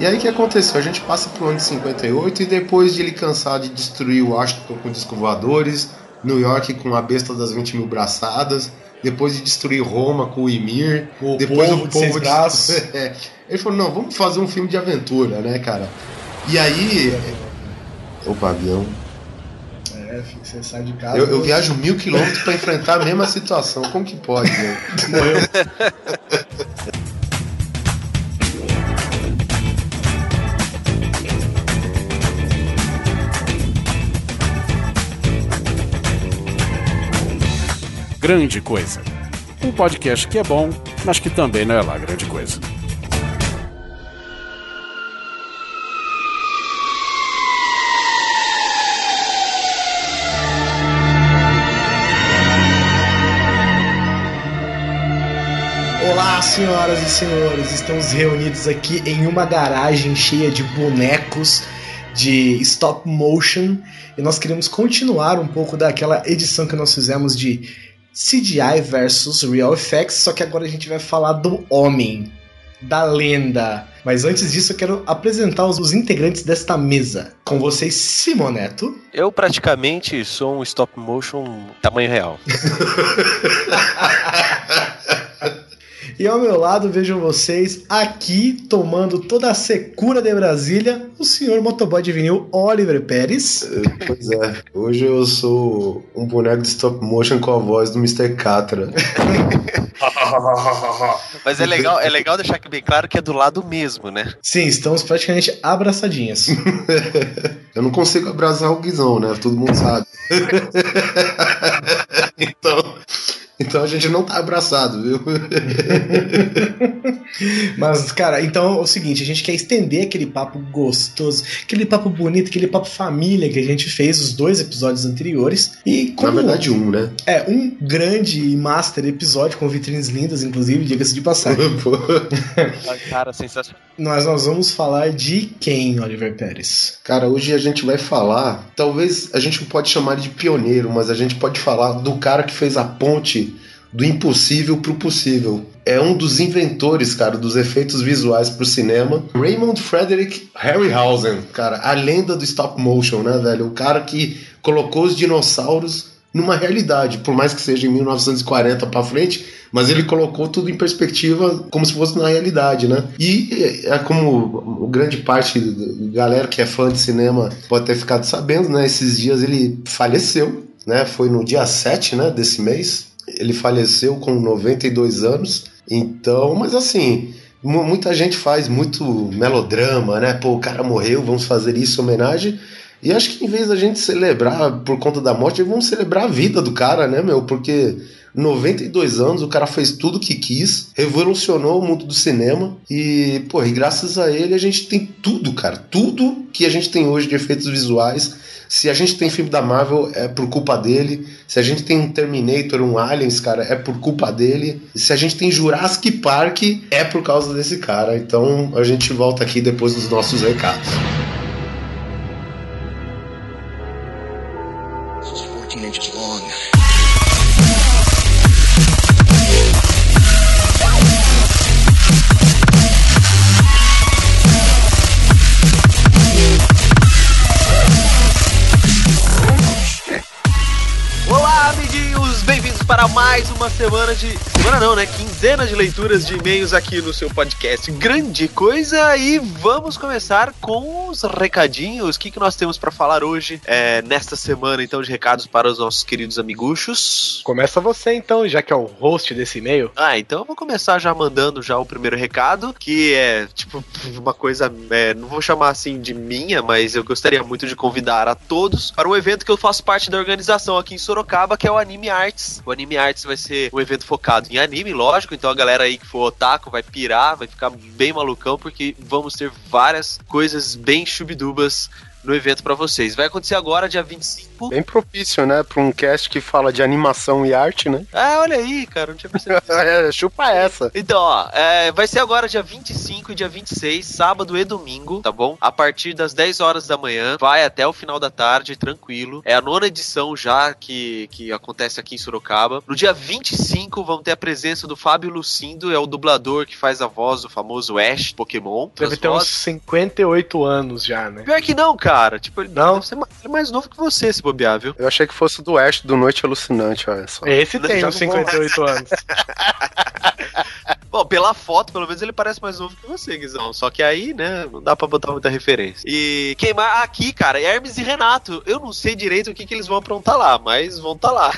E aí o que aconteceu? A gente passa pro ano de 58 e depois de ele cansar de destruir Washington com discos voadores, New York com a besta das 20 mil braçadas, depois de destruir Roma com o Emir, O depois povo o de povo seis de- braços. É. Ele falou: não, vamos fazer um filme de aventura, né, cara? E aí. Opa, avião. É, filho, você sai de casa. Eu, eu viajo mil quilômetros pra enfrentar a mesma situação. Como que pode, né? Morreu. Grande Coisa. Um podcast que é bom, mas que também não é lá grande coisa. Olá, senhoras e senhores, estamos reunidos aqui em uma garagem cheia de bonecos de stop motion e nós queremos continuar um pouco daquela edição que nós fizemos de CGI versus Real Effects, só que agora a gente vai falar do homem, da lenda. Mas antes disso, eu quero apresentar os, os integrantes desta mesa. Com vocês, Simoneto. Eu praticamente sou um stop motion tamanho real. E ao meu lado, vejo vocês aqui tomando toda a secura de Brasília, o senhor motoboy de vinil Oliver Pérez. Pois é. Hoje eu sou um boneco de stop motion com a voz do Mr. Catra. Mas é legal, é legal deixar aqui bem claro que é do lado mesmo, né? Sim, estamos praticamente abraçadinhos. Eu não consigo abraçar o Guizão, né? Todo mundo sabe. então, então a gente não tá abraçado, viu? Mas, cara, então é o seguinte, a gente quer estender aquele papo gostoso, aquele papo bonito, aquele papo família que a gente fez os dois episódios anteriores. E Na como verdade, um, né? é um grande e master episódio com vitrines lindas, inclusive, diga-se de passagem. Pô. Cara, sensacional. Mas nós vamos falar de quem, Oliver Pérez? Cara, hoje a gente vai falar, talvez a gente não pode chamar de pioneiro, mas a gente pode falar do cara que fez a ponte do impossível pro possível. É um dos inventores, cara, dos efeitos visuais pro cinema. Raymond Frederick Harryhausen, cara, a lenda do stop motion, né, velho? O cara que colocou os dinossauros numa realidade, por mais que seja em 1940 pra frente, mas ele colocou tudo em perspectiva como se fosse na realidade, né? E é como grande parte da galera que é fã de cinema pode ter ficado sabendo, né? Esses dias ele faleceu, né? Foi no dia 7, né, desse mês. Ele faleceu com 92 anos. Então, mas assim, mu- muita gente faz muito melodrama, né? Pô, o cara morreu, vamos fazer isso em homenagem. E acho que em vez da gente celebrar por conta da morte, vamos celebrar a vida do cara, né, meu? Porque 92 anos, o cara fez tudo que quis, revolucionou o mundo do cinema e, pô, e graças a ele a gente tem tudo, cara. Tudo que a gente tem hoje de efeitos visuais. Se a gente tem filme da Marvel, é por culpa dele. Se a gente tem um Terminator, um Aliens, cara, é por culpa dele. Se a gente tem Jurassic Park, é por causa desse cara. Então a gente volta aqui depois dos nossos recados. Uma semana de. Semana não, né? Quinzena de leituras de e-mails aqui no seu podcast. Grande coisa! E vamos começar com os recadinhos. O que, que nós temos para falar hoje, é, nesta semana, então, de recados para os nossos queridos amiguchos? Começa você então, já que é o host desse e-mail. Ah, então eu vou começar já mandando já o primeiro recado, que é tipo uma coisa, é, não vou chamar assim de minha, mas eu gostaria muito de convidar a todos para um evento que eu faço parte da organização aqui em Sorocaba, que é o Anime Arts. O Anime Arts vai ser um evento focado em anime, lógico, então a galera aí que for otaku vai pirar, vai ficar bem malucão, porque vamos ter várias coisas bem chubidubas no evento para vocês. Vai acontecer agora, dia 25 Bem propício, né? Pra um cast que fala de animação e arte, né? Ah, olha aí, cara, não tinha percebido. é, chupa essa. Então, ó, é, vai ser agora dia 25 e dia 26, sábado e domingo, tá bom? A partir das 10 horas da manhã, vai até o final da tarde, tranquilo. É a nona edição já que, que acontece aqui em Sorocaba. No dia 25, vamos ter a presença do Fábio Lucindo, é o dublador que faz a voz do famoso Ash Pokémon. Deve ter uns vozes- 58 anos já, né? Pior que não, cara. Tipo, ele Não? deve ser mais, ele é mais novo que você, se bobear, viu? Eu achei que fosse do Ash do Noite Alucinante, olha só. Esse tem já uns não vou 58 anos. Bom, pela foto, pelo menos ele parece mais novo que você, Guizão. Só que aí, né, não dá pra botar muita referência. E quem mais? Aqui, cara, Hermes e Renato. Eu não sei direito o que, que eles vão aprontar lá, mas vão tá lá.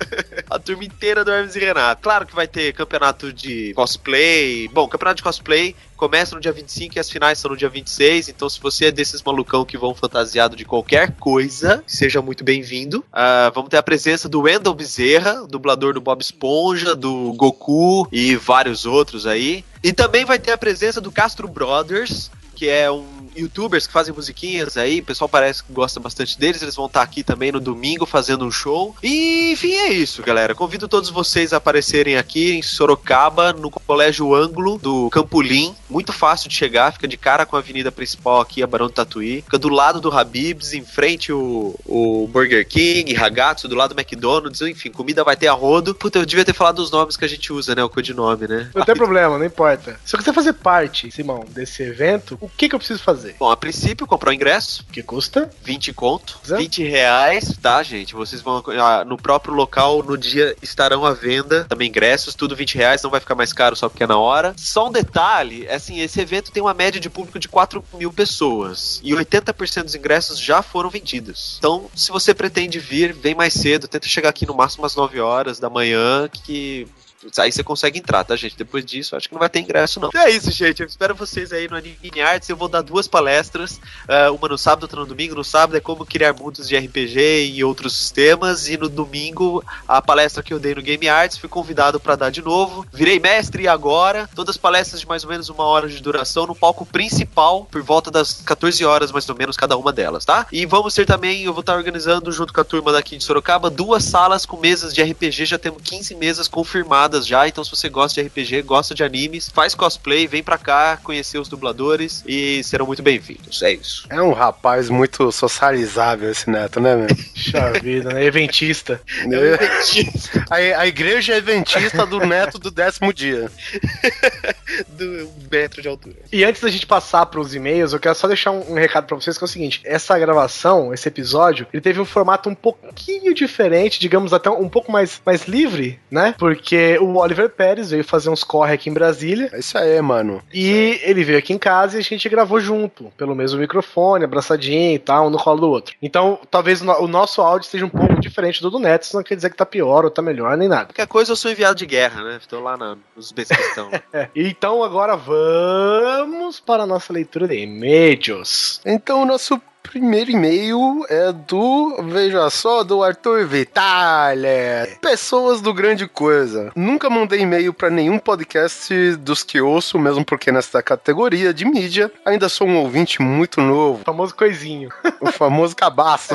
A turma inteira do Hermes e Renato. Claro que vai ter campeonato de cosplay. Bom, campeonato de cosplay começa no dia 25 e as finais são no dia 26. Então, se você é desses malucão que vão fantasiado de qualquer coisa, seja muito bem-vindo. Ah, vamos ter a presença do Wendell Bezerra, dublador do Bob Esponja, do Goku e vários outros aí. E também vai ter a presença do Castro Brothers, que é um youtubers que fazem musiquinhas aí, o pessoal parece que gosta bastante deles, eles vão estar aqui também no domingo fazendo um show. E enfim, é isso, galera. Convido todos vocês a aparecerem aqui em Sorocaba, no Colégio Ângulo do Campolim. Muito fácil de chegar, fica de cara com a avenida principal aqui, a Barão do Tatuí. Fica do lado do Habib's, em frente o, o Burger King, Ragazzo, do lado do McDonald's, enfim, comida vai ter a rodo. Puta, eu devia ter falado os nomes que a gente usa, né? O codinome, né? Não tem problema, não importa. Se eu quiser fazer parte, Simão, desse evento, o que, que eu preciso fazer? Bom, a princípio, comprar o ingresso, O que custa? 20 conto, Zé? 20 reais, tá, gente? Vocês vão ah, no próprio local, no dia estarão à venda também ingressos, tudo 20 reais, não vai ficar mais caro só porque é na hora. Só um detalhe, assim, esse evento tem uma média de público de 4 mil pessoas e 80% dos ingressos já foram vendidos. Então, se você pretende vir, vem mais cedo, tenta chegar aqui no máximo às 9 horas da manhã, que Aí você consegue entrar, tá, gente? Depois disso, acho que não vai ter ingresso, não. É isso, gente. Eu espero vocês aí no Anime Arts. Eu vou dar duas palestras, ah, uma no sábado, outra no domingo. No sábado é como criar mundos de RPG e outros sistemas. E no domingo, a palestra que eu dei no Game Arts, fui convidado para dar de novo. Virei mestre agora. Todas as palestras de mais ou menos uma hora de duração no palco principal, por volta das 14 horas, mais ou menos, cada uma delas, tá? E vamos ter também, eu vou estar organizando junto com a turma daqui de Sorocaba, duas salas com mesas de RPG. Já temos 15 mesas confirmadas já. Então, se você gosta de RPG, gosta de animes, faz cosplay, vem pra cá conhecer os dubladores e serão muito bem-vindos. É isso. É um rapaz muito socializável esse neto, né, meu? Puxa vida, né? Eventista. a, a igreja é adventista do neto do décimo dia. Do metro de altura. E antes da gente passar para os e-mails, eu quero só deixar um, um recado para vocês que é o seguinte: essa gravação, esse episódio, ele teve um formato um pouquinho diferente, digamos até um pouco mais, mais livre, né? Porque o Oliver Pérez veio fazer uns corre aqui em Brasília É isso aí, mano. e ele veio aqui em casa e a gente gravou junto, pelo mesmo microfone, abraçadinho e tal, um no colo do outro. Então, talvez o no- o nosso áudio esteja um pouco diferente do do Neto, isso não quer dizer que tá pior ou tá melhor, nem nada. Qualquer coisa, eu sou enviado de guerra, né? Estou lá na, nos bestão. É, Então, agora vamos para a nossa leitura de e-mails. Então, o nosso primeiro e-mail é do, veja só, do Arthur Vitale. Pessoas do Grande Coisa. Nunca mandei e-mail pra nenhum podcast dos que ouço, mesmo porque nesta categoria de mídia ainda sou um ouvinte muito novo, O famoso coisinho. o famoso cabaço.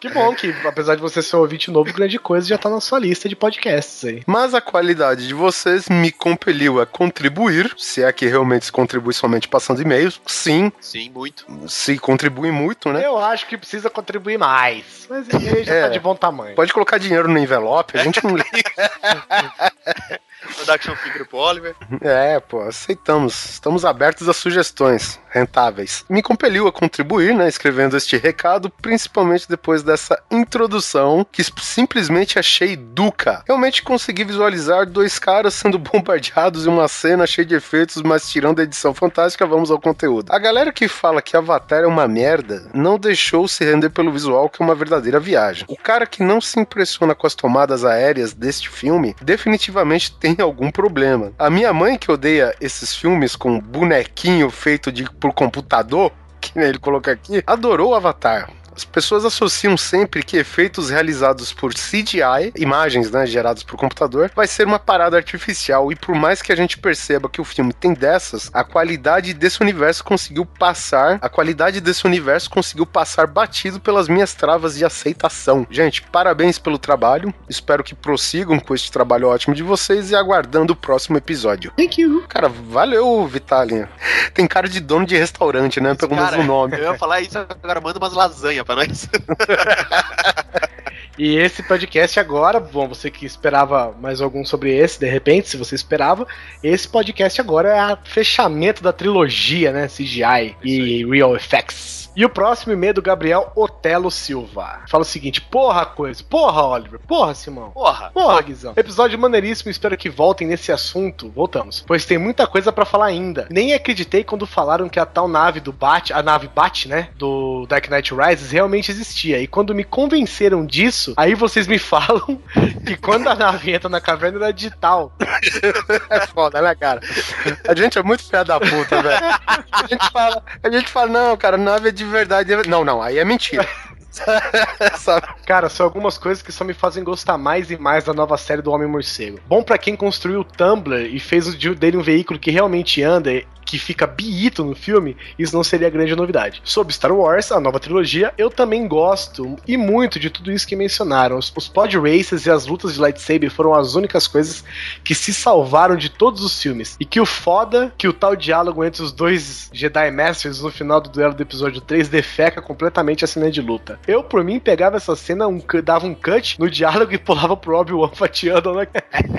Que bom que, apesar de você ser um ouvinte novo, grande coisa já tá na sua lista de podcasts aí. Mas a qualidade de vocês me compeliu a contribuir, se é que realmente se contribui somente passando e-mails. Sim, Sim, muito. se contribui muito, né? Eu acho que precisa contribuir mais. Mas ele já É. tá de bom tamanho. Pode colocar dinheiro no envelope, a gente não liga. Mandar action figure pro Oliver. É, pô, aceitamos. Estamos abertos a sugestões rentáveis. Me compeliu a contribuir, né, escrevendo este recado, principalmente depois dessa introdução que simplesmente achei duca. Realmente consegui visualizar dois caras sendo bombardeados em uma cena cheia de efeitos, mas tirando a edição fantástica, vamos ao conteúdo. A galera que fala que Avatar é uma merda não deixou se render pelo visual, que é uma verdadeira viagem. O cara que não se impressiona com as tomadas aéreas deste filme definitivamente tem algum problema. A minha mãe, que odeia esses filmes com bonequinho feito de, por computador, que ele coloca aqui, adorou o Avatar. As pessoas associam sempre que efeitos realizados por CGI, imagens né, geradas por computador, vai ser uma parada artificial. E por mais que a gente perceba que o filme tem dessas, a qualidade desse universo conseguiu passar, a qualidade desse universo conseguiu passar batido pelas minhas travas de aceitação. Gente, parabéns pelo trabalho. Espero que prossigam com este trabalho ótimo de vocês e aguardando o próximo episódio. Thank you. Cara, valeu, Vitalinha. Tem cara de dono de restaurante, né? Pelo Cara, mesmo nome. Eu ia falar isso, agora manda umas lasanha pra nós. E esse podcast agora, bom, você que esperava mais algum sobre esse, de repente, se você esperava, esse podcast agora é o fechamento da trilogia, né? CGI e Real Effects. E o próximo e-mail é do Gabriel Otelo Silva. Fala o seguinte: porra, coisa, porra, Oliver, porra, Simão. Porra. Porra, Guizão. Episódio maneiríssimo, espero que voltem nesse assunto. Voltamos. Pois tem muita coisa pra falar ainda. Nem acreditei quando falaram que a tal nave do Bat, a nave Bat, né? Do Dark Knight Rises realmente existia. E quando me convenceram disso, aí vocês me falam que quando a nave entra na caverna era digital. É foda, né, cara? A gente é muito filha da puta, velho. A gente fala, a gente fala, não, cara, nave é de verdade. Não, não, aí é mentira. Cara, são algumas coisas que só me fazem gostar mais e mais da nova série do Homem Morcego. Bom pra quem construiu o Tumblr e fez dele um veículo que realmente anda, que fica biito no filme, isso não seria grande novidade. Sobre Star Wars, a nova trilogia, eu também gosto e muito de tudo isso que mencionaram. Os, os pod races e as lutas de lightsaber foram as únicas coisas que se salvaram de todos os filmes. E que o foda que o tal diálogo entre os dois Jedi Masters no final do duelo do episódio 3 defeca completamente a cena de luta. Eu, por mim, pegava essa cena, um, dava um cut no diálogo e pulava pro Obi-Wan fatiando, né?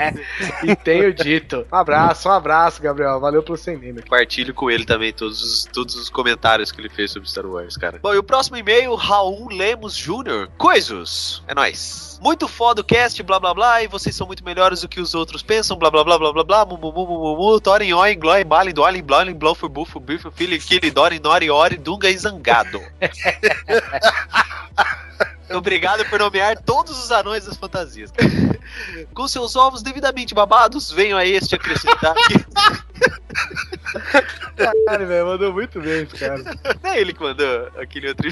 e tenho dito. Um abraço, um abraço, Gabriel. Valeu pelo seu meme. Compartilho com ele também todos os, todos os comentários que ele fez sobre Star Wars, cara. Bom, e o próximo e-mail, Raul Lemos Jr. Coisos. É nóis. Muito foda o cast, blá blá blá, e vocês são muito melhores do que os outros pensam, blá blá blá blá blá blá, mu mu mu mu mu mu, Thorin, Oin, Gloin, Balin, Dolin, Blolin, Blofur, Bufur, Bifur, Fili, Kili, Dorin, Nori, Ori, Dunga e Zangado. Obrigado por nomear todos os anões das fantasias. Com seus ovos devidamente babados, venham a este acrescentar que Caralho, velho, mandou muito bem esse cara. não é ele que mandou aquele outro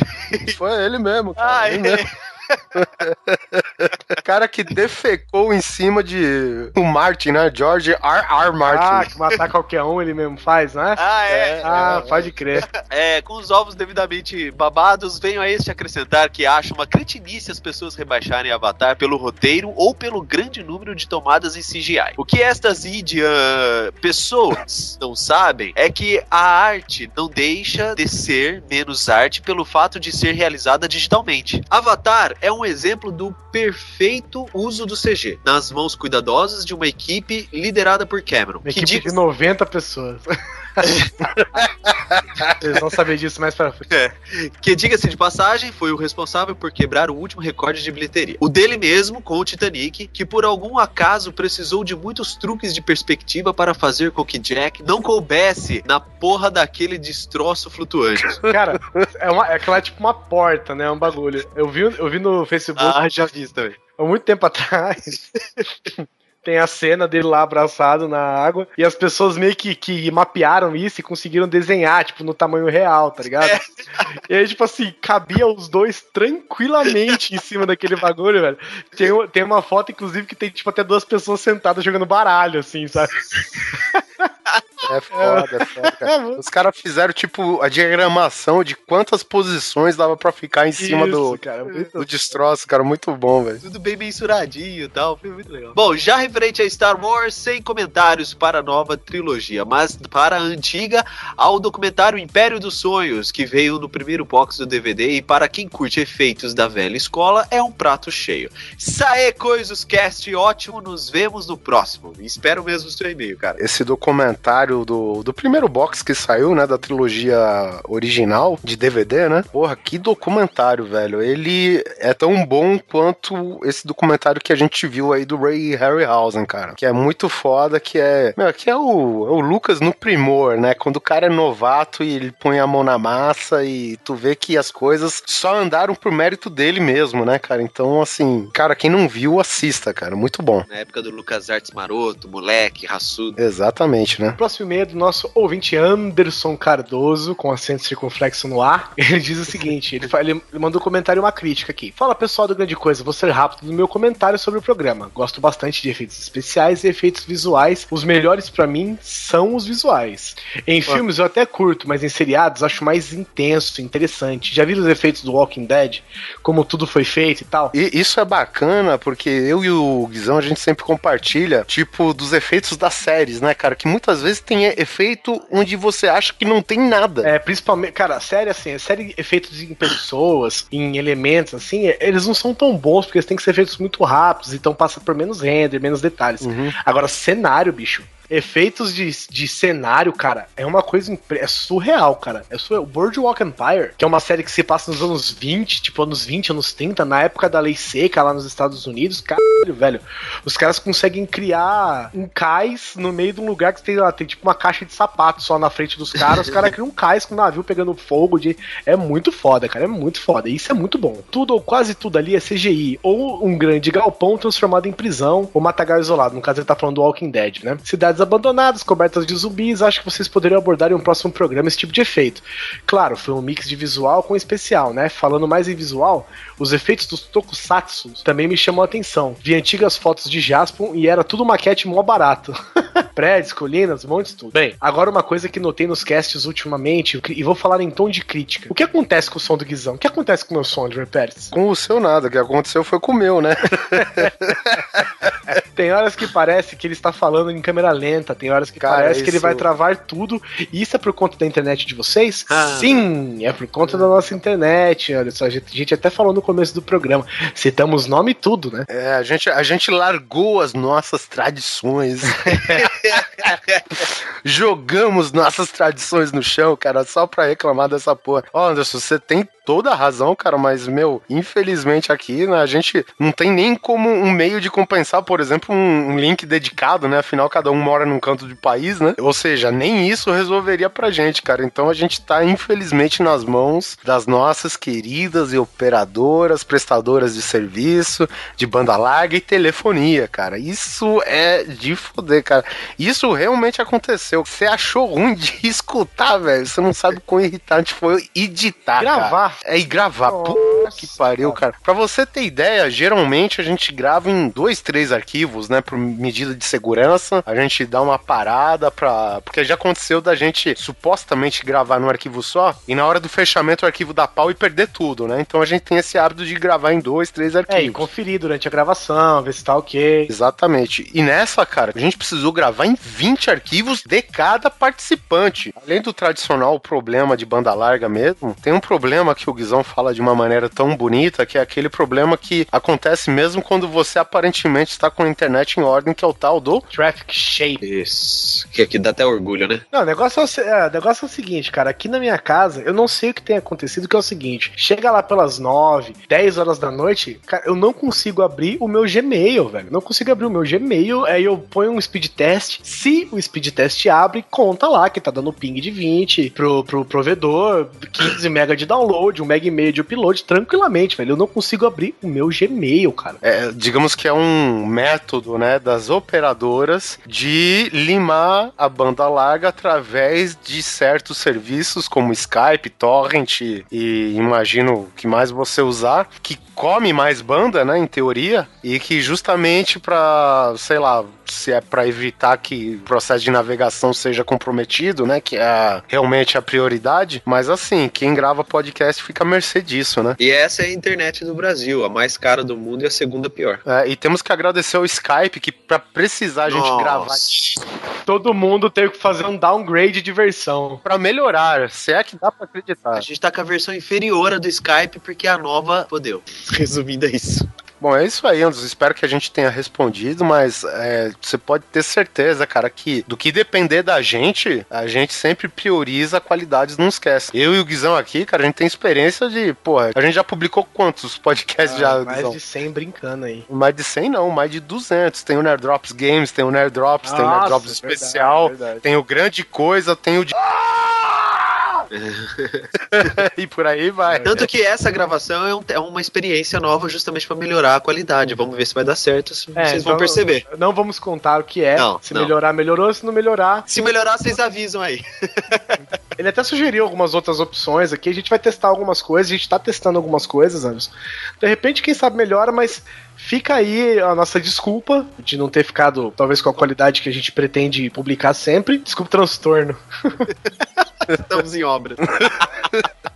Foi ele mesmo, cara. Ah, ele é. mesmo. cara que defecou em cima de o Martin, né? George R. R. Ah, Martin. que matar qualquer um ele mesmo faz, né? Ah, é. Ah, pode crer. É, com os ovos devidamente babados, venho a este acrescentar que acho uma cretinice as pessoas rebaixarem Avatar pelo roteiro ou pelo grande número de tomadas em CGI. O que estas idian pessoas não sabem é que a arte não deixa de ser menos arte pelo fato de ser realizada digitalmente. Avatar é um exemplo do perfeito uso do CG nas mãos cuidadosas de uma equipe liderada por Cameron. Uma que equipe diga- de 90 pessoas. Eles vão saber disso mais pra frente. que diga-se de passagem, foi o responsável por quebrar o último recorde de bilheteria. O dele mesmo com o Titanic, que por algum acaso precisou de muitos truques de perspectiva para fazer com que Jack não coubesse na porra daquele destroço flutuante. Cara, é, uma, é aquela tipo uma porta, né? Um bagulho. Eu vi, eu vi no Facebook ah, já vi isso também. há muito tempo atrás. Tem a cena dele lá abraçado na água e as pessoas meio que, que mapearam isso e conseguiram desenhar, tipo, no tamanho real, tá ligado? E aí, tipo assim, cabia os dois tranquilamente em cima daquele bagulho, velho. Tem, tem uma foto, inclusive, que tem, tipo, até duas pessoas sentadas jogando baralho, assim, sabe? É foda, é foda. cara. Os caras fizeram, tipo, a diagramação de quantas posições dava pra ficar em cima do, cara, muito do destroço, cara. Muito bom, velho. Tudo bem mensuradinho e tal, foi muito legal. Bom, já referente a Star Wars, sem comentários para a nova trilogia, mas para a antiga, ao documentário Império dos Sonhos, que veio no primeiro box do DVD e para quem curte efeitos da velha escola, é um prato cheio. Sae Coisas Cast, ótimo, nos vemos no próximo. Espero mesmo o seu e-mail, cara. Esse documentário do, do primeiro box que saiu, né, da trilogia original de DVD, né? Porra, que documentário, velho. Ele é tão bom quanto esse documentário que a gente viu aí do Ray Harryhausen, cara. Que é muito foda, que é... Meu, que é o, é o Lucas no primor, né? Quando o cara é novato e ele põe a mão na massa e tu vê que as coisas só andaram por mérito dele mesmo, né, cara? Então, assim, cara, quem não viu, assista, cara. Muito bom. Na época do Lucas Artes Maroto, moleque, raçudo. Exatamente, né? Próximo e-mail do nosso ouvinte Anderson Cardoso, com acento circunflexo no ar. Ele diz o seguinte: ele, fala, ele mandou um comentário e uma crítica aqui. Fala pessoal do Grande Coisa, vou ser rápido no meu comentário sobre o programa. Gosto bastante de efeitos especiais e efeitos visuais. Os melhores para mim são os visuais. Em filmes eu até curto, mas em seriados acho mais intenso, interessante. Já viram os efeitos do Walking Dead? Como tudo foi feito e tal? E isso é bacana, porque eu e o Guizão, a gente sempre compartilha, tipo, dos efeitos das séries, né, cara? Que muitas vezes tem efeito onde você acha que não tem nada. É, principalmente, cara, série assim, série efeitos em pessoas, em elementos, assim, eles não são tão bons, porque eles têm que ser feitos muito rápidos, então passa por menos render, menos detalhes. Uhum. Agora, cenário, bicho efeitos de, de cenário, cara, é uma coisa é surreal, cara. É surreal. O Boardwalk Empire, que é uma série que se passa nos anos 20, tipo anos 20, anos 30, na época da lei seca lá nos Estados Unidos, caralho, velho. Os caras conseguem criar um cais no meio de um lugar que tem lá, tem tipo uma caixa de sapato só na frente dos caras. Os caras criam um cais com um navio pegando fogo. De... É muito foda, cara. É muito foda. Isso é muito bom. Tudo ou quase tudo ali é CGI. Ou um grande galpão transformado em prisão, ou matagal isolado. No caso, ele tá falando do Walking Dead, né? Cidades abandonadas, cobertas de zumbis, acho que vocês poderiam abordar em um próximo programa esse tipo de efeito. Claro, foi um mix de visual com especial, né? Falando mais em visual, os efeitos dos tokusatsu também me chamam a atenção. Vi antigas fotos de Jaspion e era tudo maquete mó barato. Prédios, colinas, montes tudo. Bem, agora uma coisa que notei nos casts ultimamente, e vou falar em tom de crítica. O que acontece com o som do Guizão? O que acontece com o meu som, André Pérez? Com o seu nada, o que aconteceu foi com o meu, né? tem horas que parece que ele está falando em câmera lenta, tem horas que Cara, parece isso... que ele vai travar tudo. E isso é por conta da internet de vocês? Ah. Sim, é por conta da nossa internet. Olha só, a gente, a gente até falou no começo do programa. Citamos nome e tudo, né? É, a gente, a gente largou as nossas tradições. Jogamos nossas tradições no chão, cara, só pra reclamar dessa porra. Ó, oh, Anderson, você tem toda a razão, cara, mas, meu, infelizmente aqui, né, a gente não tem nem como um meio de compensar, por exemplo, um, um, link dedicado, né? Afinal, cada um mora num canto do país, né? Ou seja, nem isso resolveria pra gente, cara. Então a gente tá, infelizmente, nas mãos das nossas queridas e operadoras, prestadoras de serviço, de banda larga e telefonia, cara. Isso é de foder, cara. Isso realmente aconteceu. Você achou ruim de escutar, velho. Você não sabe quão irritante foi editar. Gravar. Cara. É, e gravar. Nossa, Puta que pariu, cara. Pra você ter ideia, geralmente a gente grava em dois, três arquivos, né? Por medida de segurança. A gente dá uma parada pra. Porque já aconteceu da gente supostamente gravar num arquivo só e na hora do fechamento o arquivo dá pau e perder tudo, né? Então a gente tem esse hábito de gravar em dois, três arquivos. É, e conferir durante a gravação, ver se tá ok. Exatamente. E nessa, cara, a gente precisou gravar em 20 arquivos de cada participante. Além do tradicional problema de banda larga mesmo, tem um problema que o Guizão fala de uma maneira tão bonita, que é aquele problema que acontece mesmo quando você aparentemente está com a internet em ordem, que é o tal do Traffic Shape. Isso. Que aqui dá até orgulho, né? Não, o negócio é, é, o negócio é o seguinte, cara. Aqui na minha casa, eu não sei o que tem acontecido, que é o seguinte: chega lá pelas 9, 10 horas da noite, cara, eu não consigo abrir o meu Gmail, velho. Não consigo abrir o meu Gmail, aí eu ponho um speed test. Se o speed test abre, conta lá que tá dando ping de 20 pro, pro provedor, 15 mega de download, um mega e meio de upload tranquilamente, velho. Eu não consigo abrir o meu Gmail, cara. É, digamos que é um método, né, das operadoras de limar a banda larga através de certos serviços como Skype, Torrent e imagino que mais você usar, que come mais banda, né, em teoria, e que justamente para, sei lá, se é para evitar que o processo de navegação seja comprometido, né, que é realmente a prioridade, mas assim, quem grava podcast fica à mercê disso, né? E essa é a internet do Brasil, a mais cara do mundo e a segunda pior. É, e temos que agradecer ao Skype que para precisar a gente Nossa. gravar todo mundo teve que fazer um downgrade de versão. para melhorar, se é que dá para acreditar. A gente tá com a versão inferior do Skype porque a nova fodeu. Resumindo é isso. Bom, é isso aí, Anderson. Espero que a gente tenha respondido, mas é, você pode ter certeza, cara, que do que depender da gente, a gente sempre prioriza a qualidade não esquece. Eu e o Guizão aqui, cara, a gente tem experiência de, porra, a gente já publicou quantos podcasts ah, já, Mais Guizão? de 100 brincando aí. Mais de 100 não, mais de 200. Tem o Nerd Drops Games, tem o Nerd Drops, Nossa, tem o Nerd Drops é Especial, verdade, é verdade. tem o Grande Coisa, tem o... De... e por aí vai. Tanto que essa gravação é, um- é uma experiência nova justamente pra melhorar a qualidade. Vamos ver se vai dar certo, se- É, vocês vão então, perceber. Não vamos contar o que é. Não, se não. melhorar, melhorou. Se não melhorar, Se melhorar, vocês avisam aí. Ele até sugeriu algumas outras opções aqui. A gente vai testar algumas coisas. A gente tá testando algumas coisas, Anderson. De repente, quem sabe melhora, mas fica aí a nossa desculpa de não ter ficado, talvez, com a qualidade que a gente pretende publicar sempre. Desculpa o transtorno. Estamos em obra.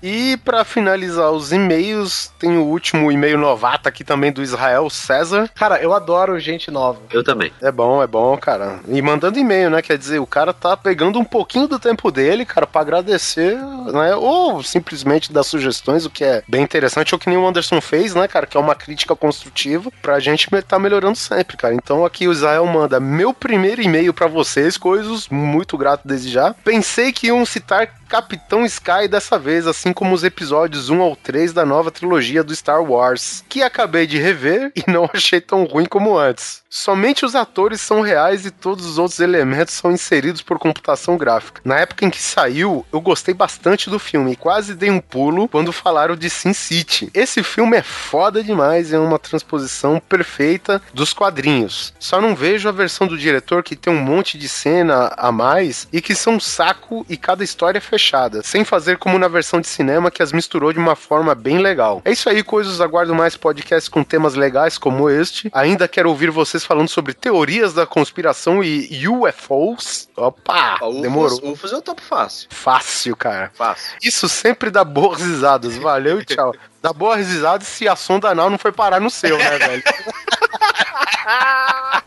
E pra finalizar os e-mails, tem o último e-mail novato aqui também do Israel César. Cara, eu adoro gente nova. Eu também. É bom, é bom, cara. E mandando e-mail, né? Quer dizer, o cara tá pegando um pouquinho do tempo dele, cara, pra agradecer, né? Ou simplesmente dar sugestões, o que é bem interessante, ou que nem o Anderson fez, né, cara? Que é uma crítica construtiva pra gente tá melhorando sempre, cara. Então aqui o Israel manda meu primeiro e-mail pra vocês, coisas muito grato desde já. Pensei que iam citar Capitão Sky dessa vez, assim como os episódios 1 ao 3 da nova trilogia do Star Wars, que acabei de rever e não achei tão ruim como antes. Somente os atores são reais e todos os outros elementos são inseridos por computação gráfica. Na época em que saiu, eu gostei bastante do filme e quase dei um pulo quando falaram de Sin City. Esse filme é foda demais é uma transposição perfeita dos quadrinhos. Só não vejo a versão do diretor que tem um monte de cena a mais e que são um saco e cada história é fechada, sem fazer como na versão de cinema que as misturou de uma forma bem legal. É isso aí, coisas. Aguardo mais podcasts com temas legais como este. Ainda quero ouvir vocês falando sobre teorias da conspiração e UFOs. Opa, Ó, Ufos, demorou. Ufos eu topo fácil. Fácil, cara. Fácil. Isso sempre dá boas risadas. Valeu e tchau. Dá boas risadas se a sonda anal não foi parar no seu, né, velho?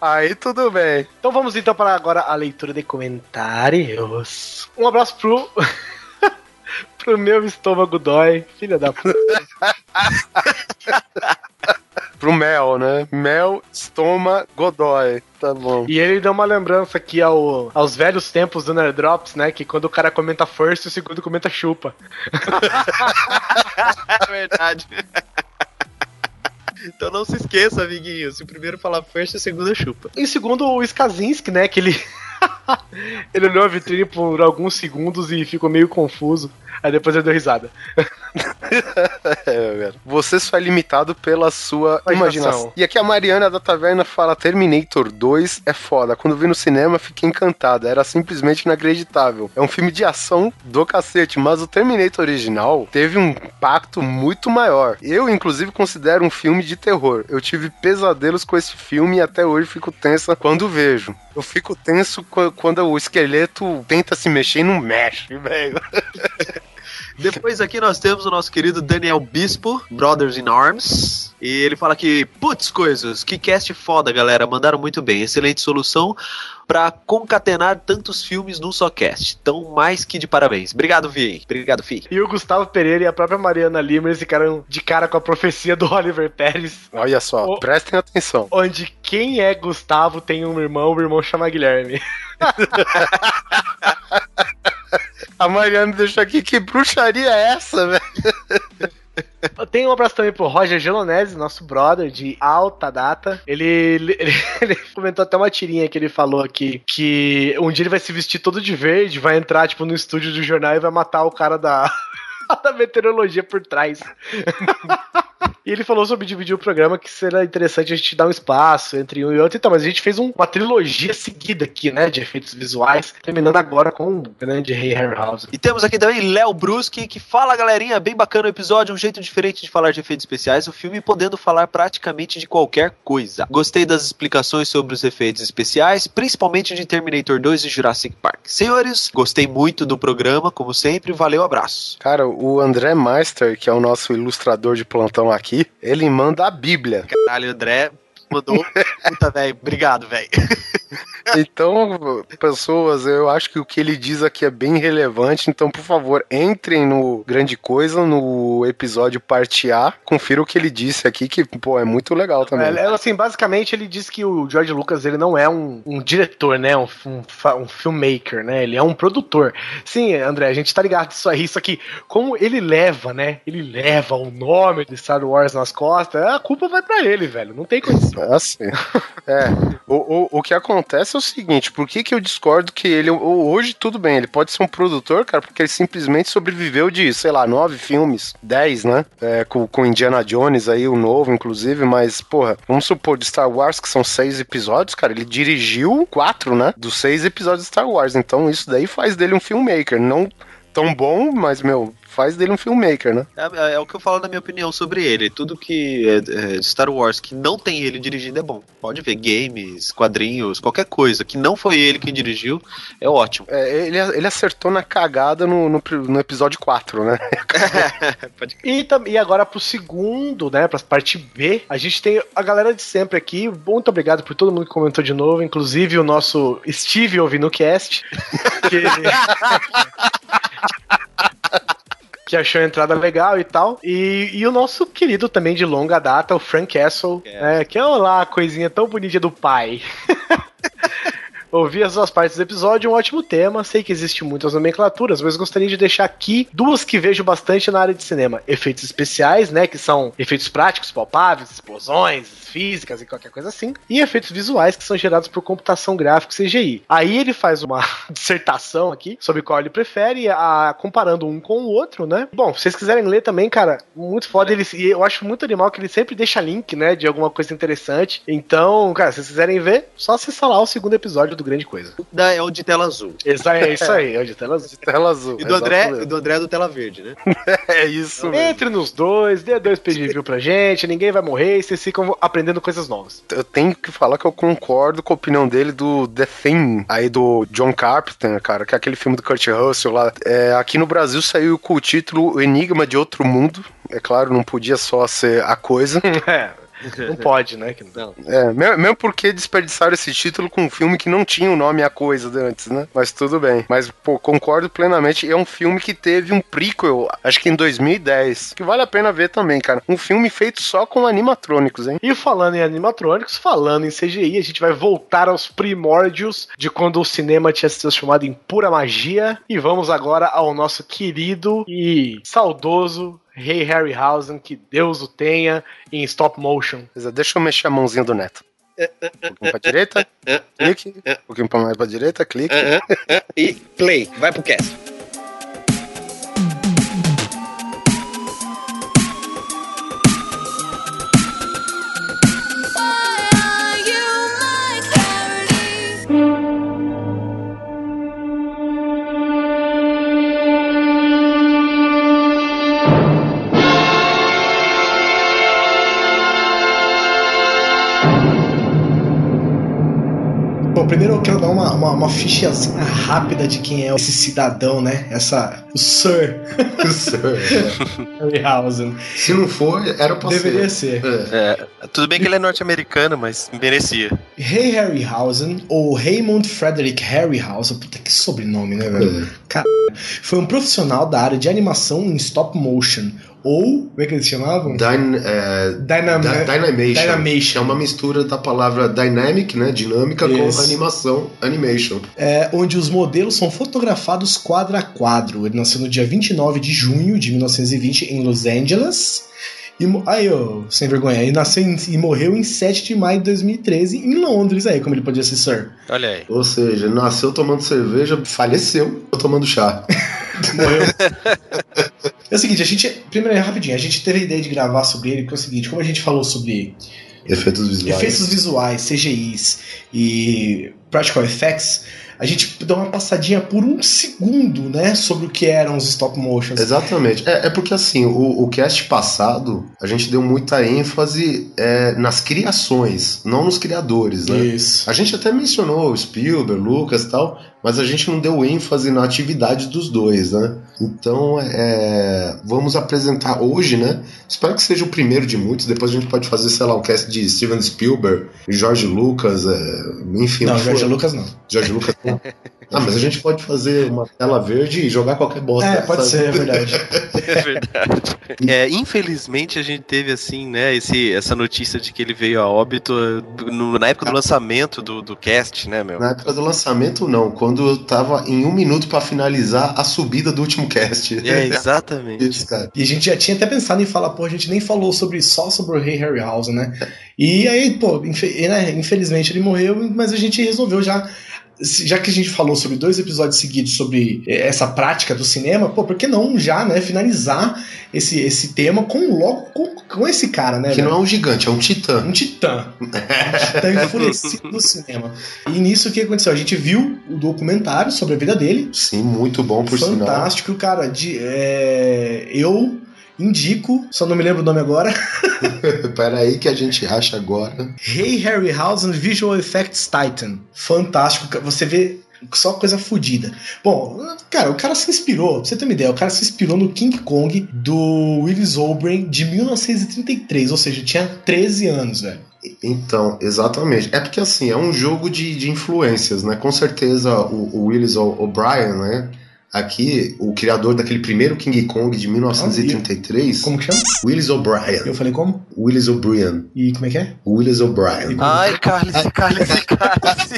Aí tudo bem. Então vamos então para agora a leitura de comentários. Um abraço pro. pro meu estômago dói. Filha da puta. Pro Mel, né? Mel, Stoma, Godoy. Tá bom. E ele deu uma lembrança aqui ao, aos velhos tempos do Nerd Drops, né? Que quando o cara comenta first, o segundo comenta chupa. É verdade. Então não se esqueça, amiguinho. Se o primeiro falar first, o segundo chupa. E segundo o Skazinski, né? Que ele. ele olhou a vitrine por alguns segundos e ficou meio confuso. Aí depois ele deu risada. É. Você só é limitado pela sua Imaginação. imaginação. E aqui a Mariana da Taverna fala: Terminator 2 é foda. Quando vi no cinema, fiquei encantada. Era simplesmente inacreditável. É um filme de ação do cacete, mas o Terminator original teve um impacto muito maior. Eu, inclusive, considero um filme de terror. Eu tive pesadelos com esse filme e até hoje fico tensa quando vejo. Eu fico tenso qu- quando o esqueleto tenta se mexer e não mexe, velho. Depois aqui nós temos o nosso querido Daniel Bispo, Brothers in Arms. E ele fala que, putz, coisas, que cast foda, galera. Mandaram muito bem. Excelente solução pra concatenar tantos filmes num só cast. Então, mais que de parabéns. Obrigado, Vi. Obrigado, Fi. E o Gustavo Pereira e a própria Mariana Lima, eles ficaram de cara com a profecia do Oliver Pérez. Olha só, Ô. prestem atenção. Onde quem é Gustavo tem um irmão, o irmão chama Guilherme. A Mariana deixou aqui, que bruxaria é essa, velho? Tem um abraço também pro Roger Gelonese, nosso brother de alta data. Ele, ele, ele comentou até uma tirinha que ele falou aqui, que um dia ele vai se vestir todo de verde, vai entrar, tipo, no estúdio do jornal e vai matar o cara da, da meteorologia por trás. E ele falou sobre dividir o programa, que será interessante a gente dar um espaço entre um e outro. Então, mas a gente fez um- uma trilogia seguida aqui, né, de efeitos visuais, terminando agora com o grande Rei Harryhausen. E temos aqui também Léo Bruschi, que fala, galerinha, bem bacana o episódio, um jeito diferente de falar de efeitos especiais, o filme podendo falar praticamente de qualquer coisa. Gostei das explicações sobre os efeitos especiais, principalmente de Terminator 2 e Jurassic Park. Senhores, gostei muito do programa, como sempre, valeu, abraço. Cara, o André Meister, que é o nosso ilustrador de plantão aqui, ele manda a Bíblia. Caralho, André mandou. Puta, velho, obrigado, velho. Então, pessoas, eu acho que o que ele diz aqui é bem relevante. Então, por favor, entrem no Grande Coisa, no episódio parte A. Confira o que ele disse aqui, que, pô, é muito legal também. É, assim, basicamente ele diz que o George Lucas ele não é um, um diretor, né? Um, um, um filmmaker, né? Ele é um produtor. Sim, André, a gente tá ligado disso aí, isso aqui, como ele leva, né? Ele leva o nome de Star Wars nas costas, a culpa vai pra ele, velho. Não tem condição. Assim. É. O, o, o que acontece é o seguinte, por que que eu discordo que ele, hoje tudo bem, ele pode ser um produtor, cara, porque ele simplesmente sobreviveu de, sei lá, nove filmes, dez, né? É, com, com Indiana Jones aí, o novo, inclusive, mas, porra, vamos supor, de Star Wars, que são seis episódios, cara, ele dirigiu quatro, né? Dos seis episódios de Star Wars, então isso daí faz dele um filmmaker, não tão bom, mas, meu, faz dele um filmmaker, né? É, é, o que eu falo na minha opinião sobre ele. Tudo que é, é, Star Wars que não tem ele dirigindo é bom. Pode ver games, quadrinhos, qualquer coisa que não foi ele quem dirigiu, é ótimo. É, ele, ele acertou na cagada no, no, no episódio 4, né? e, e agora pro segundo, né, pra parte B, a gente tem a galera de sempre aqui. Muito obrigado por todo mundo que comentou de novo, inclusive o nosso Steve ouvindo o cast. Que... que achou a entrada legal e tal. E, e o nosso querido também de longa data, o Frank Castle, é. Né, que é lá a coisinha tão bonita do pai. Ouvi as duas partes do episódio, um ótimo tema. Sei que existem muitas nomenclaturas, mas gostaria de deixar aqui duas que vejo bastante na área de cinema: efeitos especiais, né? Que são efeitos práticos, palpáveis, explosões, físicas e qualquer coisa assim, e efeitos visuais que são gerados por computação gráfica e CGI. Aí ele faz uma dissertação aqui sobre qual ele prefere, a, comparando um com o outro, né? Bom, se vocês quiserem ler também, cara, muito foda. Ele, e eu acho muito animal que ele sempre deixa link, né, de alguma coisa interessante. Então, cara, se vocês quiserem ver, só acessar lá o segundo episódio do Grande Coisa. Da, é o de tela azul. Exa, é isso aí, é o de tela azul. De tela azul. E do André, do André é do tela verde, né? é isso. Entre nos dois, dê dois review pra gente, ninguém vai morrer e vocês ficam aprendendo coisas novas. Eu tenho que falar que eu concordo com a opinião dele do The Thing, aí do John Carpenter, cara, que é aquele filme do Kurt Russell lá. É, aqui no Brasil saiu com o título Enigma de Outro Mundo. É claro, não podia só ser a coisa. é. Não pode, né? Não. É, mesmo porque desperdiçaram esse título com um filme que não tinha o nome A Coisa antes, né? Mas tudo bem. Mas, pô, concordo plenamente. É um filme que teve um prequel, acho que em 2010, que vale a pena ver também, cara. Um filme feito só com animatrônicos, hein? E falando em animatrônicos, falando em CGI, a gente vai voltar aos primórdios de quando o cinema tinha se transformado em pura magia. E vamos agora ao nosso querido e saudoso Rei Harryhausen, que Deus o tenha, em stop motion. Deixa eu mexer a mãozinha do Neto. Um pouquinho pra direita, clique. Um pouquinho mais pra direita, clique. E play, vai pro cast. Primeiro eu quero dar uma, uma, uma fichazinha rápida de quem é esse cidadão, né? Essa. O Sir. o Sir. Harryhausen. Se não for, era pra Deveria ser. ser. É. é. Tudo bem que ele é norte-americano, mas merecia. Ray Harryhausen, ou Raymond Frederick Harryhausen, puta que sobrenome, né, velho? É. Cara, foi um profissional da área de animação em stop motion ou, como é que eles chamavam? Dyn, é, Dynam Dynamation. Dynamation. É uma mistura da palavra dynamic, né, dinâmica, Isso. com animação, animation. É, onde os modelos são fotografados quadro a quadro. Ele nasceu no dia 29 de junho de 1920 em Los Angeles. E, aí, ó, sem vergonha. Ele nasceu em, e morreu em 7 de maio de 2013 em Londres, aí, como ele podia ser Sir. Olha aí. Ou seja, nasceu tomando cerveja, faleceu tomando chá. Morreu. é o seguinte, a gente. Primeiro, rapidinho, a gente teve a ideia de gravar sobre ele, porque é o seguinte, como a gente falou sobre. Efeitos visuais. Efeitos visuais, CGIs e Practical Effects a gente dá uma passadinha por um segundo, né, sobre o que eram os stop motions. Exatamente. É, é porque assim, o, o cast passado, a gente deu muita ênfase é, nas criações, não nos criadores, né? Isso. A gente até mencionou Spielberg, Lucas e tal, mas a gente não deu ênfase na atividade dos dois, né? Então, é, vamos apresentar hoje, né? Espero que seja o primeiro de muitos. Depois a gente pode fazer, sei lá, um cast de Steven Spielberg, George Lucas, é, enfim. Não, George Lucas não. George Lucas Ah, mas a gente pode fazer uma tela verde e jogar qualquer bosta. É, pode sabe? ser, é verdade. É verdade. É, infelizmente a gente teve assim, né, esse, essa notícia de que ele veio a óbito no- na época do lançamento do, do cast, né, meu? Na época do lançamento, não. Quando eu tava em um minuto pra finalizar a subida do último cast. É, exatamente. Isso, cara. E a gente já tinha até pensado em falar, pô, a gente nem falou sobre só sobre o Rei Harryhausen, né? E aí, pô, né, infelizmente ele morreu, mas a gente resolveu já. Já que a gente falou sobre dois episódios seguidos sobre eh, essa prática do cinema, pô, por que não já, né, finalizar esse, esse tema com logo com, com esse cara, né? Que velho? não é um gigante, é um titã. Um titã. Um titã enfurecido no cinema. E nisso o que aconteceu? A gente viu o documentário sobre a vida dele. Sim, muito bom por sinal. Fantástico, cara. De, é, eu indico, só não me lembro o nome agora. Pera aí que a gente acha agora. Hey Harryhausen Visual Effects Titan. Fantástico. Você vê só coisa fodida. Bom, cara, o cara se inspirou, pra você ter uma ideia, o cara se inspirou no King Kong do Willis O'Brien de 1933, ou seja, tinha 13 anos, velho. Então, exatamente. É porque assim, é um jogo de, de influências, né? Com certeza o, o Willis O'Brien, né? Aqui, o criador daquele primeiro King Kong de 1933, Como que chama? Willis Eu O'Brien. falei como? Willis O'Brien. E como é que é? Willis O'Brien. Ai, cálice, cálice, cálice.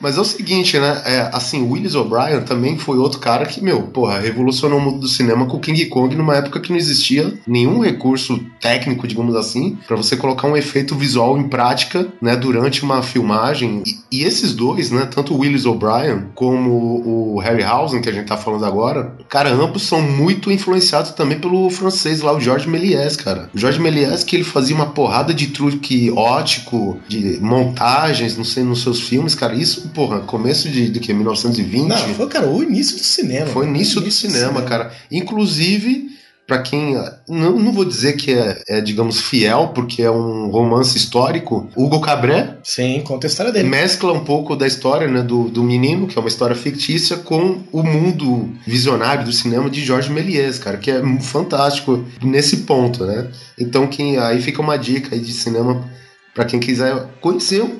Mas é o seguinte, né? É, assim, Willis O'Brien também foi outro cara que, meu, porra, revolucionou o mundo do cinema com o King Kong numa época que não existia nenhum recurso técnico, digamos assim, pra você colocar um efeito visual em prática, né, durante uma filmagem. E, e esses dois, né, tanto o Willis O'Brien como o Harryhausen, que a gente tá falando agora, cara, ambos são muito influenciados também pelo francês lá, o Georges Méliès, cara. O Georges Méliès que ele fazia uma porrada de truque ótico, de montagens, não sei, nos seus filmes, cara, isso, porra, começo de, de que, 1920? Não, foi, cara, o início do cinema. Foi o início do cinema, cara. Inclusive, pra quem. Não, não vou dizer que é, é, digamos, fiel, porque é um romance histórico. Hugo Cabré Sim, conta a história dele. mescla um pouco da história né, do, do menino, que é uma história fictícia, com o mundo visionário do cinema de Jorge Méliès, cara, que é fantástico nesse ponto, né? Então, quem, aí fica uma dica aí de cinema pra quem quiser conhecer um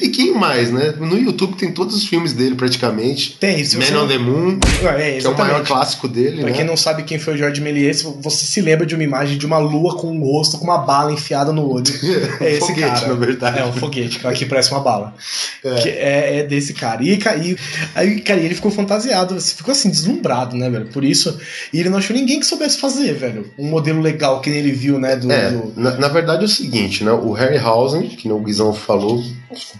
pouquinho mais, né? No YouTube tem todos os filmes dele praticamente. Tem, você Man on the Moon, É, que é o maior clássico dele, Pra né? quem não sabe quem foi o Jorge Méliès, você se lembra de uma imagem de uma lua com um rosto com uma bala enfiada no olho. É esse Foguete, cara. na verdade. É um foguete, que aqui parece uma bala. É. É, é desse cara. E, e aí, cara, ele ficou fantasiado, ficou assim, deslumbrado, né, velho? Por isso. E ele não achou ninguém que soubesse fazer, velho. Um modelo legal que ele viu, né? Do, É, do- na, na verdade é o seguinte, né? O Harryhausen, que o Guizão falou,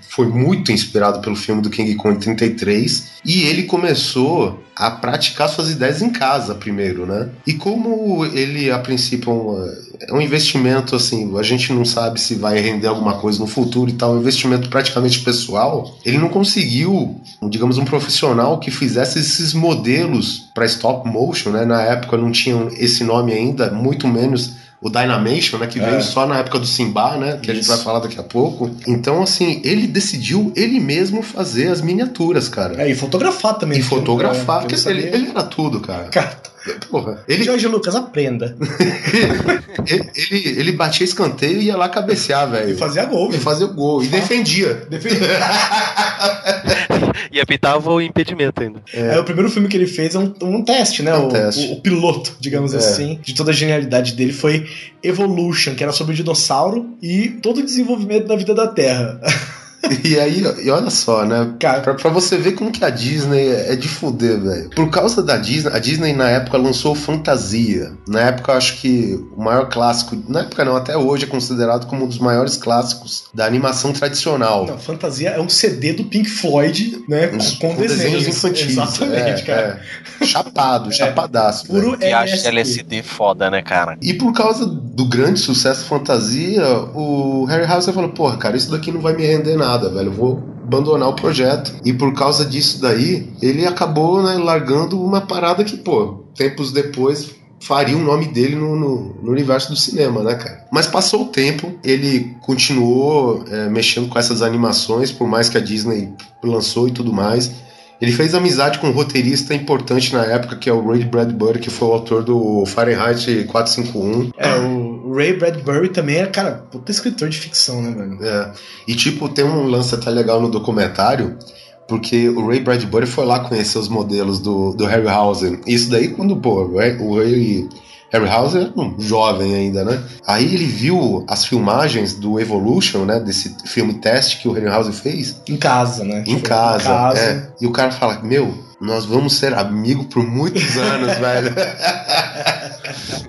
foi muito inspirado pelo filme do King Kong 33 e ele começou a praticar suas ideias em casa primeiro, né? E como ele, a princípio, é um, é um investimento, assim, a gente não sabe se vai render alguma coisa no futuro e tal, um investimento praticamente pessoal, ele não conseguiu, digamos, um profissional que fizesse esses modelos para stop motion, né? Na época não tinham esse nome ainda, muito menos o Dynamation, né, que É. veio só na época do Simba, né, que a gente Isso. vai falar daqui a pouco. Então, assim, ele decidiu ele mesmo fazer as miniaturas, cara. É, e fotografar também. E fotografar, É, porque ele, ele era tudo, cara. Cara, Porra, ele, Jorge Lucas, aprenda. ele, ele, ele batia escanteio e ia lá cabecear, E velho. fazia gol, E fazia o gol. E defendia. E apitava o impedimento ainda. Aí o primeiro filme que ele fez é um, um teste, né? É um o, teste. o- o piloto, digamos É. assim, de toda a genialidade dele foi Evolution, que era sobre o dinossauro e todo o desenvolvimento da vida da Terra. E aí, e olha só, né? Cara, Pra, pra você ver como que a Disney é de fuder, velho. Por causa da Disney, a Disney na época lançou Fantasia. Na época, eu acho que o maior clássico, na época não, até hoje é considerado como um dos maiores clássicos da animação tradicional. não, Fantasia é um CD do Pink Floyd, né? Com, Uns- com desenhos. infantis. Exatamente, é, cara. é. Chapado, chapadaço. velho. Puro Que acha LSD. Foda, né, cara? E por causa do grande sucesso fantasia, o Harryhausen falou: porra, cara, isso daqui não vai me render nada, velho. Eu vou abandonar o projeto. E por causa disso daí, ele acabou né, largando uma parada que, pô, tempos depois faria o nome dele no, no- no universo do cinema, né, cara? Mas passou o tempo, ele continuou é, mexendo com essas animações, por mais que a Disney lançou e tudo mais. Ele fez amizade com um roteirista importante na época, que é o Ray Bradbury, que foi o autor do Fahrenheit 451. É, o, Ray Bradbury também é, cara, puta escritor de ficção, né, velho? É. E tipo, tem um lance até legal no documentário, porque o Ray Bradbury foi lá conhecer os modelos do, do Harryhausen. Isso daí quando, pô, o Ray, o Ray Harryhausen era um jovem ainda, né? Aí ele viu as filmagens do Evolution, né? Desse filme teste que o Harryhausen fez. Em casa, né? Em Tipo, casa, é. E o cara fala, meu, nós vamos ser amigos por muitos anos, velho.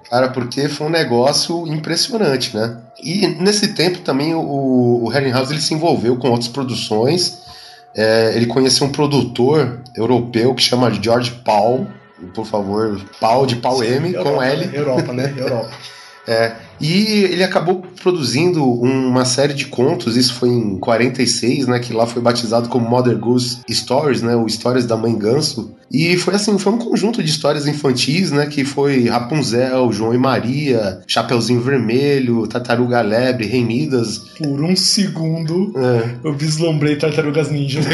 cara, porque foi um negócio impressionante, né? E nesse tempo também o, o Harryhausen ele se envolveu com outras produções. É, ele conheceu um produtor europeu que chama George Paul, por favor, Paul de Paul M com Europa, L. né? Europa, né? Europa. É, e ele acabou produzindo uma série de contos, isso foi em 46, né, que lá foi batizado como Mother Goose Stories, né, ou Histórias da Mãe Ganso. E foi assim, foi um conjunto de histórias infantis, né, que foi Rapunzel, João e Maria, Chapeuzinho Vermelho, Tartaruga Lebre, Rei Midas. Por um segundo, É. eu vislumbrei Tartarugas Ninja.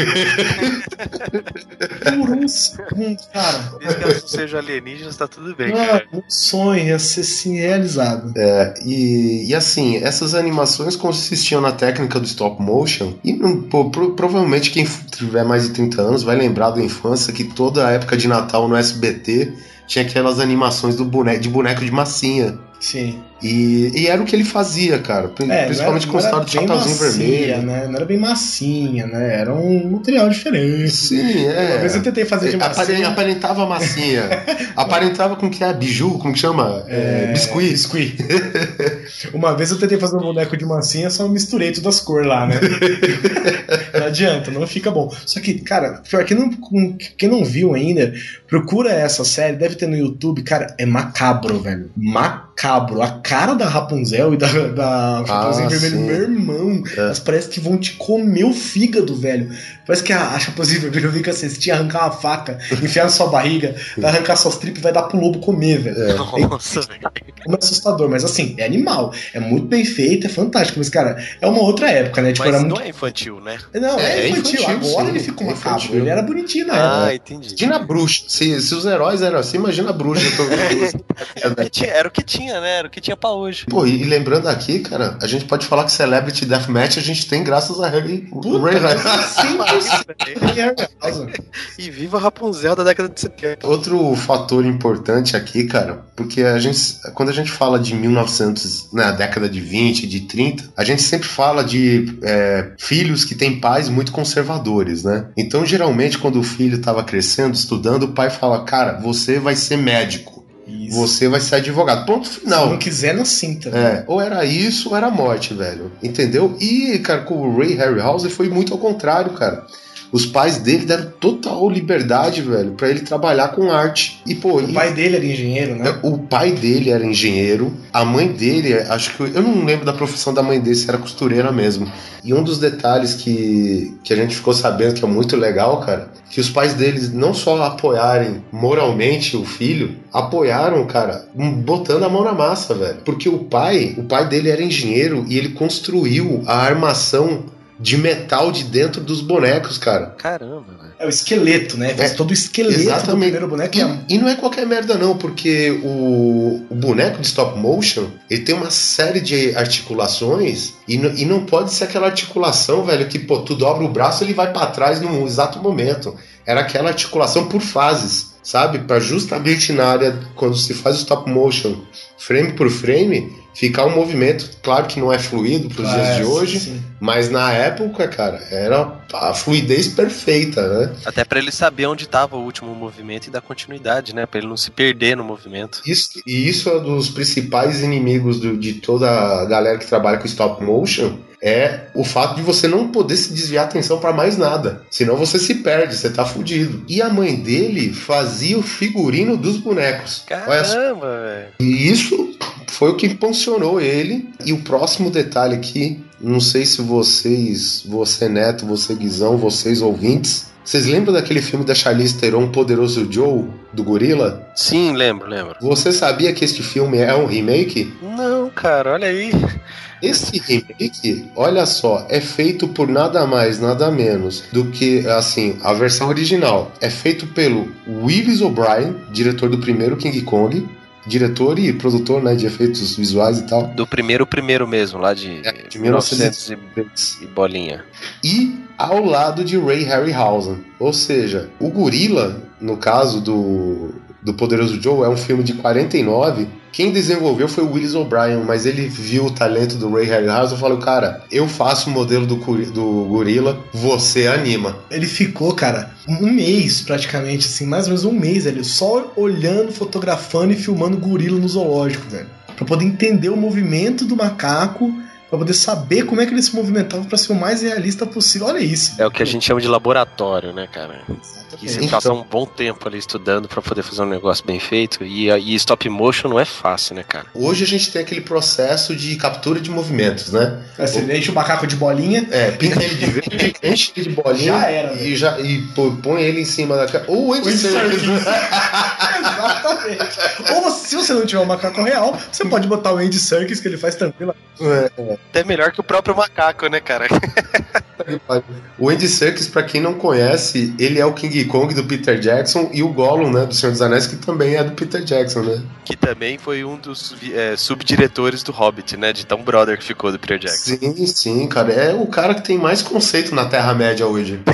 Por um segundo, cara. Desde que elas não sejam alienígenas, tá tudo bem, Ah, um sonho ia ser sim realizado. É, e, e assim, essas animações consistiam na técnica do stop motion. E pro- provavelmente quem tiver mais de 30 anos vai lembrar da infância que toda a época de Natal no SBT tinha aquelas animações do boneco, de boneco de massinha. Sim. E, e era o que ele fazia, cara. É, Principalmente com a era, história do bem Chapeuzinho Vermelho. Né? Não era bem massinha, né? Era um material diferente. Sim, é. Uma vez eu tentei fazer de Apare- massinha. Aparentava massinha. aparentava com que é biju, como que chama? É, biscuit. Biscuit. Uma vez eu tentei fazer um boneco de massinha, só misturei todas as cores lá, né? não adianta, não fica bom. Só que, cara, pior que não, quem não viu ainda, procura essa série, deve ter no YouTube, cara, é macabro, velho. Macabro. A cara da Rapunzel e da, da Chapeuzinho Ah, Vermelho, sim. meu irmão, É. elas parecem que vão te comer o fígado, velho. Parece que a, a Chapeuzinho Vermelho fica assim, você tinha arrancar uma faca, enfiar na sua barriga, vai arrancar suas tripas e vai dar pro lobo comer, velho. É. Nossa, velho. Como é assustador, mas assim, é animal. É muito bem feito, é fantástico. Mas, cara, é uma outra época, né? Tipo, Mas era não muito. é infantil, né? Não, é, É infantil. infantil, Agora sim, ele ficou é macabro. Ele era bonitinho na época. Ah, entendi. Imagina a bruxa. Se, se os heróis eram assim, imagina a bruxa. Era o que tinha- Era o que tinha, né? Era o que tinha pra hoje. Pô, e lembrando aqui, cara, a gente pode falar que Celebrity Deathmatch a gente tem graças a Harry Puta, Ray é arraso. E viva Rapunzel da década de 70. Outro fator importante aqui, cara, porque a gente, quando a gente fala de 1900, na década de 20, de 30, a gente sempre fala de é, filhos que têm pais muito conservadores, né? Então, geralmente, quando o filho estava crescendo, estudando, o pai fala: Cara, você vai ser médico, Isso. você vai ser advogado. Ponto Se final. não quiser, na cinta. É, ou era isso ou era morte, velho. Entendeu? E, cara, com o Ray Harryhausen foi muito ao contrário, cara. Os pais dele deram total liberdade, velho, pra ele trabalhar com arte. E, pô, O pai dele era engenheiro, né? o pai dele era engenheiro, a mãe dele, acho que eu não lembro da profissão da mãe dele, se era costureira mesmo. E um dos detalhes que, que a gente ficou sabendo que é muito legal, cara, que os pais deles não só apoiarem moralmente o filho, apoiaram, cara, botando a mão na massa, velho. Porque o pai, o pai dele era engenheiro e ele construiu a armação de metal de dentro dos bonecos, cara. Caramba, velho. É o esqueleto, né? Fez É, todo o esqueleto do exatamente. primeiro boneco. é E, e não é qualquer merda, não, porque o, o boneco de stop motion ele tem uma série de articulações e, e não pode ser aquela articulação, velho, que pô, tu dobra o braço ele vai pra trás num exato momento. Era aquela articulação por fases, sabe? Pra justamente na área, quando se faz o stop motion, frame por frame, ficar um movimento, claro que não é fluido pros dias de hoje, sim. mas na época, cara, era a fluidez perfeita, né? Até pra ele saber onde tava o último movimento e dar continuidade, né? Pra ele não se perder no movimento. Isso, e isso é um dos principais inimigos do- de toda a galera que trabalha com stop motion. É o fato de você não poder se desviar a atenção pra mais nada. Senão você se perde, você tá fudido. E a mãe dele fazia o figurino dos bonecos. Caramba, velho. E isso foi o que impulsionou ele. E o próximo detalhe aqui, não sei se vocês, você Neto, você Guizão, vocês ouvintes, vocês lembram daquele filme da Charlize Theron, Poderoso Joe, do Gorila? Sim, lembro, lembro. Você sabia que este filme é um remake? Não, cara, olha aí. Esse remake, olha só, é feito por nada mais, nada menos do que, assim, a versão original é feito pelo Willis O'Brien, diretor do primeiro King Kong, diretor e produtor, né, de efeitos visuais e tal. Do primeiro primeiro mesmo, lá de, É, de 1900 1900. e, e bolinha. E ao lado de Ray Harryhausen. Ou seja, o Gorila, no caso do, do Poderoso Joe, é um filme de 49. Quem desenvolveu foi o Willis O'Brien, mas ele viu o talento do Ray Harryhausen e falou: Cara, eu faço o modelo do, do Gorila, você anima. Ele ficou, cara, um mês praticamente, assim, mais ou menos um mês, velho, só olhando, fotografando e filmando gorila no zoológico, velho. Pra poder entender o movimento do macaco, pra poder saber como é que ele se movimentava pra ser o mais realista possível. Olha isso. É o que a gente chama de laboratório, né, cara? Que você Exatamente. passa um bom tempo ali estudando pra poder fazer um negócio bem feito. E, e stop motion não é fácil, né, cara? Hoje a gente tem aquele processo de captura de movimentos, né? É, Você enche o macaco de bolinha, É, pinta ele de verde, enche ele de bolinha Já era, né? e, já, e pô, põe ele em cima da cara. Ou o Andy né? Exatamente. Ou você- se você não tiver um macaco real, você pode botar o Andy Serkis, que ele faz tranquilo. É, Até melhor que o próprio macaco, né, cara? O Andy Serkis, pra quem não conhece, ele é o King Kong do Peter Jackson e o Gollum, né, do Senhor dos Anéis, que também é do Peter Jackson, né? Que também foi um dos é, subdiretores do Hobbit, né? De tão brother que ficou do Peter Jackson. Sim, sim, cara. É o cara que tem mais conceito na Terra-média hoje.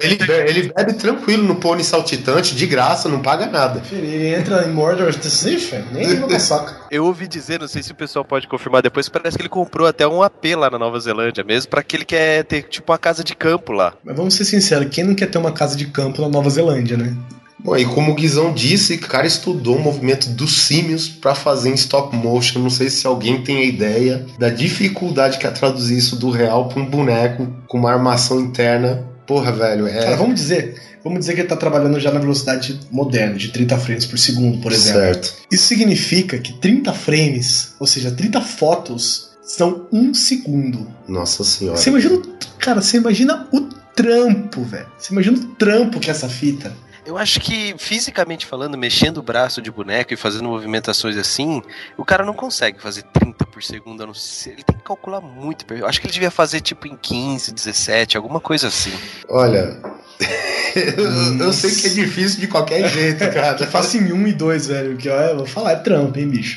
Ele, be- ele bebe tranquilo no pônei saltitante, de graça, não paga nada. Ele entra em Mordor Decision, nem no caçoca. Eu ouvi dizer, não sei se o pessoal pode confirmar depois, parece que ele comprou até um AP lá na Nova Zelândia mesmo, pra que ele quer ter tipo uma casa de campo lá. Mas vamos ser sinceros, quem não quer ter uma casa de campo na Nova Zelândia, né? Bom, e como o Guizão disse, o cara estudou o movimento dos símios pra fazer em stop motion. Não sei se alguém tem a ideia da dificuldade que é traduzir isso do real pra um boneco com uma armação interna. Porra, velho, é. Cara, vamos dizer, vamos dizer que ele tá trabalhando já na velocidade moderna, de 30 frames por segundo, por exemplo. Certo. Isso significa que 30 frames, ou seja, 30 fotos, são um segundo. Nossa senhora. Você imagina, o- cara, você imagina o trampo, velho. Você imagina o trampo que é essa fita. Eu acho que, fisicamente falando, mexendo o braço de boneco e fazendo movimentações assim, o cara não consegue fazer 30 por segundo. a não ser- Ele tem que calcular muito. Eu acho que ele devia fazer tipo em 15, 17, alguma coisa assim. Olha. eu, eu sei que é difícil de qualquer jeito, cara. Faça em 1 e 2, velho. Que ó, eu vou falar, é trampo, hein, bicho.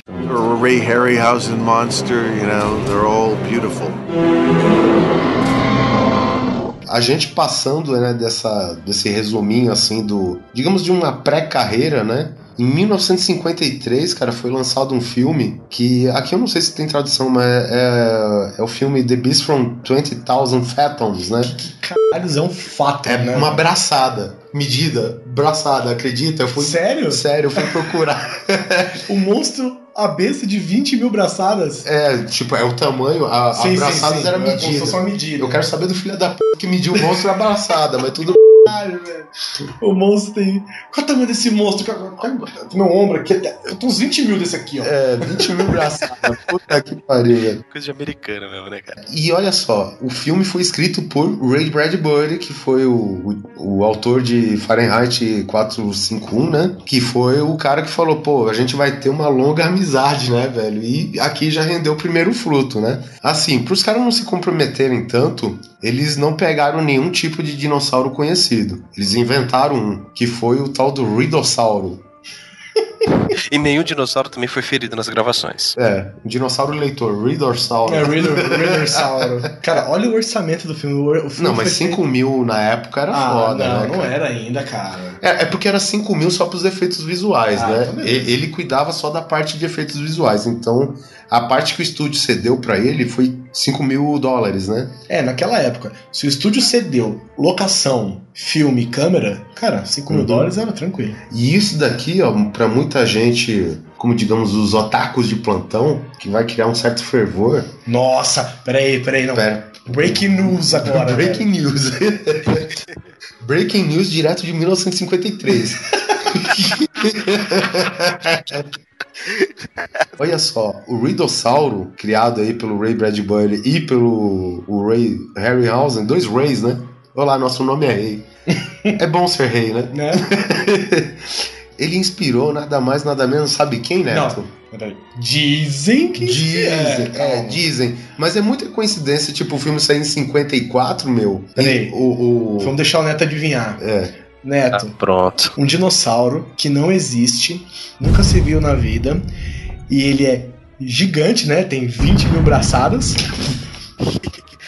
Ray Harryhausen monster, you know, they're all beautiful. A gente passando né, dessa, desse resuminho assim do. digamos de uma pré-carreira, né? Em 1953, cara, foi lançado um filme que. Aqui eu não sei se tem tradução, mas é, é o filme The Beast from 20,000 Fathoms, né? Caralho, é um fato, É né? uma braçada. Medida, braçada, acredita? Eu fui. Sério? Sério, eu fui procurar. O monstro, a besta de 20 mil braçadas. É, tipo, é o tamanho, a, a Sim, sim, braçada sim. era É medida. uma medida. Eu quero saber do filho da p que mediu o monstro e a braçada, mas tudo. Caralho, velho. O monstro tem. Qual é o tamanho desse monstro? Qual- Meu ombro aqui. Eu tô uns 20 mil desse aqui, ó. É, 20 mil braçadas. Puta que pariu, velho. Coisa de americana mesmo, né, cara? E olha só, o filme foi escrito por Ray Bradbury, que foi o, o, o autor de Fahrenheit 451, né? Que foi o cara que falou, pô, a gente vai ter uma longa amizade, né, velho? E aqui já rendeu o primeiro fruto, né? Assim, pros caras não se comprometerem tanto, eles não pegaram nenhum tipo de dinossauro conhecido. Eles inventaram um, que foi o tal do Ridossauro. E nenhum dinossauro também foi ferido nas gravações. É, um dinossauro leitor, Ridossauro. É, Riddler, Riddlersauro. Cara, olha o orçamento do filme. O filme Não, mas foi 5 mil na época era feito- Ah, foda, não, né? não cara? era ainda, cara. É, é porque era 5 mil só pros efeitos visuais, Ah, né? então beleza. E- Ele cuidava só da parte de efeitos visuais. Então, a parte que o estúdio cedeu pra ele foi 5 mil dólares, né? É, naquela época, se o estúdio cedeu locação, filme, câmera, cara, 5 mil Uhum. dólares era tranquilo. E isso daqui, ó, pra muita gente, como digamos, os otakus de plantão, que vai criar um certo fervor. Nossa, peraí, peraí, não. Pera, Breaking news agora. breaking news. breaking news direto de 1953. Olha só, o Ridossauro, criado aí pelo Ray Bradbury e pelo o Ray Harryhausen, dois Rays, né? Olá, nosso nome é Rei. É bom ser rei, né? Né? Ele inspirou nada mais, nada menos, sabe quem, Neto? Peraí. Dizem que. Dizem, é, calma. dizem. Mas é muita coincidência, tipo, o filme sair em 54, meu. Peraí. O, o- Vamos deixar o Neto adivinhar. É. Neto, Ah, pronto. um dinossauro que não existe, nunca se viu na vida, e ele é gigante, né? Tem 20 mil braçadas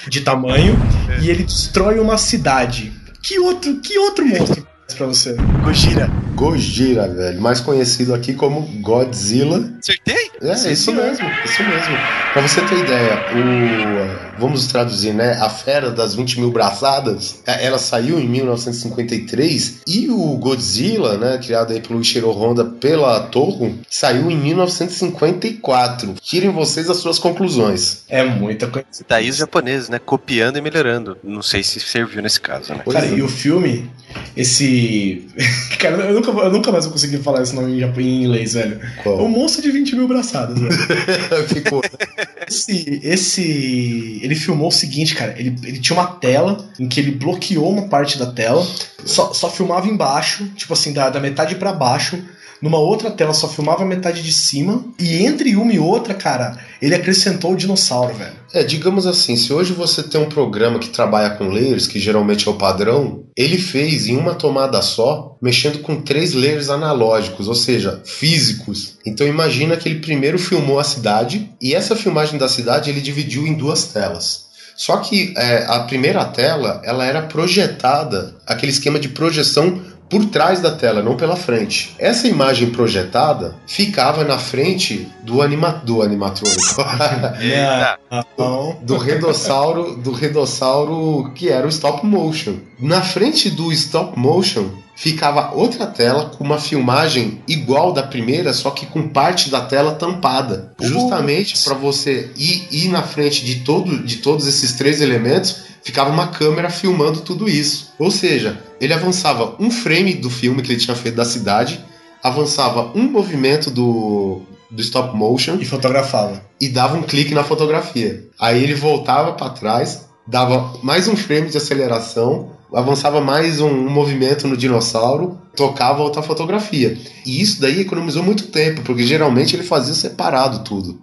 de tamanho, e ele destrói uma cidade. Que outro, que outro monstro pra você? Gojira. Gojira, velho. Mais conhecido aqui como Godzilla. Acertei? É, Sim, isso mesmo, isso mesmo. Pra você ter ideia, o. Vamos traduzir, né? A Fera das 20 mil braçadas, é, ela saiu em 1953 e o Godzilla, né? Criado aí pelo Ishiro Honda pela Toho, saiu em 1954. Tirem vocês as suas conclusões. É muita coisa. Daí os japoneses, né? Copiando e melhorando. Não sei se serviu nesse caso, né? Pois Cara, é. e o filme, esse. Cara, eu nunca, eu nunca mais vou conseguir falar esse nome em, inglês, velho. Qual? monstro de 20 mil braçadas, velho. Ficou. Esse, esse. Ele filmou o seguinte, cara. Ele, ele tinha uma tela em que ele bloqueou uma parte da tela, só, só filmava embaixo, tipo assim, da, da metade pra baixo. Numa outra tela só filmava metade de cima. E entre uma e outra, cara, ele acrescentou o dinossauro, velho. É, digamos assim, se hoje você tem um programa que trabalha com layers, que geralmente é o padrão, ele fez em uma tomada só, mexendo com três layers analógicos, ou seja, físicos. Então imagina que ele primeiro filmou a cidade, e essa filmagem da cidade ele dividiu em duas telas. Só que é, a primeira tela, ela era projetada, aquele esquema de projeção por trás da tela, não pela frente. Essa imagem projetada ficava na frente do, anima do animatrônico. Não. do redossauro, do redossauro que era o stop motion. Na frente do stop motion ficava outra tela com uma filmagem igual da primeira, só que com parte da tela tampada, justamente para você ir, ir na frente de todo de todos esses três elementos. Ficava uma câmera filmando tudo isso. Ou seja, ele avançava um frame do filme que ele tinha feito da cidade, avançava um movimento do, do stop motion E fotografava. e dava um clique na fotografia. Aí ele voltava para trás, dava mais um frame de aceleração, avançava mais um, um movimento no dinossauro, tocava outra fotografia. E isso daí economizou muito tempo, porque geralmente ele fazia separado tudo.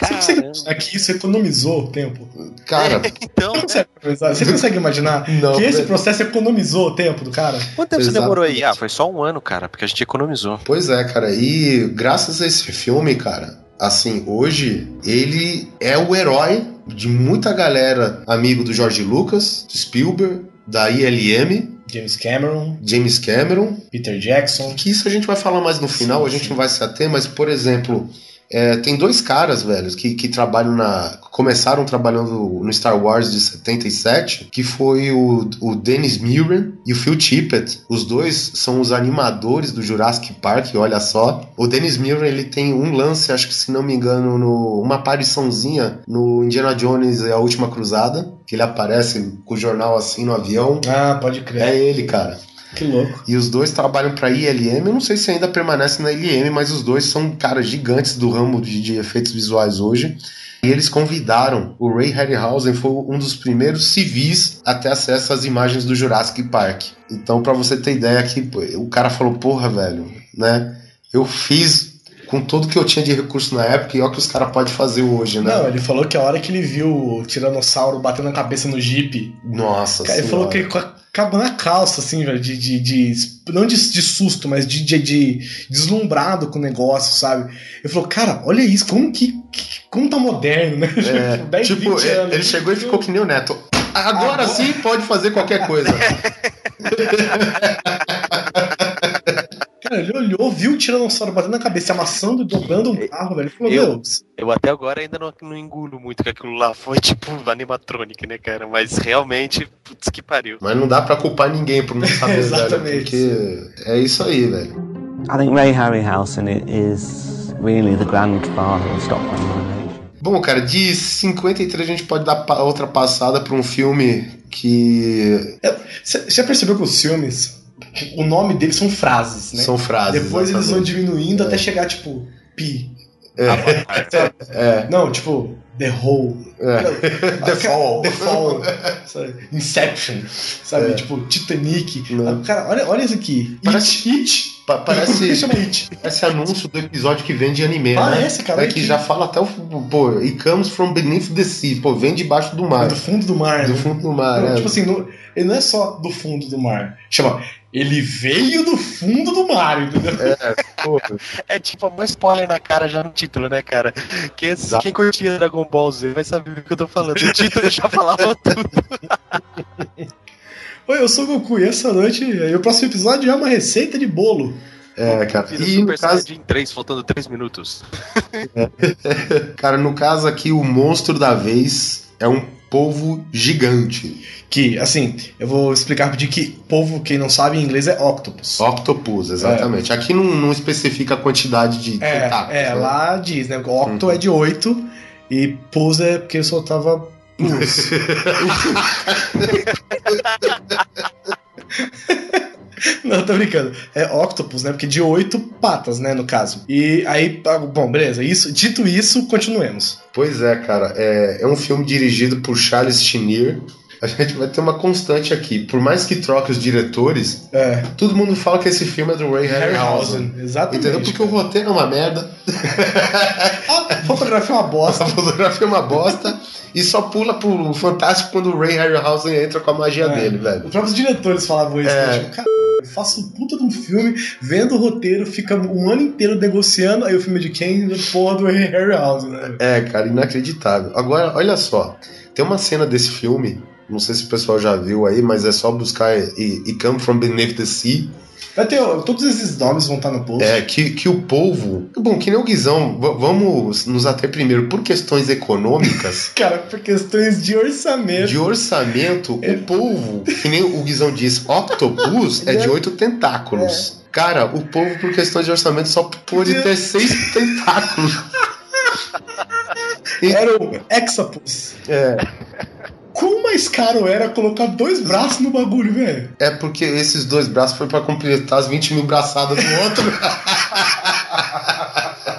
Você consegue imaginar que isso economizou tempo? Cara, Então, Você consegue imaginar- Você consegue imaginar não. que esse processo economizou o tempo do cara? quanto tempo você Exato. demorou aí? Ah, foi só um ano, cara, porque a gente economizou. Pois é, cara. E graças a esse filme, cara, assim, hoje ele é o herói de muita galera amigo do George Lucas, do Spielberg, da ILM, James Cameron, James Cameron, Peter Jackson. que isso a gente vai falar mais no final, Sim, a gente sim. não vai se ater, mas, por exemplo, é, tem dois caras, velhos, que, que trabalham na. começaram trabalhando no Star Wars de 77, que foi o, o Dennis Muren e o Phil Tippett. Os dois são os animadores do Jurassic Park, olha só. O Dennis Muren, ele tem um lance, acho que se não me engano, no, uma apariçãozinha no Indiana Jones e a Última Cruzada, que ele aparece com o jornal assim no avião. Ah, pode crer. É ele, cara. Que louco. E os dois trabalham para ILM. Eu não sei se ainda permanece na ILM, mas os dois são caras gigantes do ramo de, de efeitos visuais hoje. E eles convidaram o Ray Harryhausen, foi um dos primeiros civis a ter acesso às imagens do Jurassic Park. Então, para você ter ideia que pô, o cara falou: "Porra, velho, né? Eu fiz com tudo que eu tinha de recurso na época e olha o que os caras podem fazer hoje, né?" Não, ele falou que a hora que ele viu o Tiranossauro batendo a cabeça no Jeep, Nossa cara, ele falou que ele ca- cagou na calça, assim, velho, de, de, de- Não de, de susto, mas de, de, de deslumbrado com o negócio, sabe? Ele falou, cara, olha isso, como que. que- como tá moderno, né? É, 10, tipo, 20 ele- anos. ele chegou e ficou que nem o Neto. Agora Agora- sim pode fazer qualquer coisa. Cara, ele olhou, viu o Tiranossauro batendo na cabeça, amassando, dobrando um carro, velho. Ele falou, Eu- meu, Eu até agora ainda não, não engulo muito que aquilo lá foi tipo animatronic, né, cara? Mas realmente, putz que pariu. Mas não dá pra culpar ninguém por não saber, velho. Exatamente. Porque é isso aí, velho. I think Ray Harryhausen is really the grandfather of stop animation. Bom, cara, de 53 a gente pode dar outra passada pra um filme que Você já percebeu que os filmes, o nome deles são frases, né? são frases. Depois eles vão exatamente. diminuindo É. até chegar, tipo, pi. É, Não, tipo, The Whole. é. The Fall. The Fall. sabe? Inception. Sabe? É. Tipo, Titanic. Não. Cara, olha, olha isso aqui. Parece- It, It. Pa- parece, parece anúncio do episódio que vende anime, Parece, né? cara, É que que- já fala até o. Pô, it comes from beneath the sea. Pô, vem debaixo do mar. Do fundo do mar. Do né? fundo do mar, Não, é. Tipo assim, não- ele não é só do fundo do mar. Chama. Ele veio do fundo do mar, entendeu? Pô, É tipo uma spoiler na cara já no título, né, cara? Quem, Exato. quem curtia Dragon Ball Z vai saber o que eu tô falando. O título já falava tudo. Oi, eu sou o Goku e essa noite e o próximo episódio é uma receita de bolo. é, cara. E no Super caso, Saiyajin 3, faltando 3 minutos. cara, no caso aqui, o monstro da vez é um polvo gigante. Que, assim, eu vou explicar rapidinho que povo, quem não sabe, em inglês é octopus. Octopus, exatamente. Aqui não, não especifica a quantidade de É, tentáculos. é, né? lá diz, né? Octo é de 8 e pus é porque eu soltava pus. Não, tô brincando. É octopus, né? Porque de oito patas, né, no caso. E aí, ah, bom, beleza. Isso, dito isso, continuemos. Pois é, cara. É, é um filme dirigido por Charles Schneer. A gente vai ter uma constante aqui. Por mais que troque os diretores, É. todo mundo fala que esse filme é do Ray Harryhausen. Exatamente. Entendeu? Porque o roteiro é uma merda, A fotografia é uma bosta. a fotografia é uma bosta, e só pula pro Fantástico quando o Ray Harryhausen entra com a magia É. dele, velho. Os próprios diretores falavam isso. É. né? Tipo, cara, eu faço um puta de um filme, vendo o roteiro, fica um ano inteiro negociando, aí o filme é de quem? Porra do Ray Harryhausen, né? É, cara, inacreditável. Agora, olha só. Tem uma cena desse filme, não sei se o pessoal já viu aí, mas é só buscar e, e Come From Beneath the Sea. Vai ter, todos esses nomes vão estar no post. É, que, que o povo. Bom, que nem o Guizão, vamos nos ater primeiro por questões econômicas. Cara, por questões de orçamento. De orçamento, o povo, que nem o Guizão disse, octopus é de oito tentáculos. Cara, o povo, por questões de orçamento, só pôde ter seis tentáculos. Era o Hexapus. É, Quão mais caro era colocar dois braços no bagulho, velho? é porque esses dois braços foi pra completar as 20 mil braçadas do outro.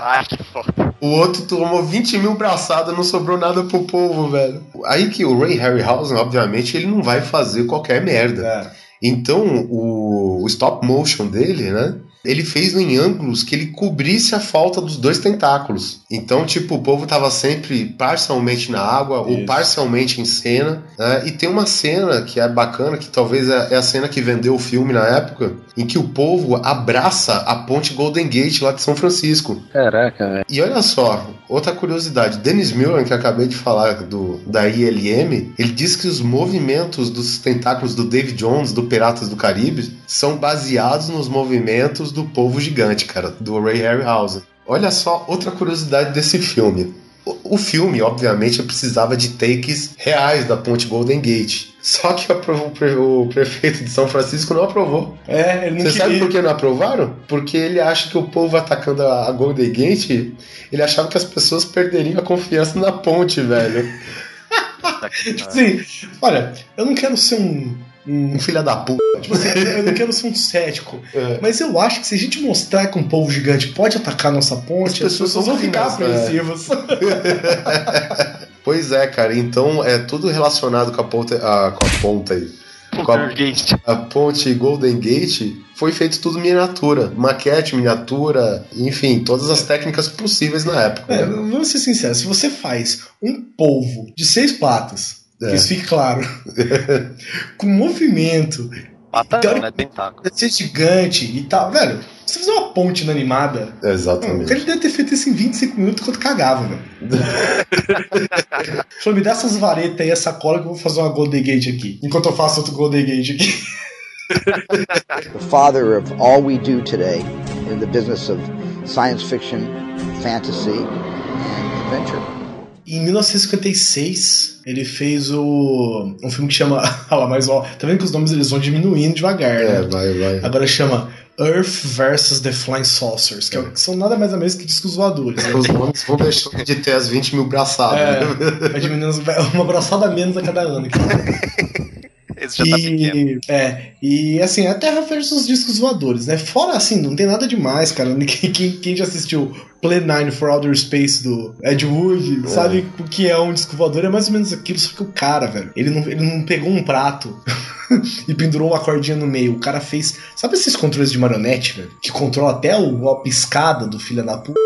Ai, que foda. O outro tomou 20 mil braçadas, não sobrou nada pro povo, velho. Aí que o Ray Harryhausen, obviamente, ele não vai fazer qualquer merda. É. Então, o, o stop motion dele, né? Ele fez em ângulos que ele cobrisse a falta dos dois tentáculos. Então, tipo, o povo tava sempre parcialmente na água ou Isso. parcialmente em cena. né? E tem uma cena que é bacana, que talvez é é a cena que vendeu o filme na época, em que o povo abraça a ponte Golden Gate lá de São Francisco. Caraca, velho. E olha só, outra curiosidade, Dennis Miller, que eu acabei de falar do, da ILM, ele diz que os movimentos dos tentáculos do David Jones, do Piratas do Caribe, são baseados nos movimentos do povo gigante, cara, do Ray Harryhausen. Olha só, outra curiosidade desse filme. O, filme, obviamente, precisava de takes reais da ponte Golden Gate. Só que aprovou- o pre- o prefeito de São Francisco não aprovou. É, ele não Você sabe queria. por que não aprovaram? Porque ele acha que o povo atacando a, a Golden Gate, ele achava que as pessoas perderiam a confiança na ponte, velho. Tipo assim, olha, eu não quero ser um. Um filho da puta. tipo assim, eu não quero ser um cético. É. Mas eu acho que se a gente mostrar que um povo gigante pode atacar nossa ponte, as As pessoas pessoas, vão ficar né? apreensivas. Pois é, cara. Então é tudo relacionado com a ponta, a, com a ponta aí. Com a, a ponte Golden Gate foi feito tudo miniatura, maquete, miniatura, enfim, todas as técnicas possíveis na época. É, né? vamos ser sinceros, se você faz um polvo de seis patas, É. que isso fique claro, com movimento, não, né? Tentáculo. ser gigante e tal, velho, você fazer uma ponte inanimada, hum, Exatamente. ele deve ter feito isso em 25 minutos enquanto cagava, velho. Falou, me dá essas varetas aí, essa cola que eu vou fazer uma Golden Gate aqui. Enquanto eu faço outro Golden Gate aqui. the father of all we do today in the business of science fiction, fantasy, and adventure. Em 1956, ele fez o um filme que chama. Olha lá, mas ó, tá vendo que os nomes eles vão diminuindo devagar, É, né? vai, vai. Agora chama Earth vs. the Flying Saucers, que, é o- que são nada mais ou menos que discos voadores. Né? Os nomes vão deixando de ter as 20 mil braçadas. né? É, vai diminuindo uma braçada a menos a cada ano. Esse já tá pequeno. E, é, e assim, a Terra versus discos voadores, né? Fora assim, não tem nada demais, cara. Quem, quem, já assistiu Play 9 for Outer Space do Ed Wood, É. sabe o que é um disco voador? É mais ou menos aquilo, só que o cara, velho, ele não, ele não pegou um prato e pendurou uma cordinha no meio. O cara fez. Sabe esses controles de marionete, velho? Que controla até o, a piscada do filho da puta?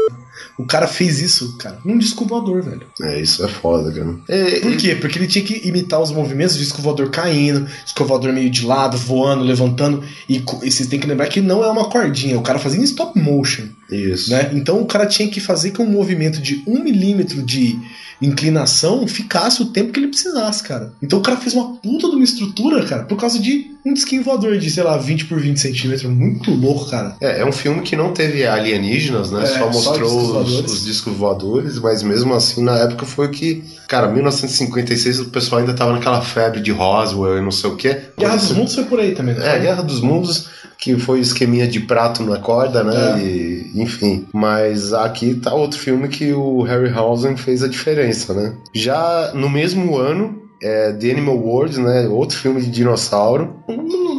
O cara fez isso, cara, num disco voador, velho. É, isso é foda, cara. É, Por quê? Porque ele tinha que imitar os movimentos do disco voador caindo, disco voador meio de lado, voando, levantando. E, e vocês têm que lembrar que não é uma cordinha, o cara em stop motion. Isso. Né? Então o cara tinha que fazer que um movimento de um milímetro de inclinação ficasse o tempo que ele precisasse, cara. Então o cara fez uma puta de uma estrutura, cara, por causa de um disquinho voador de, sei lá, 20 por 20 centímetros. Muito louco, cara. É, é um filme que não teve alienígenas, né? É, só só mostrou discos os, os discos voadores, mas mesmo assim, na época foi o que. Cara, 1956 o pessoal ainda tava naquela febre de Roswell e não sei o quê. Guerra dos Mundos foi por aí também, né? É, Guerra dos Mundos, que foi esqueminha de prato na corda, né? É. E, enfim. Mas aqui tá outro filme que o Harryhausen fez a diferença, né? Já no mesmo ano. É, The Animal World, né? Outro filme de dinossauro.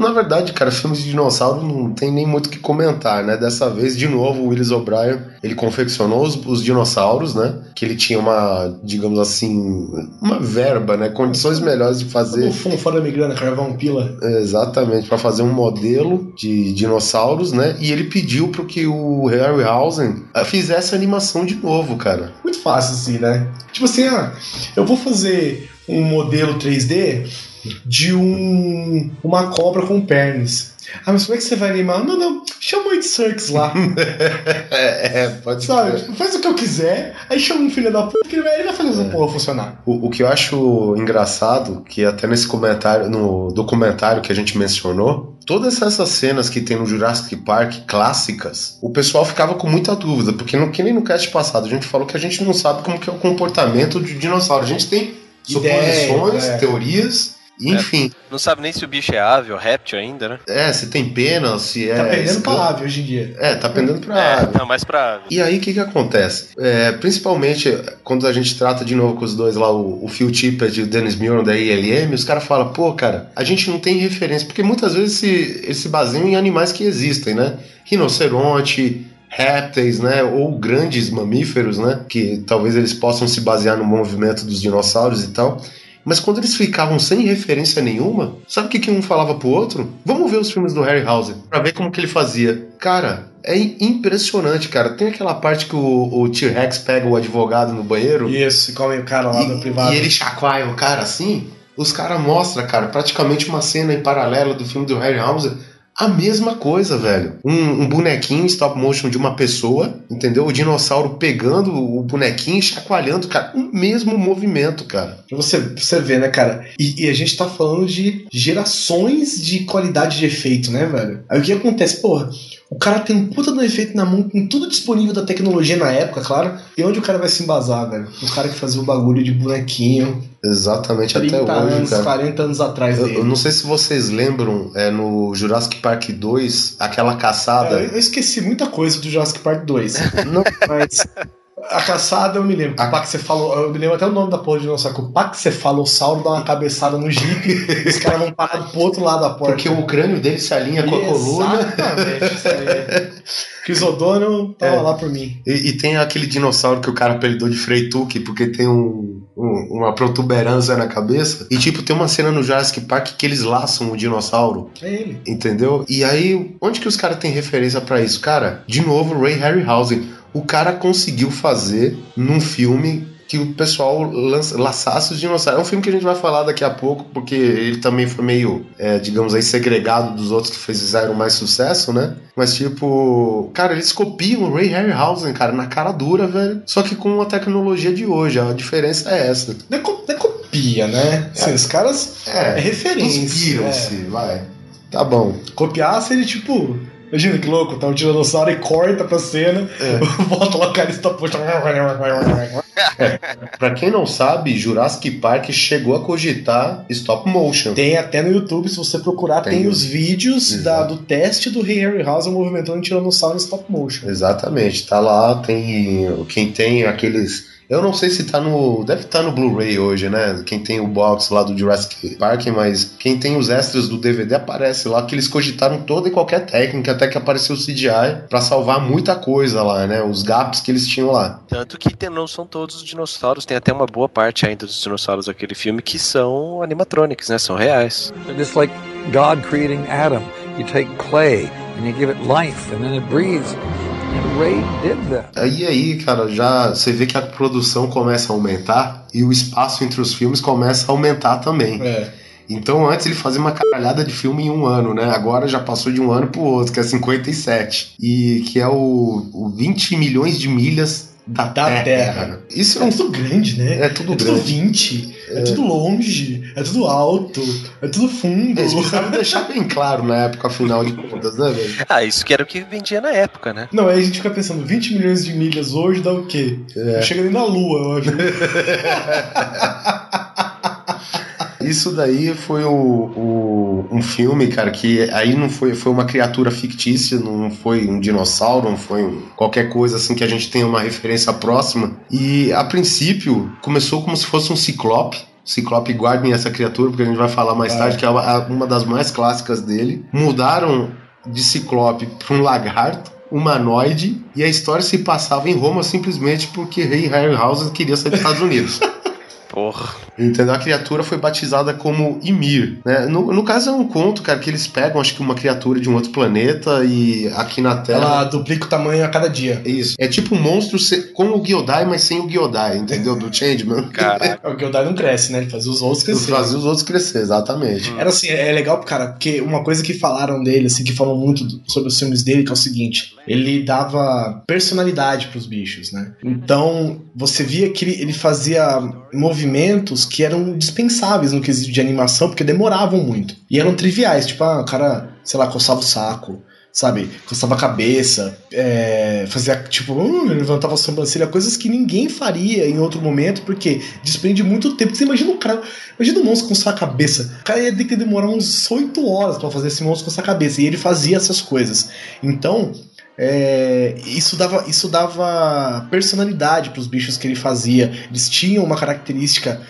Na verdade, cara, filmes de dinossauro não tem nem muito o que comentar, né? Dessa vez, de novo, o Willis O'Brien, ele confeccionou os, os dinossauros, né? Que ele tinha uma, digamos assim, uma verba, né? Condições melhores de fazer. O Fum fora migrana, carvão pila. Exatamente, para fazer um modelo de dinossauros, né? E ele pediu para que o Harryhausen eh, fizesse a animação de novo, cara. Muito fácil, assim, né? Tipo assim, ah, eu vou fazer um modelo 3D de um uma cobra com pernas. Ah, mas como é que você vai animar? Não, não, chama o Ed Serkis lá. é, é, pode Sabe? ser. Faz o que eu quiser, aí chama um filho da puta que ele vai, ele vai fazer essa porra funcionar. O, o que eu acho engraçado, que até nesse comentário, no documentário que a gente mencionou, todas essas cenas que tem no Jurassic Park clássicas, o pessoal ficava com muita dúvida, porque no, que nem no cast passado, a gente falou que a gente não sabe como que é o comportamento de dinossauro. A gente tem suposições, é. teorias, enfim. Não sabe nem se o bicho é ave ou réptil ainda, né? É, se tem pena, se é. Tá pendendo pra ave hoje em dia. É, tá pendendo pra É, ave. não, mais pra ave. E aí, o que que acontece? É, principalmente quando a gente trata de novo com os dois lá, o, o Phil Tippett e o Dennis Muren da ILM, os caras falam, pô, cara, a gente não tem referência, porque muitas vezes se, eles se baseiam em animais que existem, né? Rinoceronte, répteis, né? Ou grandes mamíferos, né? Que talvez eles possam se basear no movimento dos dinossauros e tal. Mas quando eles ficavam sem referência nenhuma, sabe o que, que um falava pro outro? Vamos ver os filmes do Harryhausen pra ver como que ele fazia. Cara, é impressionante, cara. Tem aquela parte que o, o T-Rex pega o advogado no banheiro Isso, e come o cara lá e, do privado. e ele chacoalha o cara assim. Os caras mostram, cara, praticamente uma cena em paralelo do filme do Harryhausen. A mesma coisa, velho. Um, um bonequinho stop motion de uma pessoa, entendeu? O dinossauro pegando o bonequinho e chacoalhando, cara. O mesmo movimento, cara. Você, você ver, né, cara? E, e a gente tá falando de gerações de qualidade de efeito, né, velho? Aí o que acontece? Porra, o cara tem um puta do efeito na mão, com tudo disponível da tecnologia na época, claro. E onde o cara vai se embasar, velho? O cara que fazia o bagulho de bonequinho Exatamente 30 até hoje, anos, cara. 40 anos atrás Eu, eu não sei se vocês lembram, é, no Jurassic Park 2, aquela caçada. É, eu esqueci muita coisa do Jurassic Park 2. Não, Mas a caçada eu me lembro. O Paxefalo, eu me lembro até o nome da porra de dinossauro. O Paxefalossauro dá uma cabeçada no jipe os caras vão parar pro outro lado da porta. porque o crânio dele se alinha com a coluna. Exatamente, isso aí. Chris O'Donnell tava É. lá por mim. E, e tem aquele dinossauro que o cara apelidou de Freituque, porque tem um, um- uma protuberância na cabeça. E tipo, tem uma cena no Jurassic Park que eles laçam o dinossauro, É ele. entendeu? E aí, onde que os caras têm referência pra isso? Cara, de novo, Ray Harryhausen. O cara conseguiu fazer num filme que o pessoal lança, laçasse os dinossauros. É um filme que a gente vai falar daqui a pouco, porque ele também foi meio, é, digamos aí, segregado dos outros que fizeram mais sucesso, né? Mas, tipo, cara, eles copiam o Ray Harryhausen, cara, na cara dura, velho. Só que com a tecnologia de hoje. A diferença é essa. Não é, co- não é copia, né? Assim, Os caras. É, referência. Inspiram-se, é. vai. Tá bom. Copiar seria tipo. Imagina que louco, tá um tiranossauro e corta pra cena, É. volta lá o cara e está puxa. Pra quem não sabe, Jurassic Park chegou a cogitar stop motion. Tem até no YouTube, se você procurar, tem, Tem os vídeos da, do teste do Ray Harryhausen movimentando um tiranossauro em stop motion. Exatamente, tá lá, tem quem tem aqueles Eu não sei se tá no. Deve estar tá no Blu-ray hoje, né? Quem tem o box lá do Jurassic Park, mas quem tem os extras do DVD aparece lá que eles cogitaram toda e qualquer técnica, até que apareceu o CGI para salvar muita coisa lá, né? Os gaps que eles tinham lá. Tanto que tem, não são todos os dinossauros, tem até uma boa parte ainda dos dinossauros daquele filme que são animatronics, né? São reais. Just like God creating Adam, you take clay and you give it life and then it breathes. Aí aí, cara, já você vê que a produção começa a aumentar e o espaço entre os filmes começa a aumentar também. É. Então antes ele fazia uma caralhada de filme em um ano, né? Agora já passou de um ano pro outro, que é 57. E que é o, o 20 milhões de milhas da, da terra. terra. Isso é, é tudo grande, né? É tudo é grande. Tudo 20, é. é. tudo longe, é tudo alto, é tudo fundo. Eles precisavam deixar bem claro na época, afinal de contas, né, velho? Ah, isso que era o que vendia na época, né? Não, aí a gente fica pensando, 20 milhões de milhas hoje dá o quê? É. Chega nem na lua, eu acho. Isso daí foi o, o, um filme, cara, que aí não foi, foi uma criatura fictícia, não foi um dinossauro, não foi um, qualquer coisa assim que a gente tenha uma referência próxima. E a princípio começou como se fosse um ciclope. Ciclope, guardem essa criatura, porque a gente vai falar mais tarde, que é uma, uma das mais clássicas dele. Mudaram de Ciclope para um lagarto humanoide e a história se passava em Roma simplesmente porque Rei Harryhausen queria sair dos Estados Unidos. Porra. Entendeu? A criatura foi batizada como Ymir. Né? No, no caso é um conto, cara, que eles pegam, acho que uma criatura de um outro planeta e aqui na Terra. Ela duplica o tamanho a cada dia. Isso. É tipo um monstro com o Gyodai, mas sem o Gyodai, entendeu? Do Changeman. Caraca. o Gyodai não cresce, né? Ele fazia os outros crescer. Fazia os outros crescer, exatamente. Era assim, é legal, cara, porque uma coisa que falaram dele, assim, que falam muito sobre os filmes dele, que é o seguinte: ele dava personalidade pros bichos, né? Então, você via que ele fazia movimentos que eram dispensáveis no quesito de animação, porque demoravam muito. E eram triviais, tipo, ah, o cara, sei lá, coçava o saco, sabe? Coçava a cabeça, é, fazia tipo, hum, levantava a sobrancelha, coisas que ninguém faria em outro momento, porque despende muito tempo. Você imagina o cara, imagina o monstro coçar a cabeça. O cara ia ter que demorar uns 8 horas para fazer esse monstro coçar a cabeça, e ele fazia essas coisas. Então, é, isso, dava, isso dava personalidade para os bichos que ele fazia. Eles tinham uma característica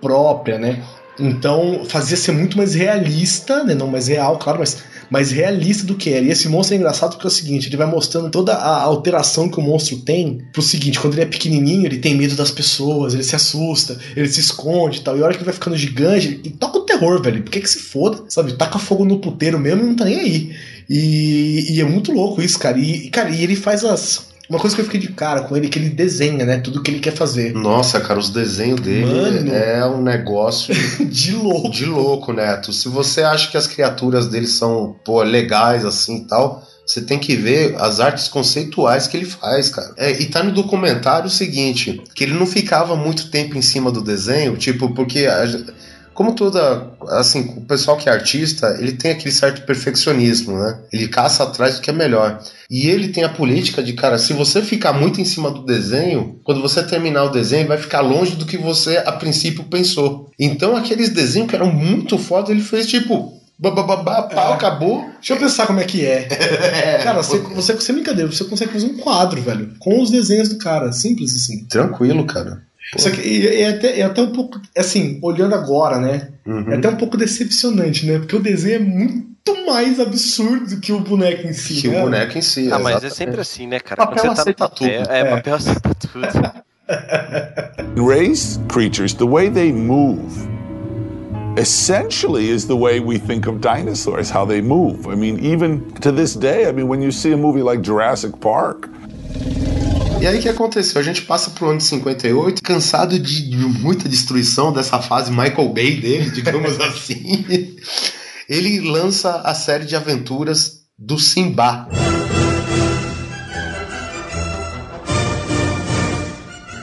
própria, né? Então fazia ser muito mais realista, né? Não mais real, claro, mas mais realista do que era. E esse monstro é engraçado porque é o seguinte: ele vai mostrando toda a alteração que o monstro tem pro seguinte: quando ele é pequenininho, ele tem medo das pessoas, ele se assusta, ele se esconde e tal. E a hora que ele vai ficando gigante, ele toca o terror, velho. Por que que se foda? Sabe? Taca fogo no puteiro mesmo e não tá nem aí. E, e é muito louco isso, cara. E, cara, e ele faz as. Uma coisa que eu fiquei de cara com ele é que ele desenha, né? Tudo que ele quer fazer. Nossa, cara, os desenhos dele Mano. é um negócio de louco. de louco, Neto. Se você acha que as criaturas dele são, pô, legais assim e tal, você tem que ver as artes conceituais que ele faz, cara. É, e tá no documentário o seguinte, que ele não ficava muito tempo em cima do desenho, tipo, porque a, como toda, assim, o pessoal que é artista, ele tem aquele certo perfeccionismo, né? Ele caça atrás do que é melhor. E ele tem a política de, cara, se você ficar muito em cima do desenho, quando você terminar o desenho, vai ficar longe do que você a princípio pensou. Então, aqueles desenhos que eram muito foda, ele fez tipo, bababá, pau, É. acabou. Deixa eu pensar como é que é. cara, você, você, sem brincadeira, você consegue fazer um quadro, velho, com os desenhos do cara. Simples assim. Tranquilo, cara. Só que é, até, é até um pouco, assim, olhando agora, né? Uhum. É até um pouco decepcionante, né? Porque o desenho é muito mais absurdo que o boneco em si. Que né? o boneco em si. Ah, mas é sempre assim, né, cara? Papel Quando você tá aceita papel, tudo. É, É. papel aceita tudo. Raised creatures, the way they move, essentially is the way we think of dinosaurs, how they move. I mean, even to this day, I mean, when you see a movie like Jurassic Park, E aí o que aconteceu? A gente passa pro ano de 58, cansado de, de muita destruição dessa fase Michael Bay dele, digamos assim. Ele lança a série de aventuras do Simba.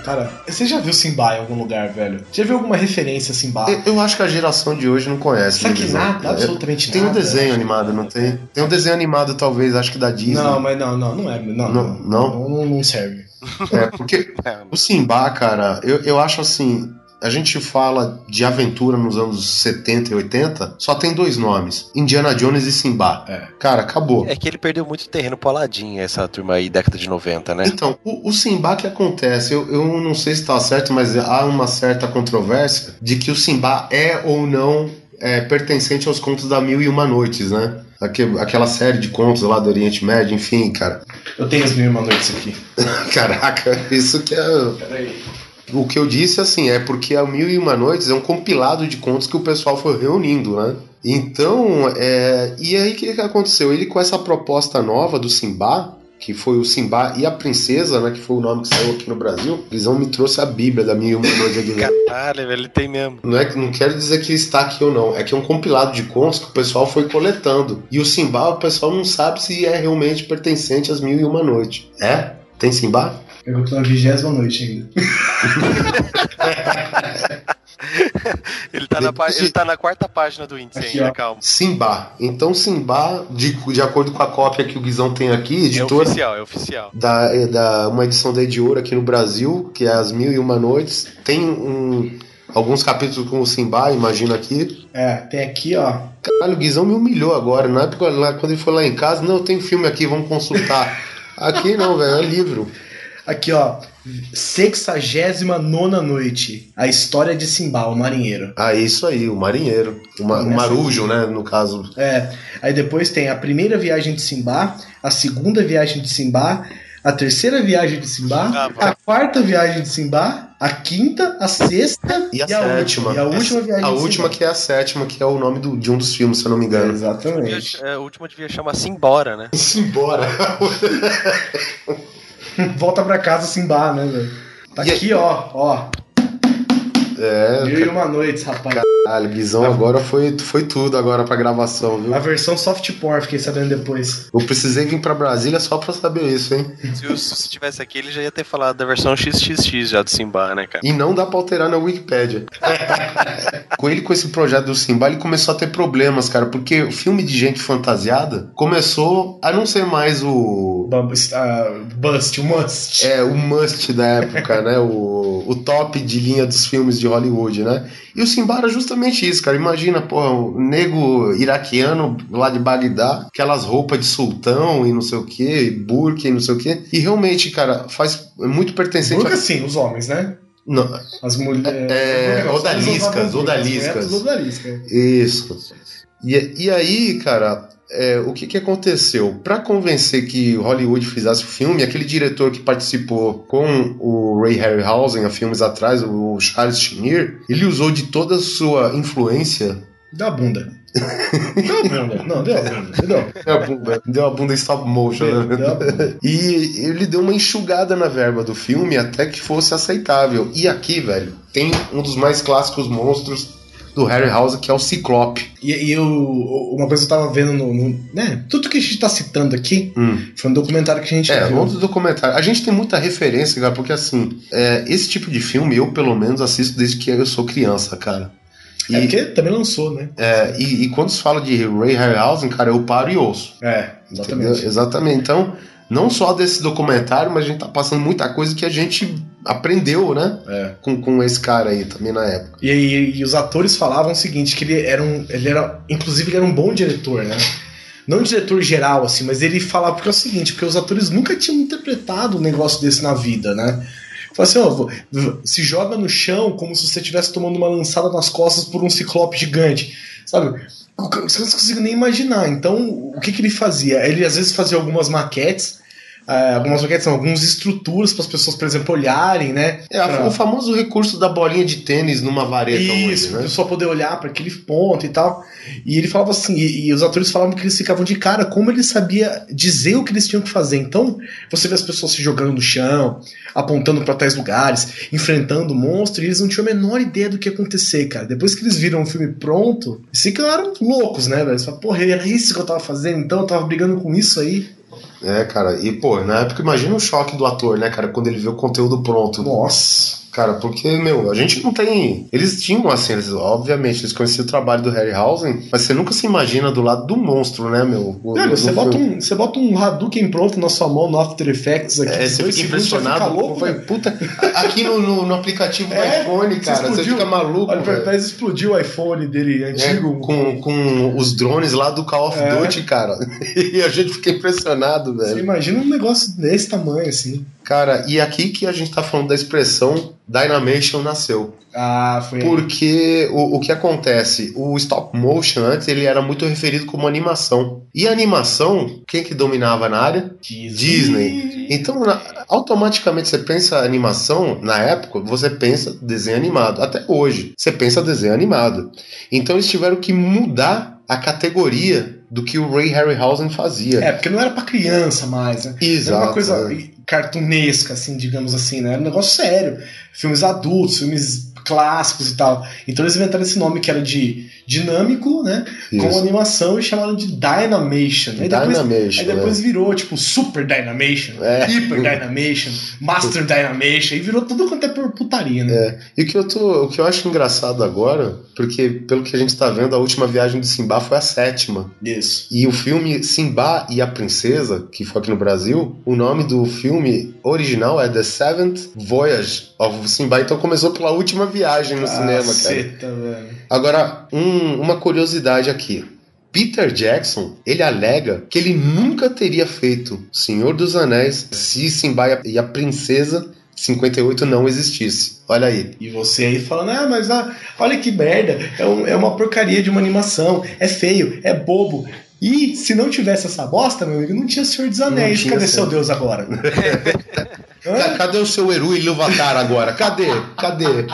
Cara, você já viu Simba em algum lugar, velho? Já viu alguma referência a Simba? Eu, eu acho que a geração de hoje não conhece. Será que nada? Absolutamente Tem um nada. desenho animado, não tem? Tem um desenho animado, talvez, acho que da Disney. Não, mas não, não, não é. Não, Não? não, não, não serve. É, porque o Simba, cara, eu, eu acho assim. A gente fala de aventura nos anos 70 e 80, só tem dois nomes: Indiana Jones e Simba. É. Cara, acabou. É que ele perdeu muito terreno pro Aladdin, essa turma aí, década de 90, né? Então, o, o Simba que acontece, eu, eu não sei se tá certo, mas há uma certa controvérsia de que o Simba é ou não é, pertencente aos contos da Mil e Uma Noites, né? Aque- aquela série de contos lá do Oriente Médio, enfim, cara. Eu tenho as mil e uma noites aqui. Caraca, isso que é. Peraí. O que eu disse, assim, é porque a Mil e Uma Noites é um compilado de contos que o pessoal foi reunindo, né? Então, é... e aí o que, que aconteceu? Ele com essa proposta nova do Simba, que foi o Simba e a Princesa, né? Que foi o nome que saiu aqui no Brasil, eles me trouxe a Bíblia da Mil e Uma Noites aqui. Caralho, ele tem mesmo. Não, é, que- não quero dizer que está aqui ou não, é que é um compilado de contos que o pessoal foi coletando. E o Simba, o pessoal não sabe se é realmente pertencente às Mil e Uma Noites. É? Tem Simba? Eu tô na vigésima noite ainda. Ele tá, na, ele tá na quarta página do índice Aqui, ainda, ó. calma. Simba. Então, Simba, de, de acordo com a cópia que o Guizão tem aqui, É editora. oficial, é oficial. da, é da uma edição da Ediora aqui no Brasil, que é As Mil e Uma Noites. Tem um, alguns capítulos com o Simba, imagino aqui. É, tem aqui, ó. Caralho, o Guizão me humilhou agora. Na época, lá, quando ele foi lá em casa, não, tem filme aqui, vamos consultar. Aqui não, velho, é livro. Aqui, ó. Sexagésima nona noite. A história de Simba, o marinheiro. Ah, isso aí, o marinheiro. O, ma- o marujo, né, no caso. É. Aí depois tem a primeira viagem de Simba, a segunda viagem de Simba, a terceira viagem de Simba, Ah, a quarta viagem de Simba, a quinta, a sexta E a, sétima. última. E a última viagem A de última que é a sétima, que é o nome do- de um dos filmes, se eu não me engano. Exatamente. É, a última devia chamar Simbora, né? Simbora. Volta pra casa Simba, né, velho? Tá aqui, ó, ó. É, Mil e uma noites, rapaz. caralho, Guizão agora foi, foi tudo agora pra gravação, viu? A versão soft porn, fiquei sabendo depois. Eu precisei vir pra Brasília só pra saber isso, hein? Se se tivesse aqui, ele já ia ter falado da versão XXX já do Simba, né, cara? E não dá pra alterar na Wikipédia. com ele, com esse projeto do Simba, ele começou a ter problemas, cara, porque o filme de gente fantasiada começou a não ser mais o. Bust, ah, bust, o must. É, o must da época, né? O, o top de linha dos filmes de Hollywood, né? E o Simba era justamente isso, cara. Imagina, porra, um nego iraquiano lá de Bagdá, aquelas roupas de sultão e não sei o que, burka e não sei o que. E realmente, cara, faz é muito pertencente Burca a... sim, os homens, né? Não, As mulheres. É, Não, odaliscas, odaliscas. Isso. E, e aí, cara, é, o que, que aconteceu? Pra convencer que Hollywood fizesse o filme, aquele diretor que participou com o Ray Harryhausen há filmes atrás, o Charles Schneer, ele usou de toda a sua influência. Deu a bunda. Deu a bunda. Não, deu a bunda. Deu. A bunda, deu a bunda stop motion, né? E ele deu uma enxugada na verba do filme até que fosse aceitável. E aqui, velho, tem um dos mais clássicos monstros do Harryhausen, que é o Ciclope. E, e eu, uma coisa que eu tava vendo no, no- né? Tudo que a gente tá citando aqui foi um documentário que a gente É, viu. outro documentário. A gente tem muita referência, cara, porque assim, é, esse tipo de filme eu, pelo menos, assisto desde que eu sou criança, cara. É porque também lançou, né? é, e, e quando se fala de Ray Harryhausen, cara, eu paro e ouço. É, exatamente. Entendeu? Exatamente. Então, não só desse documentário, mas a gente tá passando muita coisa que a gente aprendeu, né? É. Com, com esse cara aí também na época. E, e- e os atores falavam o seguinte, que ele era um. Ele era. Inclusive, ele era um bom diretor, né? Não diretor geral, assim, mas ele falava porque é o seguinte, porque os atores nunca tinham interpretado um negócio desse na vida, né? Fala assim, ó, se joga no chão como se você estivesse tomando uma lançada nas costas por um ciclope gigante, sabe? Você não consegue nem imaginar. Então, o que, que ele fazia? Ele às vezes fazia algumas maquetes, ah, algumas maquetes, não, algumas estruturas para as pessoas, por exemplo, olharem, né? É a- Pra- o famoso recurso da bolinha de tênis numa vareta isso, para né? o pessoal poder olhar para aquele ponto e tal. E ele falava assim, e, e os atores falavam que eles ficavam de cara, como ele sabia dizer o que eles tinham que fazer. Então, você vê as pessoas se jogando no chão, apontando para tais lugares, enfrentando o monstro, e eles não tinham a menor ideia do que ia acontecer, cara. Depois que eles viram o filme pronto, eles ficaram loucos, né, velho? Porra, era isso que eu tava fazendo, então eu tava brigando com isso aí. É, cara, e pô, na época imagina o choque do ator, né, cara, quando ele vê o conteúdo pronto. Nossa. Cara, porque, meu, a gente não tem. Eles tinham assim, eles, obviamente, eles conheciam o trabalho do Harryhausen, mas você nunca se imagina do lado do monstro, né, meu? O- você bota, um, você bota um Hadouken pronto na sua mão no After Effects aqui. É, você fica você impressionado. fica louco, velho. puta, aqui no, no, no aplicativo do É, iPhone, cara, você fica maluco. Olha pra velho. explodiu o iPhone dele É, antigo. com, com os drones lá do Call of É. Duty, cara. E a gente fica impressionado, Você velho. imagina um negócio desse tamanho, assim. Cara, e aqui que a gente tá falando da expressão Dynamation nasceu. Ah, foi. Porque o, o que acontece? O stop motion antes ele era muito referido como animação. E animação, quem que dominava na área? Disney. Então, na- automaticamente você pensa animação, na época, você pensa desenho animado. Até hoje, você pensa desenho animado. Então eles tiveram que mudar a categoria do que o Ray Harryhausen fazia. É, porque não era pra criança mais, né? Exato, Era uma coisa é. Cartunesca, assim, digamos assim, né? Era um negócio sério. Filmes adultos, filmes clássicos e tal. Então eles inventaram esse nome que era de dinâmico, né? Isso. Com animação e chamaram de Dynamation. Aí depois, Dynamation, aí depois é. virou, tipo, Super Dynamation, É. Hyper Dynamation, Master Dynamation, e virou tudo quanto é por putaria, né? É, e o que, eu tô, o que eu acho engraçado agora, porque pelo que a gente tá vendo, a última viagem do Simba foi a sétima. Isso. E o filme Simba e a Princesa, que foi aqui no Brasil, o nome do filme original é The Seventh Voyage of Simba. Então começou pela última viagem no cinema, cara. Velho. Agora, um- uma curiosidade aqui. Peter Jackson, ele alega que ele nunca teria feito Senhor dos Anéis se Simba e a- e a Princesa 58 não existisse. Olha aí. E você aí falando, ah, mas ah, olha que merda, é, um- é uma porcaria de uma animação, é feio, é bobo. E se não tivesse essa bosta, meu amigo, não tinha Senhor dos Anéis. Cadê seu Deus agora? Ca- Cadê o seu Eru Ilúvatar agora? Cadê? Cadê?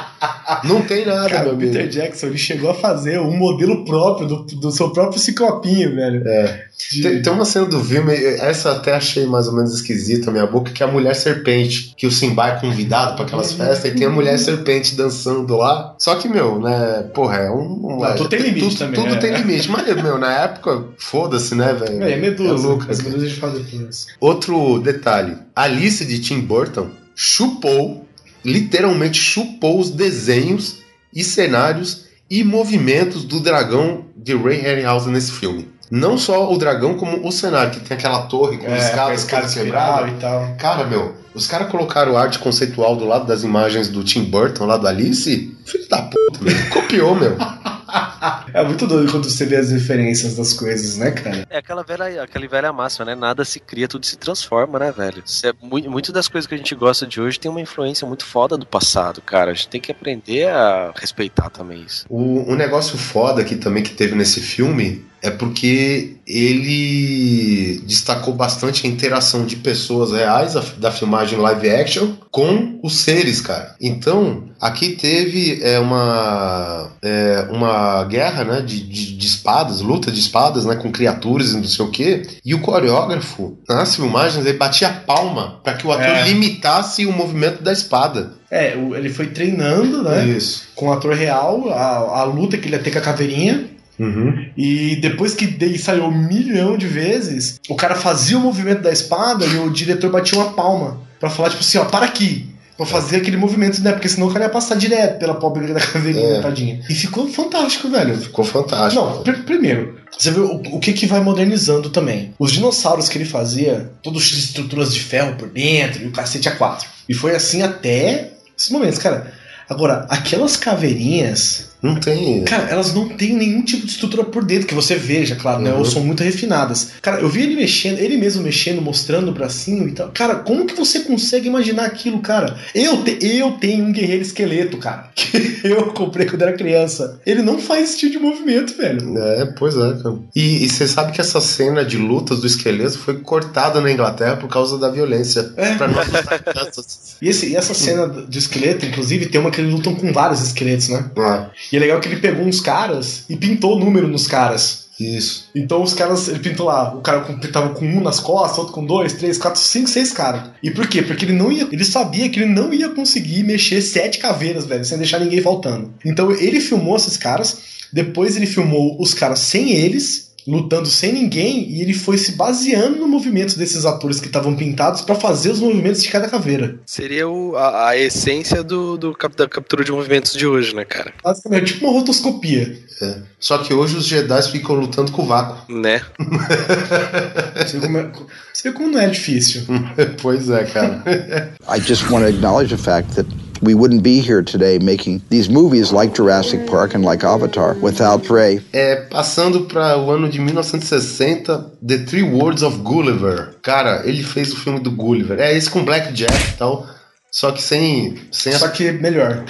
Não tem nada, Cara, meu o amigo. Peter Jackson ele chegou a fazer um modelo próprio do, do seu próprio ciclopinho, velho. É. De- Tem, tem uma cena do filme, essa eu até achei mais ou menos esquisita na minha boca, que é a mulher serpente, que o Simba é convidado pra aquelas festas e tem a mulher serpente dançando lá. Só que, meu, né, porra, é um. Não, tudo tem limite tudo, também, Tudo é. tem limite. Mas, meu, na época, foda-se, né, velho? É, é medusa. louco, As assim. medusas a fala depois. Outro detalhe: Alice de Tim Burton chupou, literalmente chupou os desenhos e cenários e movimentos do dragão de Ray Harryhausen nesse filme. Não só o dragão, como o cenário, que tem aquela torre com É, escadas escada espiral quebrada. e tal. Cara, meu, os caras colocaram arte conceitual do lado das imagens do Tim Burton, lá do Alice. Filho da puta, meu. Copiou, meu. É muito doido quando você vê as referências das coisas, né, cara? É aquela velha, aquela velha máxima, né? Nada se cria, tudo se transforma, né, velho? Isso é muito, muito das coisas que a gente gosta de hoje tem uma influência muito foda do passado, cara. A gente tem que aprender a respeitar também isso. O, um negócio foda aqui também que teve nesse filme é porque ele destacou bastante a interação de pessoas reais da, filmagem live action com os seres, cara. Então, aqui teve é, uma, é, uma guerra né, de, de, de espadas, luta de espadas né, com criaturas e não sei o que. E o coreógrafo, nas filmagens, ele batia palma para que o ator É. limitasse o movimento da espada. É, ele foi treinando, né? Isso. Com o ator real, a, a luta que ele ia ter com a caveirinha. Uhum. E depois que daí saiu um milhão de vezes, o cara fazia o movimento da espada e o diretor batia uma palma pra falar, tipo assim, ó, para aqui. Pra fazer aquele movimento, né? Porque senão o cara ia passar direto pela pobre da caveirinha, É. tadinha. E ficou fantástico, velho. Ficou fantástico. Não, pr- primeiro, você vê o, o que, que vai modernizando também. Os dinossauros que ele fazia, todos de estruturas de ferro por dentro, e o cacete a quatro. E foi assim até esses momentos, cara. Agora, aquelas caveirinhas. Não tem. Cara, elas não têm nenhum tipo de estrutura por dentro que você veja, claro, né? Uhum. Ou são muito refinadas. Cara, eu vi ele mexendo, ele mesmo mexendo, mostrando o bracinho e tal. Cara, como que você consegue imaginar aquilo, cara? Eu, te- eu tenho um guerreiro esqueleto, cara. Que eu comprei quando era criança. Ele não faz esse tipo de movimento, velho. É, pois é, cara. E, você sabe que essa cena de lutas do esqueleto foi cortada na Inglaterra por causa da violência. É. Pra não assustar crianças. E, esse, e essa cena de esqueleto, inclusive, tem uma que eles lutam com vários esqueletos, né? Ah, E é legal que ele pegou uns caras e pintou o número nos caras. isso. Então os caras, ele pintou lá, o cara com- tava com um nas costas, outro com dois, três, quatro, cinco, seis caras. E por quê? Porque ele não ia, ele sabia que ele não ia conseguir mexer sete caveiras, velho, sem deixar ninguém faltando. Então ele filmou esses caras, depois ele filmou os caras sem eles. Lutando sem ninguém e ele foi se baseando no movimento desses atores que estavam pintados pra fazer os movimentos de cada caveira. Seria o, a, a essência do, do cap- da captura de movimentos de hoje, né, cara? Basicamente, tipo uma rotoscopia. É. Só que hoje os Jedi ficam lutando com o vácuo. Né? Você vê como, é- você vê como não é difícil. pois é, cara. I just want to acknowledge the fact that we wouldn't be here today making these movies like Jurassic Park and like Avatar without Ray. É, passando para o ano de 1960, The Three Words of Gulliver. Cara, ele fez o filme do Gulliver. É esse com Black Jack e tal. Só que sem. sem Só que melhor.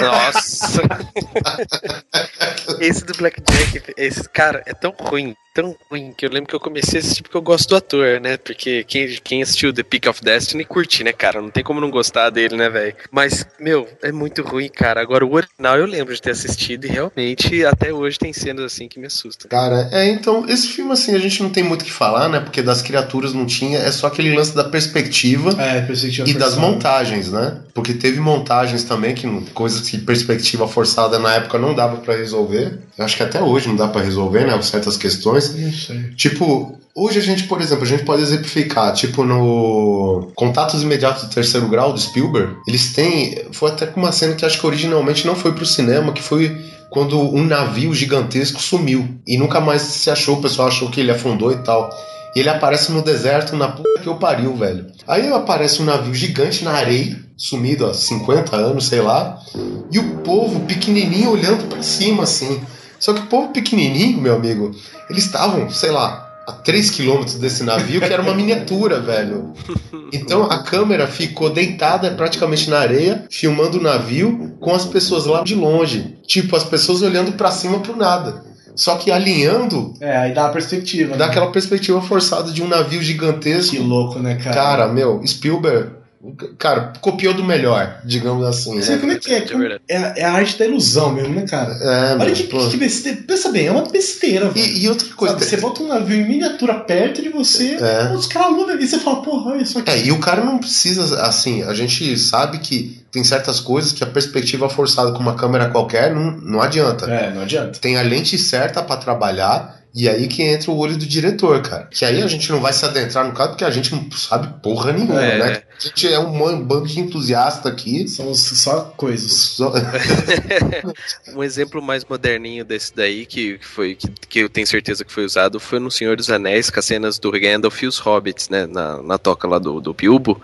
Nossa! esse do Blackjack, esse cara é tão ruim, tão ruim, que eu lembro que eu comecei a assistir porque eu gosto do ator, né? Porque quem, quem assistiu The Peak of Destiny curte, né, cara? Não tem como não gostar dele, né, velho? Mas, meu, é muito ruim, cara. Agora, o original eu lembro de ter assistido e realmente até hoje tem cenas assim que me assustam. Cara, é, então, esse filme, assim, a gente não tem muito o que falar, né? Porque das criaturas não tinha, é só aquele lance da perspectiva É, perspectiva e das forçada. montagens, né? Porque teve montagens também, que coisas que perspectiva forçada na época não dava pra resolver. Eu acho que até hoje não dá pra resolver, né? Certas questões. Sei. Tipo, hoje a gente, por exemplo, a gente pode exemplificar, tipo, no Contatos Imediatos do Terceiro Grau, do Spielberg, eles têm. Foi até com uma cena que acho que originalmente não foi pro cinema, que foi quando um navio gigantesco sumiu. E nunca mais se achou, o pessoal achou que ele afundou e tal. E ele aparece no deserto na puta que eu pariu, velho. Aí aparece um navio gigante na areia, sumido há 50 anos, sei lá. E o povo pequenininho olhando pra cima, assim. Só que o povo pequenininho, meu amigo, eles estavam, sei lá, a 3 quilômetros desse navio, que era uma miniatura, velho. Então a câmera ficou deitada praticamente na areia, filmando o navio com as pessoas lá de longe. Tipo, as pessoas olhando pra cima pro nada. Só que alinhando, É, aí dá uma perspectiva. dá né? aquela perspectiva forçada de um navio gigantesco. Que louco, né, cara? Cara, meu, Spielberg, cara, copiou do melhor, digamos assim. Você vê Né? como é que é? É. É, a- é a arte da ilusão mesmo, né, cara? É, Olha que, pô. que besteira. Pensa bem, é uma besteira, velho. E, e outra coisa. Sabe, você bota um navio em miniatura perto de você, É. os caras aluram e você fala, porra, olha isso aqui. É, e o cara não precisa, assim, a gente sabe que tem certas coisas que a perspectiva forçada com uma câmera qualquer não, não adianta. É, não adianta. Tem a lente certa pra trabalhar e aí que entra o olho do diretor, cara. Que aí a gente não vai se adentrar no caso porque a gente não sabe porra nenhuma, É. né? A gente é um bando de entusiasta aqui. São só coisas. Só- Um exemplo mais moderninho desse daí, que foi que, que eu tenho certeza que foi usado, foi no Senhor dos Anéis, com as cenas do Gandalf e os Hobbits, né? Na, na toca lá do, do Bilbo.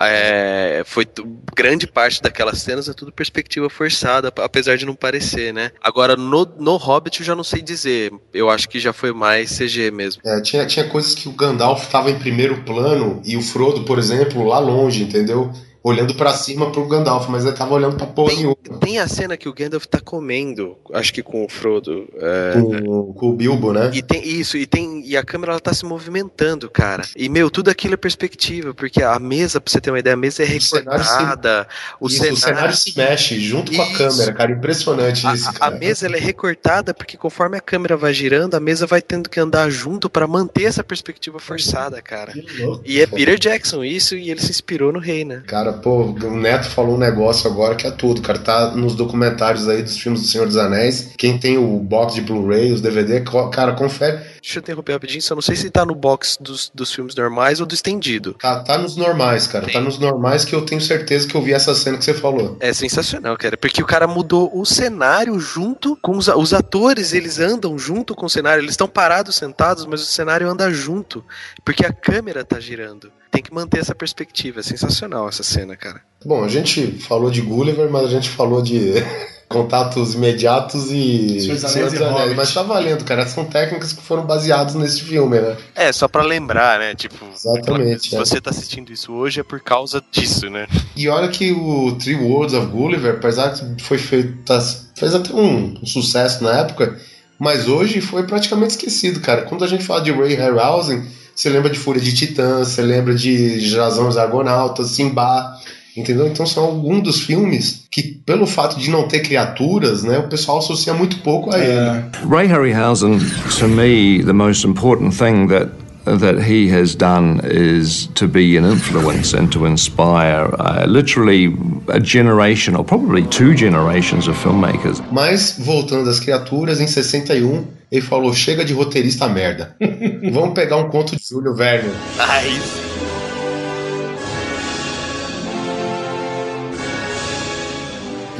É, foi grande parte daquelas cenas é tudo perspectiva forçada, apesar de não parecer, né? Agora, no, no Hobbit eu já não sei dizer. Eu acho que já foi mais CG mesmo. É, tinha, tinha coisas que o Gandalf tava em primeiro plano e o Frodo, por exemplo, lá longe, entendeu? Olhando pra cima pro Gandalf, mas ele tava olhando pra porra nenhuma. Tem a cena que o Gandalf tá comendo, acho que com o Frodo. é, Com, com o Bilbo, né? E tem isso, e tem e a câmera ela tá se movimentando, cara. E meu, tudo aquilo é perspectiva, porque a mesa, pra você ter uma ideia, a mesa é O cenário se- recortada, o Isso, cenário, o cenário se mexe junto com a Isso. câmera, cara. Impressionante isso, a, a cara. mesa ela é recortada porque conforme a câmera vai girando, a mesa vai tendo que andar junto pra manter essa perspectiva forçada, cara. Que louco. E é Peter Jackson isso e ele se inspirou no rei, né? Cara, pô, o Neto falou um negócio agora que é tudo, cara. Tá nos documentários aí dos filmes do Senhor dos Anéis. Quem tem o box de Blu-ray, os DVD, cara, confere. Deixa eu interromper rapidinho, só não sei se tá no box dos, dos filmes normais ou do estendido. Tá, tá nos normais, cara. Tá nos normais que eu tenho certeza que eu vi essa cena que você falou. É sensacional, cara, porque o cara mudou o cenário junto com os, os atores, eles andam junto com o cenário, eles estão parados sentados, mas o cenário anda junto, porque a câmera tá girando. Tem que manter essa perspectiva, é sensacional essa cena, cara. Bom, a gente falou de Gulliver, mas a gente falou de contatos imediatos e Senhor dos Anéis Senhor e Anéis. Mas tá valendo, cara. São técnicas que foram baseadas nesse filme, né? É, só pra lembrar, né, tipo... Exatamente, Se é. você tá assistindo isso hoje é por causa disso, né? E olha que o Three Words of Gulliver, apesar que foi feito, tá- fez até um, um sucesso na época, mas hoje foi praticamente esquecido, cara. Quando a gente fala de Ray Harryhausen, você lembra de Fúria de Titã, você lembra de Jasão os Argonautas, Simba, entendeu? Então são alguns dos filmes que, pelo fato de não ter criaturas, né, o pessoal associa muito pouco a ele. É, Ray Harryhausen, to me, the most important thing that that he has done is to be an influence and to inspire uh, literally a generation or probably two generations of filmmakers. Mas, voltando às criaturas, em 61, ele falou: chega de roteirista merda. Vamos pegar um conto de Júlio Verne. Aí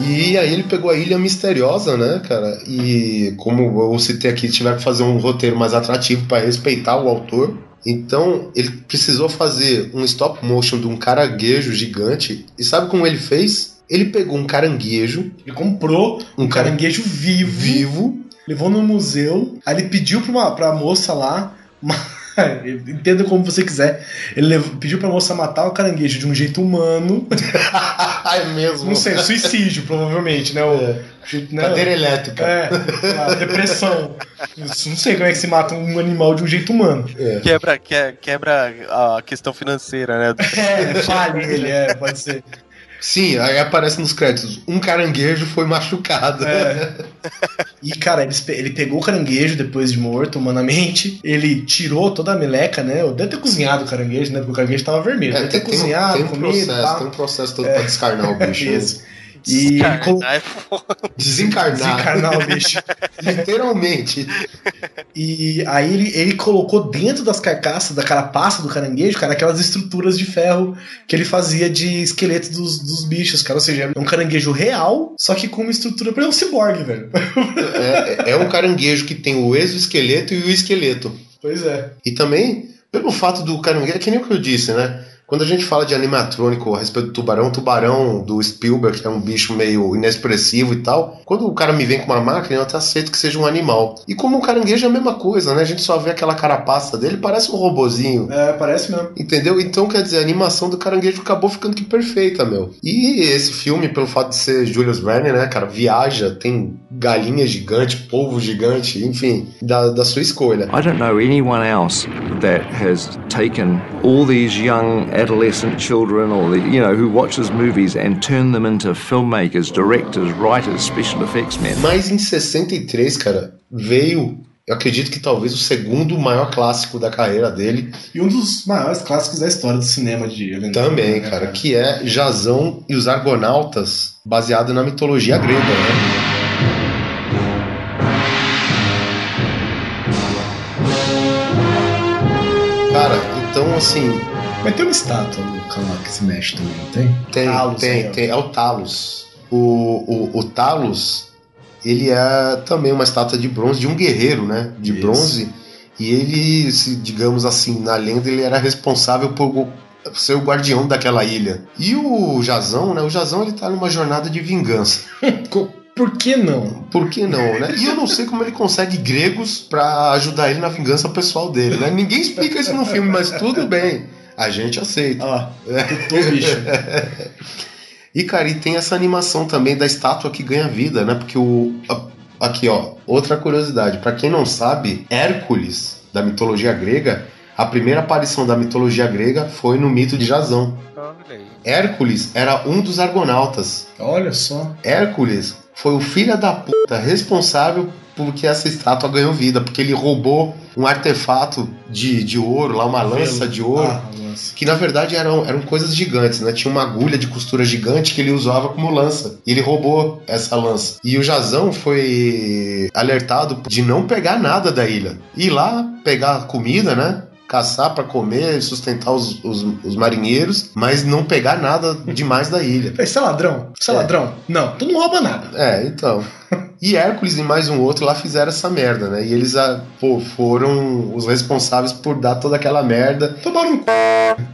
E aí ele pegou a Ilha Misteriosa, né, cara? E como eu citei aqui, tiver que fazer um roteiro mais atrativo para respeitar o autor. Então ele precisou fazer um stop motion de um caranguejo gigante. E sabe como ele fez? Ele pegou um caranguejo. Ele comprou um caranguejo vivo. Vivo. Levou no museu. Aí ele pediu pra, uma, pra moça lá. uma- Entenda como você quiser. Ele levou- pediu pra moça matar o caranguejo de um jeito humano. é mesmo. Não sei, suicídio, provavelmente, né? O, né? Cadeira elétrica. É, lá, depressão. Isso, Não sei como é que se mata um animal de um jeito humano. Quebra, que- quebra a questão financeira, né? É, fale ele, é, pode ser. Sim, aí aparece nos créditos: um caranguejo foi machucado. É. E, cara, ele, ele pegou o caranguejo depois de morto, humanamente. Ele tirou toda a meleca, né? Deve ter cozinhado o caranguejo, né? Porque o caranguejo tava vermelho. É, Deve ter tem, cozinhado, tem um comido. processo, tem um processo todo pra descarnar o bicho. né? Isso. E ele colo- Desencarnar. Desencarnar o bicho. Literalmente. E aí ele, ele colocou dentro das carcaças, da carapaça do caranguejo, cara, aquelas estruturas de ferro que ele fazia de esqueleto dos, dos bichos, cara. Ou seja, é um caranguejo real, só que com uma estrutura pra um ciborgue, velho. É, é um caranguejo que tem o exoesqueleto e o esqueleto. Pois é. E também, pelo fato do caranguejo, é que nem o que eu disse, né? Quando a gente fala de animatrônico a respeito do tubarão, o tubarão do Spielberg, que é um bicho meio inexpressivo e tal, quando o cara me vem com uma máquina, eu até aceito que seja um animal. E como o caranguejo é a mesma coisa, né? A gente só vê aquela carapaça dele, parece um robozinho. É, parece mesmo. Entendeu? Então, quer dizer, a animação do caranguejo acabou ficando que perfeita, meu. E esse filme, pelo fato de ser Julius Verne, né, cara, viaja, tem galinha gigante, polvo gigante, enfim, da, da sua escolha. I don't know anyone else that has taken all these young adolescent children or the, you know who watches movies and turned them into filmmakers, directors, writers, special effects men. Mas em 63, cara, veio, eu acredito que talvez o segundo maior clássico da carreira dele. E um dos maiores clássicos da história do cinema de aventura. Também, né, cara, que é Jazão e os Argonautas, baseado na mitologia grega, né? Cara, então assim. Mas tem uma estátua do canal que se mexe também, não tem? Tem, Talos tem, tem. É o Talos. O, o, o Talos, ele é também uma estátua de bronze de um guerreiro, né? De Isso. bronze. E ele, se, digamos assim, na lenda, ele era responsável por ser o guardião daquela ilha. E o Jazão, né? O Jazão, ele tá numa jornada de vingança. Por que não? Por que não, né? E eu não sei como ele consegue gregos pra ajudar ele na vingança pessoal dele, né? Ninguém explica isso no filme, mas tudo bem. A gente aceita. Ah, tô bicho. E, cara, e tem essa animação também da estátua que ganha vida, né? Porque o. Aqui, ó, outra curiosidade. Pra quem não sabe, Hércules, da mitologia grega, a primeira aparição da mitologia grega foi no mito de Jasão. Hércules era um dos argonautas. Olha só. Hércules foi o filho da puta responsável porque essa estátua ganhou vida, porque ele roubou um artefato de, de ouro, lá uma lança de ouro, Ah, que na verdade eram, eram coisas gigantes, né? Tinha uma agulha de costura gigante que ele usava como lança. E ele roubou essa lança. E o Jazão foi alertado de não pegar nada da ilha. Ir lá pegar comida, né? Caçar pra comer, sustentar os, os, os marinheiros, mas não pegar nada demais da ilha. Você é ladrão? Você é, É. ladrão? Não, tu não rouba nada. É, então. E Hércules e mais um outro lá fizeram essa merda, né? E eles ah, pô, foram os responsáveis por dar toda aquela merda. Tomaram um c...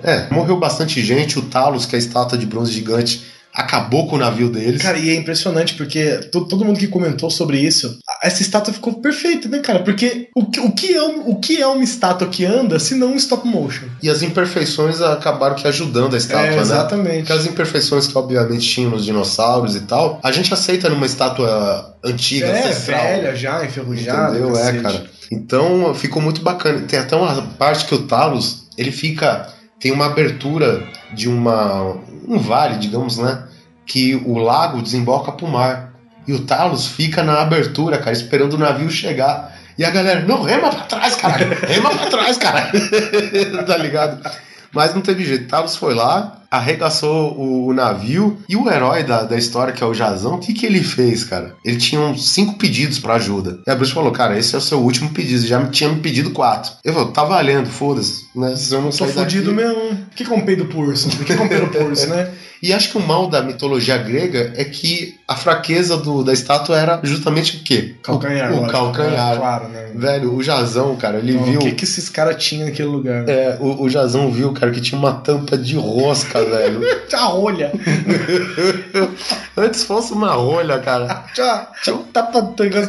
É, morreu bastante gente. O Talos, que é a estátua de bronze gigante, acabou com o navio deles. Cara, e é impressionante porque to- todo mundo que comentou sobre isso, essa estátua ficou perfeita, né, cara? Porque o que, o que, é, o que é uma estátua que anda se não um stop motion? E as imperfeições acabaram que ajudando a estátua, É, né? exatamente. Aquelas imperfeições que obviamente tinham nos dinossauros e tal, a gente aceita numa estátua antiga, é, ancestral. velha já, enferrujada. Entendeu? É, cacete. cara. Então ficou muito bacana. Tem até uma parte que o Talos, ele fica. Tem uma abertura de uma. Um vale, digamos, né? Que o lago desemboca pro mar. E o Talos fica na abertura, cara, esperando o navio chegar. E a galera, não, rema pra trás, caralho. Rema pra trás, caralho. tá ligado? Mas não teve jeito. Talos foi lá, arregaçou o, o navio e o herói da, da história, que é o Jazão, o que, que ele fez, cara? Ele tinha uns cinco pedidos pra ajuda. E a Bruce falou, cara, esse é o seu último pedido. Já me tinha me pedido quatro. Eu falei, tá valendo, foda-se. Né? Se eu não Tô daqui- fudido mesmo. O que comprei do Purso? O que comprei do Purso, né? E acho que o mal da mitologia grega é que a fraqueza do, da estátua era justamente o quê? Calcanhar. O, o lógico. calcanhar. É, claro, né? Velho, o Jazão, cara, ele viu. O que, que esses caras tinham naquele lugar? É, o, o Jazão viu, cara, que tinha uma tampa de rosca, velho. Tinha rolha. Antes fosse uma rolha, cara. Tinha, tinha um tapa,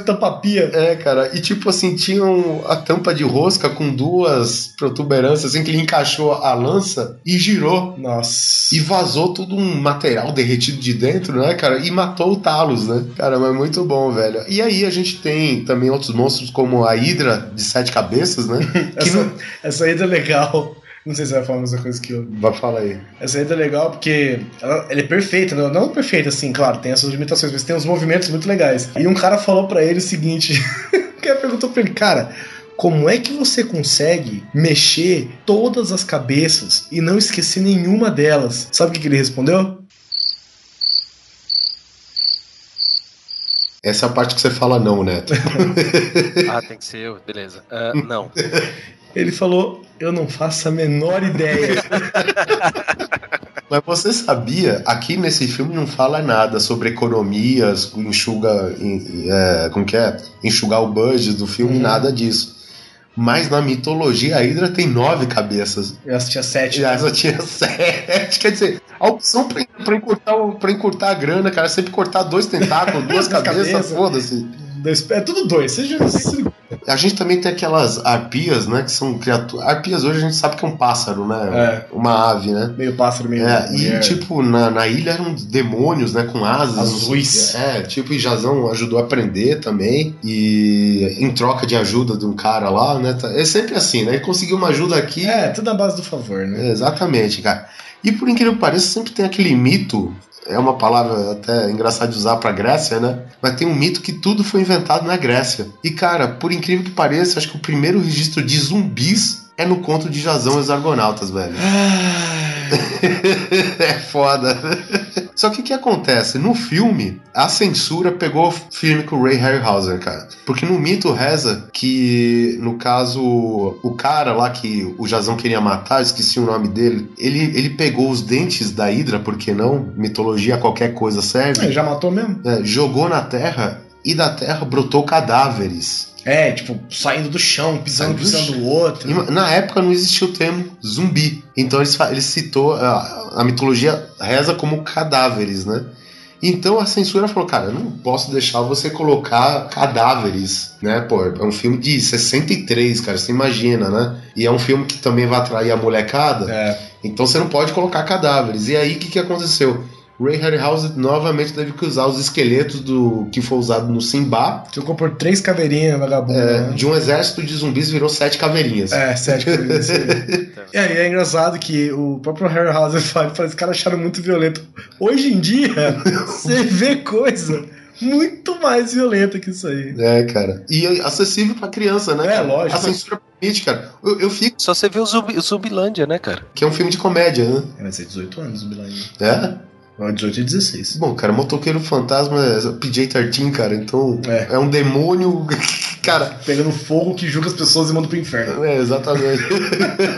tapa-pia. É, cara, e tipo assim, tinha um- a tampa de rosca com duas protuberâncias, assim, que ele encaixou a lança e girou. Nossa. E vazou todo um material derretido de dentro, né, cara? E matou o Talos, né? Cara, mas muito bom, velho. E aí a gente tem também outros monstros como a Hidra de sete cabeças, né? Essa, não... essa aí é legal. Não sei se vai falar a mesma coisa que eu. Vai falar aí. Essa aí é legal porque ela, ela é perfeita, não, não perfeita assim, claro, tem as suas limitações, mas tem uns movimentos muito legais. E um cara falou pra ele o seguinte: o cara perguntou pra ele, cara. Como é que você consegue mexer todas as cabeças e não esquecer nenhuma delas? Sabe o que, que ele respondeu? Essa é a parte que você fala não, Neto. Ah, tem que ser eu, beleza. Ah, não. Ele falou: Eu não faço a menor ideia. Mas você sabia, aqui nesse filme não fala nada sobre economias, enxuga, é, como que é? Enxugar o budget do filme, nada disso. Mas na mitologia a Hydra tem nove cabeças. Eu tinha sete. E essa tinha sete. Quer dizer, a opção pra, pra, encurtar, pra encurtar a grana, cara, é sempre cortar dois tentáculos, duas cabeças, cabeças. foda-se. Dois- É tudo dois. Seja. A gente também tem aquelas arpias, né? Que são criaturas. Arpias hoje a gente sabe que é um pássaro, né? Uma ave, né? Meio pássaro, meio. É, e mulher. tipo, na, na ilha eram demônios, né? Com asas. Azuis. É, tipo, e Jazão ajudou a aprender também. E em troca de ajuda de um cara lá, né? tá- É sempre assim, né? Ele conseguiu uma ajuda aqui. É, tudo na base do favor, né? É, exatamente, cara. E por incrível que pareça, sempre tem aquele mito. É uma palavra até engraçada de usar pra Grécia, né? Mas tem um mito que tudo foi inventado na Grécia. E, cara, por incrível que pareça, acho que o primeiro registro de zumbis é no conto de Jazão e os Argonautas, velho. é foda. Só que o que acontece? No filme, a censura pegou firme com o Ray Harryhausen, cara. Porque no mito reza que, no caso, o cara lá que o Jazão queria matar, esqueci o nome dele, ele, ele pegou os dentes da Hidra, por que não? Mitologia, qualquer coisa serve. É, já matou mesmo? É, jogou na terra e da terra brotou cadáveres. É, tipo, saindo do chão, pisando, do pisando do outro. E Na época não existia o termo zumbi. Então eles, fa- ele citou, a, a mitologia reza como cadáveres, né? Então a censura falou, cara, eu não posso deixar você colocar cadáveres, né? Pô, é um filme de 63, cara, você imagina, né? E é um filme que também vai atrair a molecada. É. Então você não pode colocar cadáveres. E aí o que, que aconteceu? Ray Harryhausen novamente teve que usar os esqueletos do que foi usado no Simba. Trocou por três caveirinhas, vagabundo. É, né? de um exército de zumbis virou sete caveirinhas. É, sete caveirinhas. aí. é, e é engraçado que o próprio Harryhausen fala, fala, os caras acharam muito violento. Hoje em dia, você vê coisa muito mais violenta que isso aí. É, cara. E acessível pra criança, né? É, cara? lógico. A censura permite, cara. Eu, eu fico. Só você vê o, Zumbi, o Zumbilândia, né, cara? Que é um filme de comédia, né? É, vai ser 18 anos, Zumbilândia. É? 18 e 16. Bom, cara, Motoqueiro Fantasma é PJ-13, cara. Então, é. um demônio. cara. Pegando fogo que julga as pessoas e manda pro inferno. É, exatamente.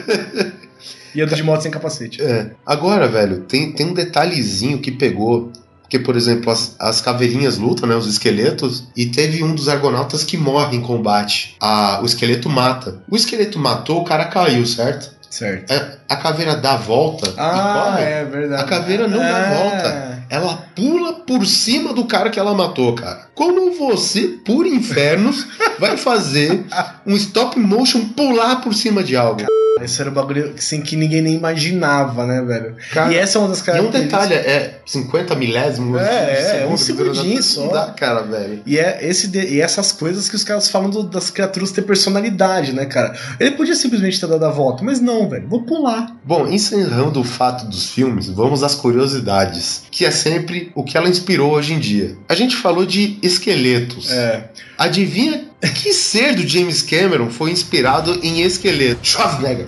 e anda de moto sem capacete. É. Agora, velho, tem, tem um detalhezinho que pegou. Porque, por exemplo, as, as caveirinhas lutam, né? Os esqueletos. E teve um dos argonautas que morre em combate. A, o esqueleto mata. O esqueleto matou, o cara caiu, certo? Certo. A, a caveira dá a volta Ah, e corre. é verdade. A caveira não dá É. volta. Ela pula por cima do cara que ela matou, cara. Como você, por infernos, vai fazer um stop motion pular por cima de algo? Isso era um bagulho assim, que ninguém nem imaginava, né, velho? Cara, e essa é uma das E um detalhe, é 50 milésimos. É, é, um segundinho só. Não dá, cara, velho. E é esse de- e essas coisas que os caras falam do- das criaturas ter personalidade, né, cara? Ele podia simplesmente ter dado a volta, mas não, velho. Vou pular. Bom, encerrando o fato dos filmes, vamos às curiosidades, que é sempre o que ela inspirou hoje em dia. A gente falou de esqueletos. É. Adivinha Que ser do James Cameron foi inspirado em esqueleto? Schwarzenegger.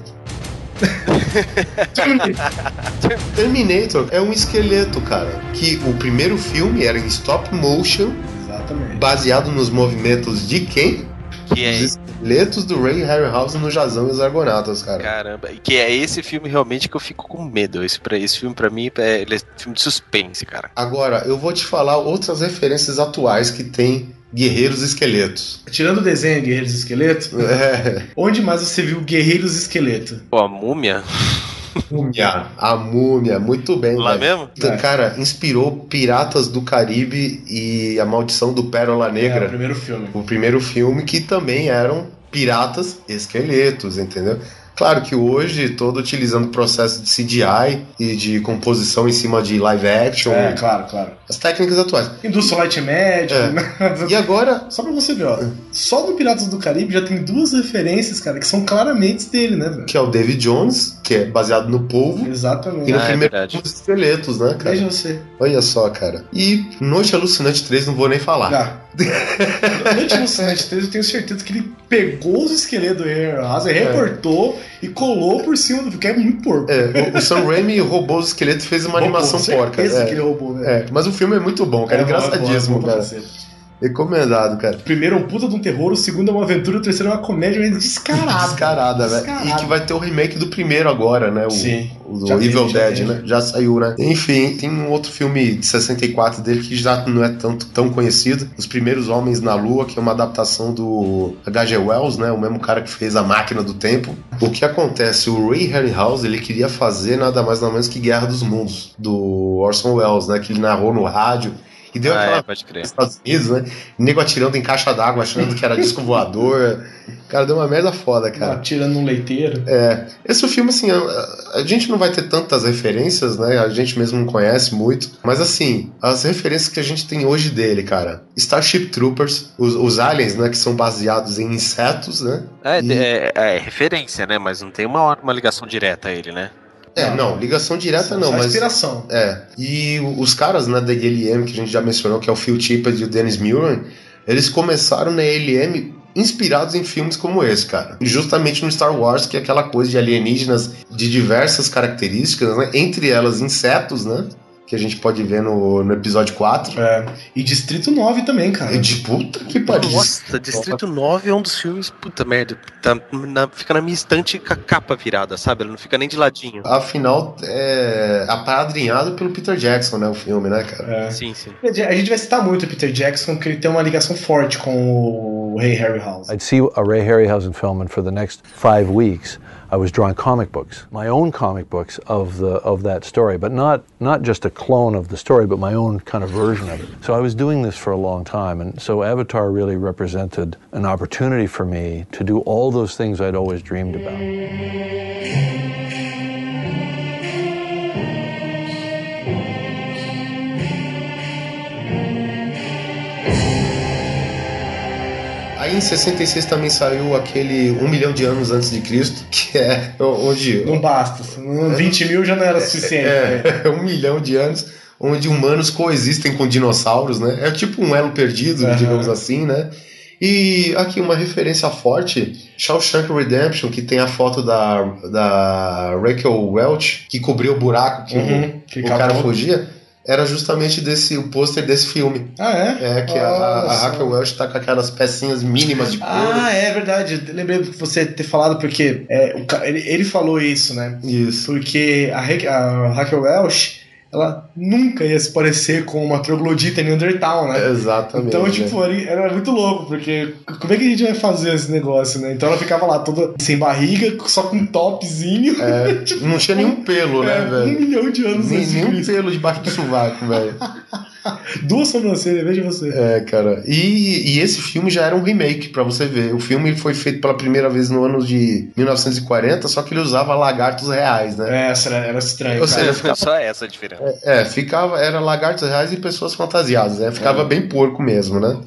Terminator é um esqueleto, cara. Que o primeiro filme era em stop motion, Exatamente. baseado nos movimentos de quem? Que é, Os esqueletos do Ray Harryhausen no Jazão e os Argonautas, cara. caramba, que é esse filme realmente que eu fico com medo. Esse, pra, esse filme, pra mim, é, ele é filme de suspense, cara. Agora, eu vou te falar outras referências atuais que tem guerreiros esqueletos. Tirando o desenho Guerreiros Esqueleto, É. onde mais você viu Guerreiros Esqueleto? Pô, a múmia? Múmia. A múmia, muito bem. Lá velho. mesmo? Então, Cara, inspirou Piratas do Caribe e A Maldição do Pérola É, o Negra. primeiro filme. o primeiro filme que também eram piratas esqueletos, entendeu? Claro que hoje, todo utilizando processo de CGI e de composição em cima de live action, É, claro, claro. as técnicas atuais. Indústria Light Médio. É. E agora, Só pra você ver, ó. Só do Piratas do Caribe já tem duas referências, cara, que são claramente dele, né, velho? que é o David Jones, que é baseado no polvo, Exatamente. e no Ah, é primeiro filme, os esqueletos, né, cara? Veja você. Olha só, cara. E Noite Alucinante 3 não vou nem falar. Ah. Noite Alucinante 3, eu tenho certeza que ele pegou os esqueletos do Harryhausen, recortou e colou por cima do que é muito porco. É, o, Sam Raimi roubou os esqueletos e fez uma Roubou, animação porca. É, que ele roubou, velho. é, mas o filme é muito bom, cara. É, engraçadíssimo, é pra cara. Recomendado, cara. Primeiro é um puta de um terror, o segundo é uma aventura, o terceiro é uma comédia descarada. Descarada, velho. E que vai ter o remake do primeiro agora, né? O, Sim. o Já teve, Evil já Dead, teve. né? Já saiu, né? Enfim, tem um outro filme de 64 dele que já não é tanto, tão conhecido. Os Primeiros Homens na Lua, que é uma adaptação do H.G. Wells, né? O mesmo cara que fez A Máquina do Tempo. O que acontece? O Ray Harryhausen, ele queria fazer nada mais nada menos que Guerra dos Mundos, do Orson Welles, né? Que ele narrou no rádio. E deu Ah, aquela é, pode crer. nos Estados Unidos, né? Nego atirando em caixa d'água, achando que era disco voador. Cara, deu uma merda foda, cara. Tirando um leiteiro. É. Esse filme, assim, a, a gente não vai ter tantas referências, né? A gente mesmo não conhece muito. Mas, assim, as referências que a gente tem hoje dele, cara. Starship Troopers, os, os aliens, né? Que são baseados em insetos, né? É, E- é, é referência, né? Mas não tem uma, uma ligação direta a ele, né? É, não, ligação direta não, só mas. inspiração. É. E os caras, né, da ILM, que a gente já mencionou, que é o Phil Tippett e o Dennis Muren, eles começaram na ILM inspirados em filmes como esse, cara. Justamente no Star Wars, que é aquela coisa de alienígenas de diversas características, né? Entre elas insetos, né? Que a gente pode ver no, no episódio 4. É. E Distrito 9 também, cara. E de puta que pariu. Nossa, Distrito 9 é um dos filmes, puta merda. Tá na- fica na minha estante com a capa virada, sabe? Ele não fica nem de ladinho. Afinal, é apadrinhado pelo Peter Jackson, né? O filme, né, cara? É. Sim, sim. A gente vai citar muito o Peter Jackson, porque ele tem uma ligação forte com o Ray Harryhausen. I'd see a Ray Harryhausen film, and for the next five weeks, I was drawing comic books, my own comic books of the of that story, but not not just a clone of the story, but my own kind of version of it. So I was doing this for a long time, and so Avatar really represented an opportunity for me to do all those things I'd always dreamed about. Aí em 66 também saiu aquele Um Milhão de Anos Antes de Cristo, que é onde. Não basta. 20 mil já não era suficiente. né? É, um milhão de anos onde humanos coexistem com dinossauros, né? É tipo um elo perdido, Aham. digamos assim, né? E aqui uma referência forte, Shawshank Redemption, que tem a foto da, da Raquel Welch, que cobriu o buraco que Uhum, o, que o cara fugia, era justamente desse o pôster desse filme. Ah, é? É, que a, a. Raquel Welch tá com aquelas pecinhas mínimas de couro. Ah, é verdade. Eu lembrei de você ter falado, porque é, ele, ele falou isso, né? Isso. Porque a, a Raquel Welch, ela nunca ia se parecer com uma troglodita Neandertal, né? Exatamente. Então, tipo, ali era muito louco, porque como é que a gente vai fazer esse negócio, né? Então ela ficava lá toda sem barriga, só com um topzinho. É, não tinha nenhum pelo, né, É, velho? Um milhão de anos Nem, antes nenhum pelo debaixo do sovaco, velho. Duas sobrancelhas, veja você. É, cara. E, e esse filme já era um remake, pra você ver. O filme foi feito pela primeira vez no ano de 1940, só que ele usava lagartos reais, né? É, essa era, era estranho, Ou cara. seja, ficava, Só essa a diferença. é, ficava, era lagartos reais e pessoas fantasiadas, né? Ficava bem porco mesmo, né?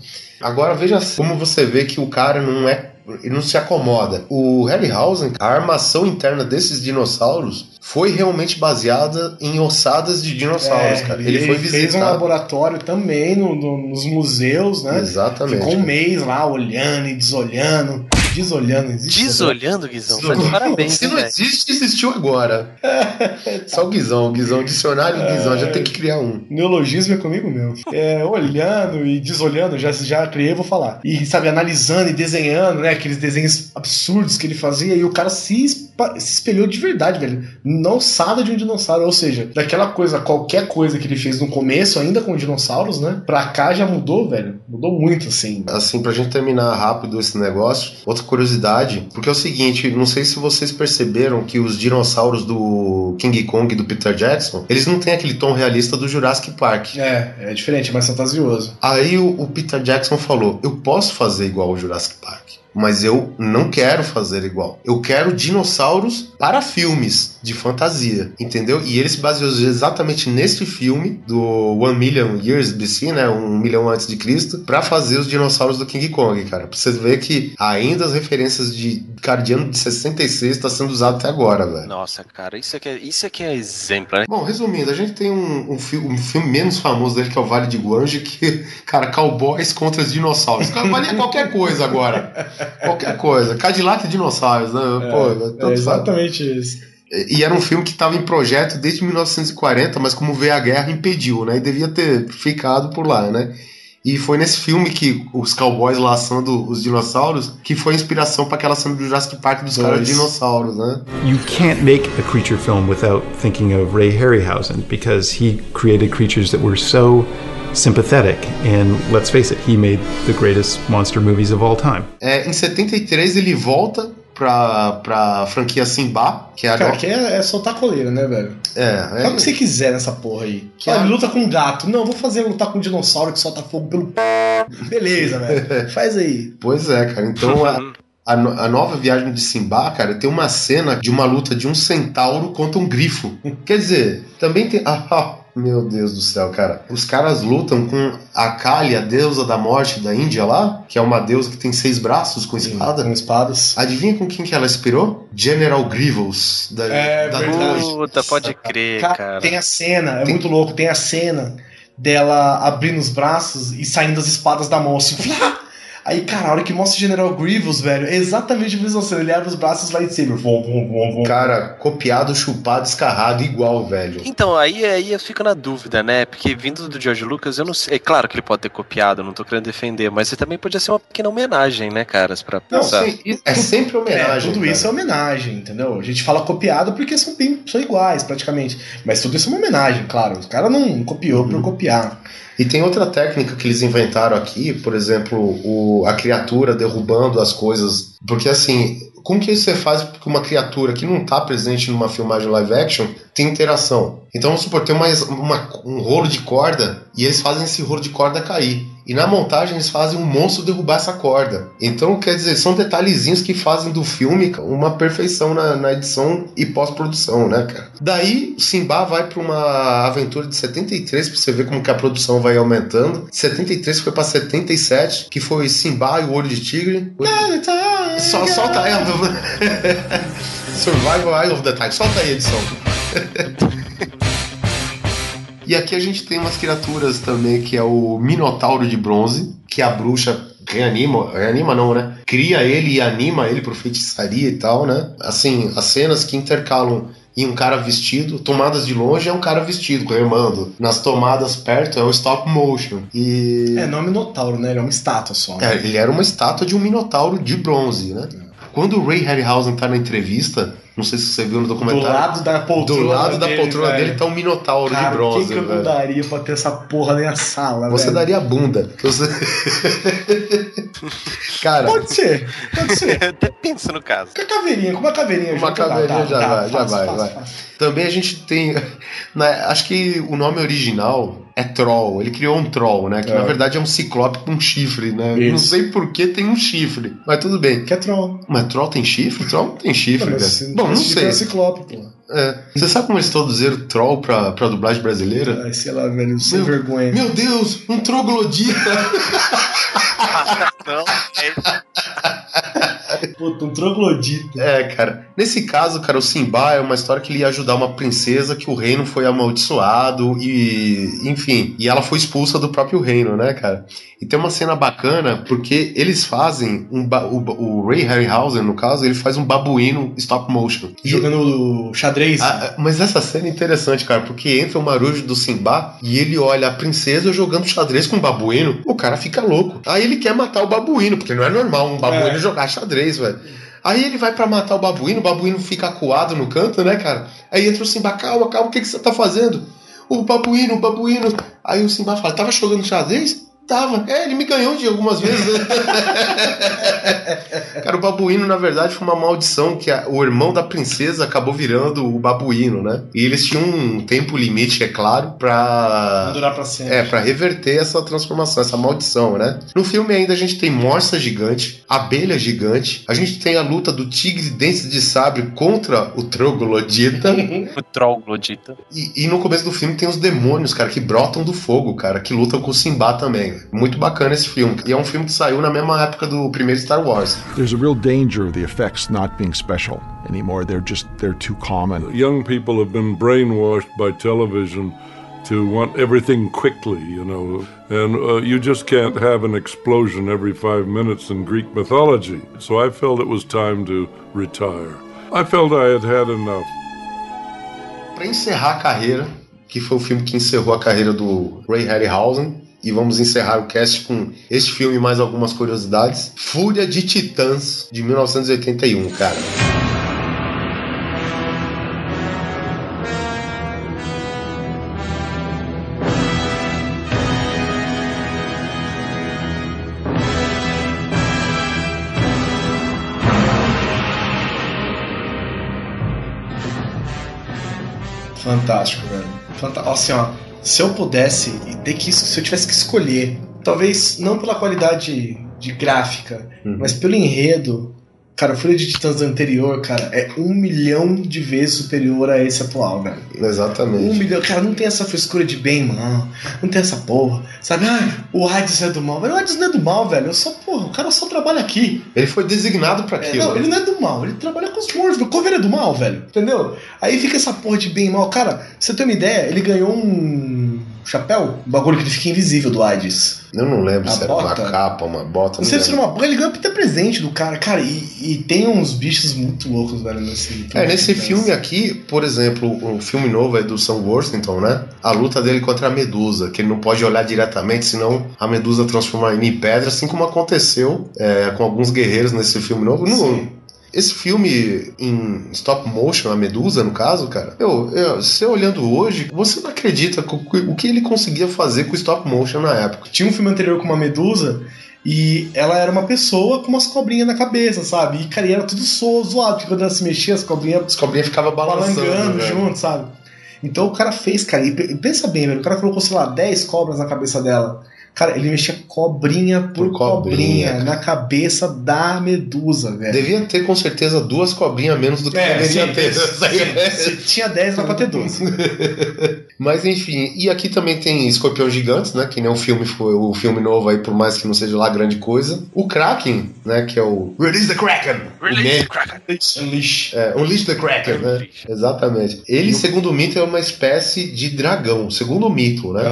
Agora veja como você vê que o cara não é ele não se acomoda. O Harryhausen, a armação interna desses dinossauros foi realmente baseada em ossadas de dinossauros, É, cara. Ele, foi fez um visitar. laboratório também no- no- nos museus, né? Exatamente. Ficou um mês lá olhando e desolhando. Desolhando, existe? Desolhando, Guizão? Tá de parabéns, Se não velho? existe, existiu agora. Só o Guizão, o Guizão, dicionário do Guizão, já tem que criar um. Neologismo é comigo mesmo. É, olhando e desolhando, já, já criei, vou falar. E, sabe, analisando e desenhando, né? Aqueles desenhos absurdos que ele fazia. E o cara se, se espelhou de verdade, velho. Na ossada de um dinossauro. Ou seja, daquela coisa, qualquer coisa que ele fez no começo, ainda com dinossauros, né? Pra cá já mudou, velho. Mudou muito, assim. Assim, pra gente terminar rápido esse negócio, outra curiosidade, porque é o seguinte, não sei se vocês perceberam que os dinossauros do King Kong e do Peter Jackson, eles não têm aquele tom realista do Jurassic Park. É, é diferente, é mais fantasioso. Aí o, o Peter Jackson falou: Eu posso fazer igual o Jurassic Park, mas eu não quero fazer igual. Eu quero dinossauros para filmes de fantasia, entendeu? E ele se baseou exatamente nesse filme do One Million Years BC, né? Um milhão antes de Cristo, para fazer os dinossauros do King Kong, cara. Pra você ver que ainda as referências de cara de ano de 66 tá sendo usado até agora, velho. Nossa, cara, isso aqui é, isso aqui é exemplo, né? Bom, resumindo, a gente tem um, um, fi- um filme menos famoso dele que é o Vale de Guanji, que, cara, cowboys contra os dinossauros. Cara, valia qualquer coisa agora. Qualquer coisa. Cadillac e dinossauros, né? Pô, é tanto faz. exatamente isso. E era um filme que estava em projeto desde 1940, mas como veio a guerra, impediu, né? E devia ter ficado por lá, né? E foi nesse filme que os cowboys laçando os dinossauros que foi a inspiração para aquela cena do Jurassic Park dos caras dinossauros, né? You can't make a creature film without thinking of Ray Harryhausen because he created creatures that were so sympathetic. And let's face it, he made the greatest monster movies of all time. É, em 73 ele volta pra, pra franquia Simba, que é a Cara, que é, é soltar coleira, né, velho? É, Faz o que você quiser nessa porra aí. Que Ah, é- luta com um gato. Não, vou fazer lutar com um dinossauro que solta fogo pelo p. Beleza, velho. Faz aí. Pois é, cara. Então a, a, no- a nova viagem de Simba, cara, tem uma cena de uma luta de um centauro contra um grifo. Quer dizer, também tem. Ah, ah, meu Deus do céu, cara. Os caras lutam com a Kali, a deusa da morte da Índia lá, que é uma deusa que tem seis braços com espada. Com espadas. Adivinha com quem que ela inspirou? General Grievous. Da, É da. Puta, pode crer, Cara, cara. tem a cena, é muito louco, tem a cena dela abrindo os braços e saindo as espadas da mão, assim! Aí, cara, a hora que mostra o General Grievous, velho, é exatamente a mesma cena. Ele abre os braços vai em cima. Vom, vom, vom, vom. Cara, copiado, chupado, escarrado, igual, velho. Então, aí, aí eu fico na dúvida, né? Porque vindo do George Lucas, eu não sei. É claro que ele pode ter copiado, não tô querendo defender, mas você também podia ser uma pequena homenagem, né, caras? Pra Não, pensar. sim, isso- É sempre homenagem. É, tudo cara. isso é homenagem, entendeu? A gente fala copiado porque são, bem, são iguais, praticamente. Mas tudo isso é uma homenagem, claro. O cara não copiou Uhum. por copiar. E tem outra técnica que eles inventaram aqui, por exemplo, o, a criatura derrubando as coisas. Porque assim, como que você faz com uma criatura que não está presente numa filmagem live action tem interação? Então vamos supor, tem uma, uma- um rolo de corda e eles fazem esse rolo de corda cair. E na montagem eles fazem um monstro derrubar essa corda. Então, quer dizer, são detalhezinhos que fazem do filme uma perfeição na, na edição e pós-produção, né, cara? Daí, Simba vai para uma aventura de 73, pra você ver como que a produção vai aumentando. 73 foi para 77, que foi Simba e o Olho de Tigre. Só solta aí. Survival of the Tiger. Solta aí a edição. E aqui a gente tem umas criaturas também, que é o Minotauro de Bronze, que a bruxa reanima, reanima não, né? Cria ele e anima ele por feitiçaria e tal, né? Assim, as cenas que intercalam em um cara vestido, tomadas de longe é um cara vestido, remando. Nas tomadas perto é o stop motion. E. É, não é Minotauro, né? Ele é uma estátua só. É, ele era uma estátua de um minotauro de bronze, né? Quando o Ray Harryhausen tá na entrevista, não sei se você viu no documentário. Do lado da poltrona Do lado da dele, poltrona velho. dele tá um minotauro Cara, de bronze. O que, que eu não daria pra ter essa porra na sala, Você velho? daria bunda. Você... Cara, Pode ser, pode ser. Até pensa no caso. Com a caveirinha, com uma caveirinha. uma junto, tá, caveirinha tá, já tá, vai, já vai, vai. Também a gente tem. né, acho que o nome original é Troll. Ele criou um Troll, né? Que É. na verdade é um ciclope com um chifre, né? Isso. Não sei por que tem um chifre, mas tudo bem. Que é troll. Mas Troll tem chifre? Troll não tem chifre, Não, cara. Bom, não chifre, sei. É ciclope, pô. É. Você sabe como eles traduziram Troll pra, pra dublagem brasileira? Ai, sei lá, velho, sem Meu- vergonha. Meu Deus, um troglodita! Não, é Puta, um troglodita. É, cara. Nesse caso, cara, o Simba é uma história que ele ia ajudar uma princesa que o reino foi amaldiçoado e, enfim, e ela foi expulsa do próprio reino, né, cara? E tem uma cena bacana porque eles fazem um o, o Ray Harryhausen, no caso, ele faz um babuíno stop motion. Jogando xadrez. Ah, ah, mas essa cena é interessante, cara, porque entra o marujo do Simba e ele olha a princesa jogando xadrez com o babuíno, o cara fica louco. Aí ele quer matar o babuíno, porque não é normal um babuíno É. jogar xadrez, velho. Aí ele vai pra matar o babuíno, o babuíno fica acuado no canto, né, cara? Aí entra o Simba, calma, calma, o que, que você tá fazendo? O babuíno, o babuíno. Aí o Simba fala, tava jogando xadrez? Tava. É, ele me ganhou de algumas vezes. né? Cara, o babuíno, na verdade, foi uma maldição que a- o irmão da princesa acabou virando o babuíno, né? E eles tinham um tempo limite, é claro, pra. Durar pra sempre. É, pra reverter essa transformação, essa maldição, né? No filme ainda a gente tem morsa gigante, abelha gigante, a gente tem a luta do tigre dentes de sabre contra o troglodita. O troglodita. E, e no começo do filme tem os demônios, cara, que brotam do fogo, cara, que lutam com o Simba também. Muito bacana esse filme. E é um filme que saiu na mesma época do primeiro Star Wars. There's a real danger of the effects not being special anymore. They're just they're too common. Young people have been brainwashed by television to want everything quickly, you know, and uh, you just can't have an explosion every five minutes in Greek mythology. So I felt it was time to retire. I felt I had had enough. Pra encerrar a carreira, que foi o filme que encerrou a carreira do Ray Harryhausen, e vamos encerrar o cast com este filme e mais algumas curiosidades. Fúria de Titãs, de 1981, cara. Fantástico, velho. Fanta assim, ó, se eu pudesse e ter que se eu tivesse que escolher, talvez não pela qualidade de gráfica, mas pelo enredo, cara, o Fúria de Titãs anterior, cara, é um milhão de vezes superior a esse atual, velho. Exatamente. Um milhão, cara, não tem essa frescura de bem, não. Não tem essa porra. Sabe, ah, o Hades é do mal. Velho, o Hades não é do mal, velho. Eu só, porra, o cara só trabalha aqui. Ele foi designado pra É, aquilo. não, ele não é do mal, ele trabalha com os mortos. O Cover é do mal, velho. Entendeu? Aí fica essa porra de bem e mal. Cara, pra você ter uma ideia, ele ganhou um chapéu, um bagulho que ele fica invisível do Hades. Eu não lembro A se era uma bota? capa, uma bota. Não sei se era lembro. uma porra, ele ganhou até presente do cara. Cara, e, e tem uns bichos muito loucos, velho, nesse É, nesse filme aqui, por exemplo, o filme novo é do Sam Worthington, né? A luta dele contra a Medusa, que ele não pode olhar diretamente, senão a Medusa transforma ele em pedra, assim como aconteceu é, com alguns guerreiros nesse filme novo. No- esse filme em stop motion, a Medusa, no caso, cara, eu, eu, você olhando hoje, você não acredita o que ele conseguia fazer com stop motion na época. Tinha um filme anterior com uma medusa e ela era uma pessoa com umas cobrinhas na cabeça, sabe? E, cara, e era tudo zoado, porque quando ela se mexia, as cobrinhas. As cobrinhas ficavam balançando, junto, sabe? Então o cara fez, cara, e pe- pensa bem, velho. O cara colocou, sei lá, 10 cobras na cabeça dela. Cara, ele mexia cobrinha por, Por cobrinha, cobrinha, na cabeça da medusa, velho. Devia ter com certeza duas cobrinhas a menos do que É, deveria sim, ter. sim. Se tinha 10, era pra ter 12. Mas enfim, e aqui também tem escorpião gigantes, né? Que nem o filme foi o filme novo aí, por mais que não seja lá grande coisa. O Kraken, né? Que é o Release the Kraken. Release the Kraken. Unleash. É, Unleash the Kraken, né? Exatamente. Ele, segundo o mito, é uma espécie de dragão, segundo o mito, né?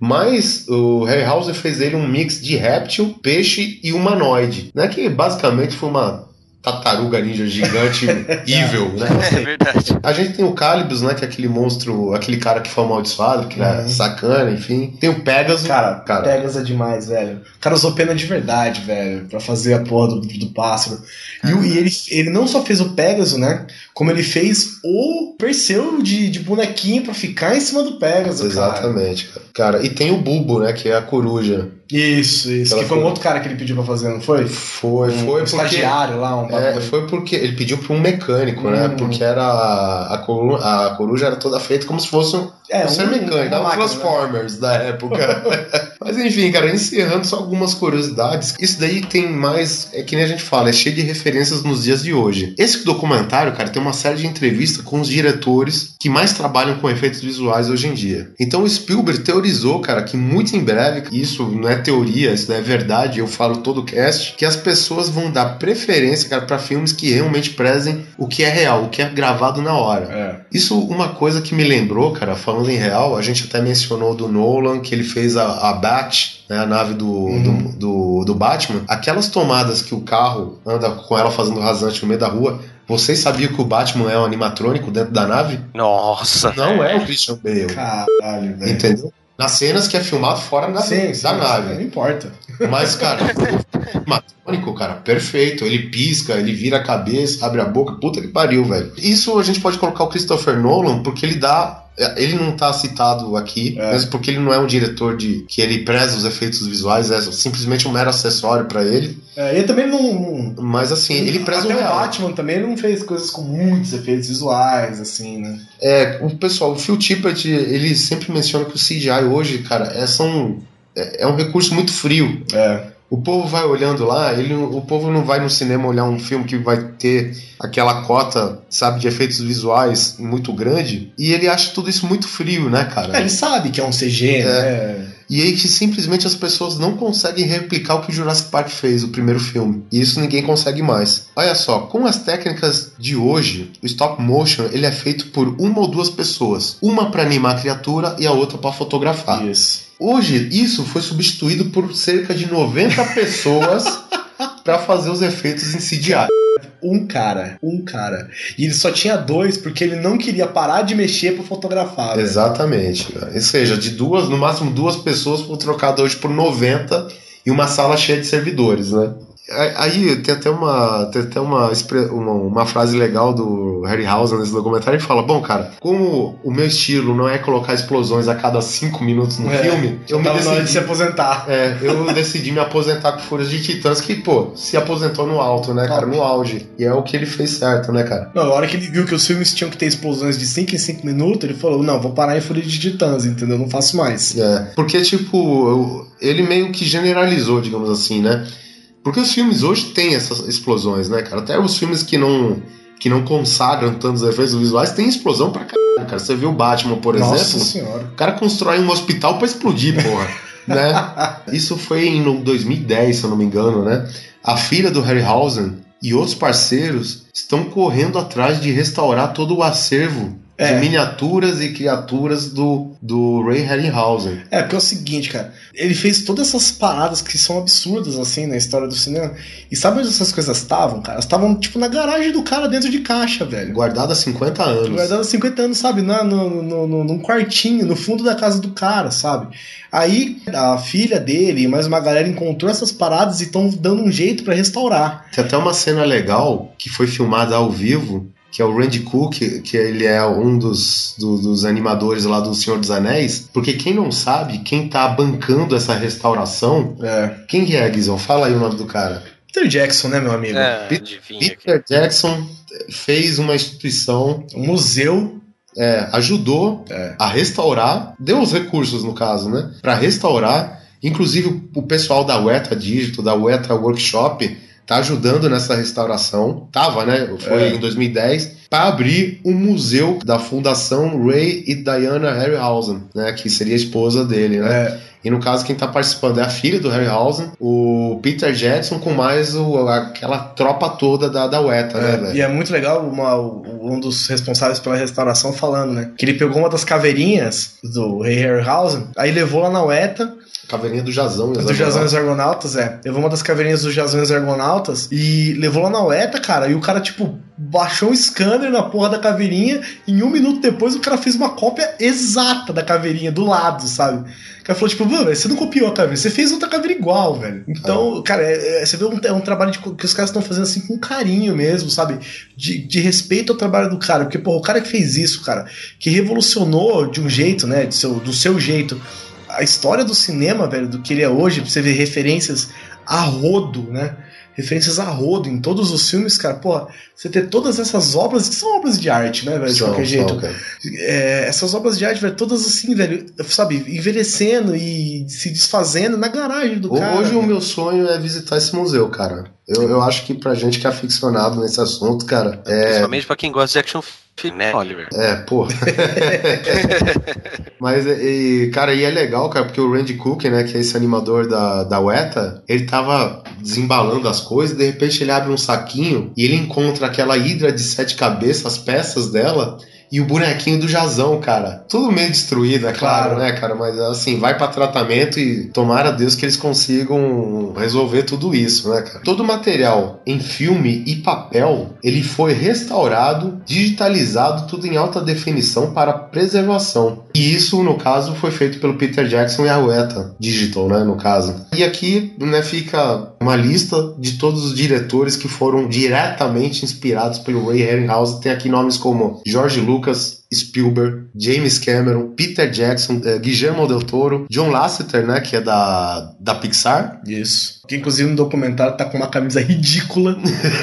Mas o Harryhausen fez ele um mix de réptil, peixe e humanoide, né? Que basicamente foi uma tartaruga ninja gigante evil, né? É verdade. A gente tem o Calibus, né? Que é aquele monstro, aquele cara que foi amaldiçoado, que é Uhum. sacana, enfim. Tem o Pegasus. Cara, cara. Pegas é demais, velho. O cara usou pena de verdade, velho, pra fazer a porra do, do pássaro. E, o- e ele, ele não só fez o Pegasus, né? Como ele fez o Perseu de, de bonequinho pra ficar em cima do Pegasus, cara. Exatamente, cara. Cara, e tem o Bulbo, né? Que é a coruja. Isso, isso. Ela que foi um foi- outro cara que ele pediu pra fazer, não foi? Foi, Um foi porque. estagiário lá, um É, foi porque ele pediu pra um mecânico, né? Hum. Porque era. A coruja, a coruja era toda feita como se fosse um, É, um ser um- mecânico, era um máquina, Transformers da época. Mas enfim, cara, encerrando só algumas curiosidades. Isso daí tem mais, é que nem a gente fala, é cheio de referências nos dias de hoje. Esse documentário, cara, tem uma série de entrevistas com os diretores que mais trabalham com efeitos visuais hoje em dia. Então o Spielberg teorizou, cara, que muito em breve, isso não é teoria, isso é verdade, eu falo todo o cast, que as pessoas vão dar preferência, cara, para filmes que realmente prezem o que é real, o que é gravado na hora. Isso, uma coisa que me lembrou, cara, falando em real, a gente até mencionou do Nolan, que ele fez a, a Bat, né, a nave do, do, do, do Batman. Aquelas tomadas que o carro anda com ela fazendo rasante no meio da rua. Vocês sabiam que o Batman é um animatrônico dentro da nave? Nossa. Não é o Christian Bale. Caralho, velho. Entendeu? Nas cenas que é filmado fora da, Sim, da sim, nave. Não importa. Mas, cara, animatrônico, cara, perfeito. Ele pisca, ele vira a cabeça, abre a boca, puta que pariu, velho. Isso a gente pode colocar o Christopher Nolan porque ele dá. Ele não tá citado aqui, mesmo porque ele não é um diretor de que ele preza os efeitos visuais, é simplesmente um mero acessório pra ele. É, ele também não. Mas assim, ele preza o Até o real. Batman também não fez coisas com muitos efeitos visuais, assim, né? É, o pessoal, o Phil Tippett, ele sempre menciona que o CGI hoje, cara, é, são, é, é um recurso muito frio. É. O povo vai olhando lá, ele, o povo não vai no cinema olhar um filme que vai ter aquela cota, sabe, de efeitos visuais muito grande, e ele acha tudo isso muito frio, né, cara? É, ele sabe que é um CG, né? E aí que simplesmente as pessoas não conseguem replicar o que o Jurassic Park fez, o primeiro filme. E isso ninguém consegue mais. Olha só, com as técnicas de hoje, o stop motion ele é feito por uma ou duas pessoas. Uma para animar a criatura e a outra para fotografar. Isso. Hoje, isso foi substituído por cerca de 90 pessoas para fazer os efeitos em CGI. Um cara, um cara. E ele só tinha dois porque ele não queria parar de mexer pra fotografar. velho. Exatamente. Ou seja, de duas, no máximo duas pessoas foram trocadas hoje por 90 e uma sala cheia de servidores, né? Aí tem até uma, tem até uma, uma, uma frase legal do Harryhausen nesse documentário. Ele fala: Bom, cara, como o meu estilo não é colocar explosões a cada cinco minutos no É, filme, eu me hora de decidi, se aposentar. é, eu decidi me aposentar com Fúrias de Titãs, que, pô, se aposentou no alto, né, cara? No auge. E é o que ele fez certo, né, cara? Não, a hora que ele viu que os filmes tinham que ter explosões de 5 em 5 minutos, ele falou: Não, vou parar em Fúria de Titãs, entendeu? Não faço mais. É, porque, tipo, ele meio que generalizou, digamos assim, né? Porque os filmes hoje têm essas explosões, né, cara? Até os filmes que não, que não consagram tantos efeitos visuais têm explosão pra caralho, cara. Você viu o Batman, por Nossa exemplo? senhora. O cara constrói um hospital pra explodir, porra. né? Isso foi em no 2010, se eu não me engano, né? A filha do Harryhausen e outros parceiros estão correndo atrás de restaurar todo o acervo É. de miniaturas e criaturas do, do Ray Harryhausen. É, porque é o seguinte, cara. Ele fez todas essas paradas que são absurdas, assim, na história do cinema. E sabe onde essas coisas estavam, cara? Elas estavam, tipo, na garagem do cara dentro de caixa, velho. Guardado há 50 anos. Guardado há 50 anos, sabe? Na, no, no, no- num quartinho, no fundo da casa do cara, sabe? Aí a filha dele e mais uma galera encontrou essas paradas e estão dando um jeito pra restaurar. Tem até uma cena legal que foi filmada ao vivo, que é o Randy Cook, que ele é um dos, do- dos animadores lá do Senhor dos Anéis. Porque quem não sabe, quem tá bancando essa restauração, é. quem que é, Guizão? Fala aí o nome do cara. Peter Jackson, né, meu amigo? É, Peter. Peter Jackson fez uma instituição, Um museu. é, ajudou a restaurar, deu os recursos no caso, né? Pra restaurar. Inclusive o pessoal da Weta Digital, da Weta Workshop, tá ajudando nessa restauração. Tava, né? Foi É. em 2010 para abrir um museu da Fundação Ray e Diana Harryhausen, né? Que seria a esposa dele, né? É. E no caso, quem tá participando é a filha do Harryhausen, o Peter Jackson, com mais o, aquela tropa toda da, da Weta, né, É, velho? e é muito legal uma- um dos responsáveis pela restauração falando, né? Que ele pegou uma das caveirinhas do Rei Harryhausen, aí levou lá na UETA, Caveirinha do Jazão, do Jazão e os Argonautas, é. Levou uma das caveirinhas do Jazão e os Argonautas e levou lá na UETA, cara, e o cara, tipo, baixou um scanner na porra da caveirinha e um minuto depois o cara fez uma cópia exata da caveirinha, do lado, sabe? O cara falou, tipo, "Mano, velho, você não copiou a caveira, você fez outra caveira igual, velho. Então, cara, é- é- você vê um, é um trabalho de que os caras estão fazendo assim com carinho mesmo, sabe? De, de respeito ao trabalho do cara. Porque, porra, o cara que fez isso, cara, que revolucionou de um jeito, né? De seu, do seu jeito, a história do cinema, velho, do que ele é hoje, pra você ver referências a rodo, né? Referências a rodo em todos os filmes, cara. Porra, você ter todas essas obras, que são obras de arte, né, velho? De São, qualquer são, jeito. É, essas obras de arte, velho, todas assim, velho, sabe, envelhecendo e se desfazendo na garagem do Ho- cara. Hoje o meu sonho é visitar esse museu, cara. Eu, eu acho que pra gente que é aficionado nesse assunto, cara, é. Principalmente pra quem gosta de action film, né, Oliver? É, pô. Mas, e, cara, e é legal, cara, porque o Randy Cook, né, que é esse animador da, da UETA, ele tava desembalando as coisas, de repente ele abre um saquinho e ele encontra aquela hidra de sete cabeças, as peças dela. E o bonequinho do Jazão, cara. Tudo meio destruído, é claro, Claro. né, cara? Mas assim, vai pra tratamento e tomara a Deus que eles consigam resolver tudo isso, né, cara? Todo o material em filme e papel, ele foi restaurado, digitalizado, tudo em alta definição para preservação. E isso, no caso, foi feito pelo Peter Jackson e a Weta Digital, né, no caso. E aqui, né, fica uma lista de todos os diretores que foram diretamente inspirados pelo Ray Harryhausen. Tem aqui nomes como George Lucas, Spielberg, James Cameron, Peter Jackson, eh, Guillermo del Toro, John Lasseter, né, que é da, da Pixar. Isso. Que inclusive no documentário tá com uma camisa ridícula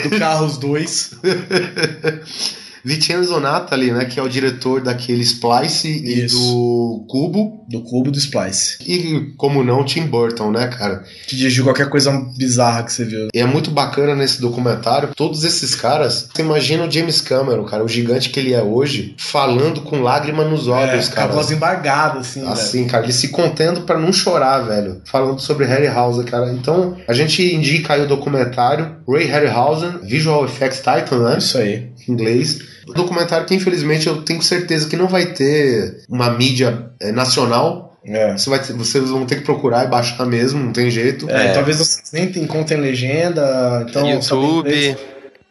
do Carros 2. Vincenzo Natali, né, que é o diretor daquele Splice e do Cubo. Do Cubo do Splice. E, como não, Tim Burton, né, cara? Que dirigiu qualquer coisa bizarra que você viu. E é muito bacana nesse documentário, todos esses caras, você imagina o James Cameron, cara, o gigante que ele é hoje, falando com lágrima nos olhos, É, com a cara. voz embargada, assim, Assim, cara, ele se contendo pra não chorar, velho. Falando sobre Harryhausen, cara. Então, a gente indica aí o documentário Ray Harryhausen, Visual Effects Titan, né? Isso aí. Inglês. O documentário que, infelizmente, eu tenho certeza que não vai ter uma mídia eh, nacional. É. Você vai ter- vocês vão ter que procurar e baixar mesmo, não tem jeito. É, Talvez vocês nem encontrem legenda, então YouTube.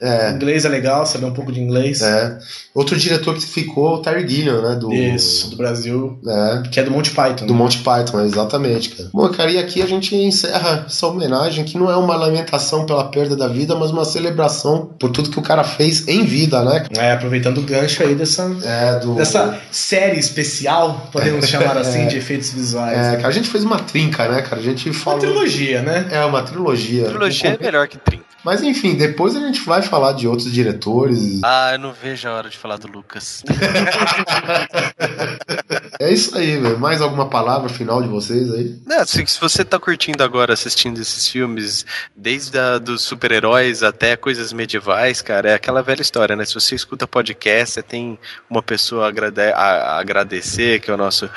É. inglês é legal, saber um pouco de inglês. É. Outro diretor que ficou é o Terry Gilliam, né? Do, Isso, do Brasil. É. Que é do Monty Python. Do né? Monty Python, exatamente, cara. Bom, cara, e aqui a gente encerra essa homenagem, que não é uma lamentação pela perda da vida, mas uma celebração por tudo que o cara fez em vida, né? É, aproveitando o gancho aí dessa, É, do... dessa série especial, podemos chamar assim, É. de efeitos visuais. É, cara, a gente fez uma trinca, né, cara? A gente falou... Uma trilogia, né? É, uma trilogia. Trilogia é melhor que 30. Mas enfim, depois a gente vai falar de outros diretores. Ah, eu não vejo a hora de falar do Lucas. É isso aí, velho. Mais alguma palavra final de vocês aí? Não, se, se você tá curtindo agora assistindo esses filmes, desde a, dos super-heróis até coisas medievais, cara, é aquela velha história, né? Se você escuta podcast, você tem uma pessoa a, agrade- a- a agradecer, que é o nosso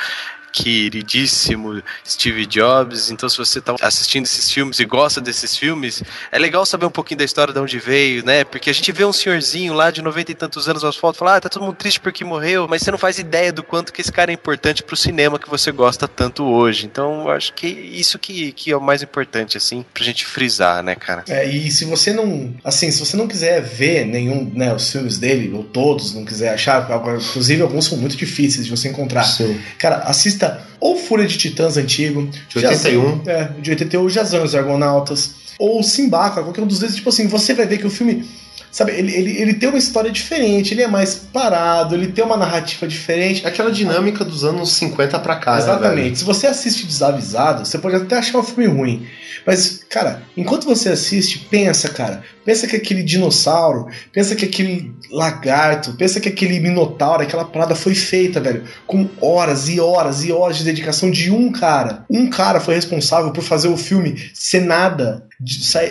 queridíssimo Steve Jobs. Então, se você tá assistindo esses filmes e gosta desses filmes, é legal saber um pouquinho da história de onde veio, né? Porque a gente vê um senhorzinho lá de 90 e tantos anos no asfalto e fala, ah, tá todo mundo triste porque morreu, mas você não faz ideia do quanto que esse cara é importante pro cinema que você gosta tanto hoje. Então, eu acho que isso que, que é o mais importante, assim, pra gente frisar, né, cara? É, e se você não, assim, se você não quiser ver nenhum, né, os filmes dele, ou todos, não quiser achar, inclusive alguns são muito difíceis de você encontrar. Sim. Cara, assista ou Fúria de Titãs antigo, De 81. Jazão, é, de 81, Jazão e os Argonautas, ou Simbaca, qualquer um dos dois, tipo assim, você vai ver que o filme, sabe, ele, ele, ele tem uma história diferente, ele é mais parado, ele tem uma narrativa diferente. Aquela dinâmica dos anos 50 pra cá, né? Exatamente. Se você assiste desavisado, você pode até achar o filme ruim. Mas, cara, enquanto você assiste, pensa, cara. Pensa que aquele dinossauro, pensa que aquele lagarto, pensa que aquele minotauro, aquela parada foi feita, velho, com horas e horas e horas de dedicação de um cara. Um cara foi responsável por fazer o filme ser nada,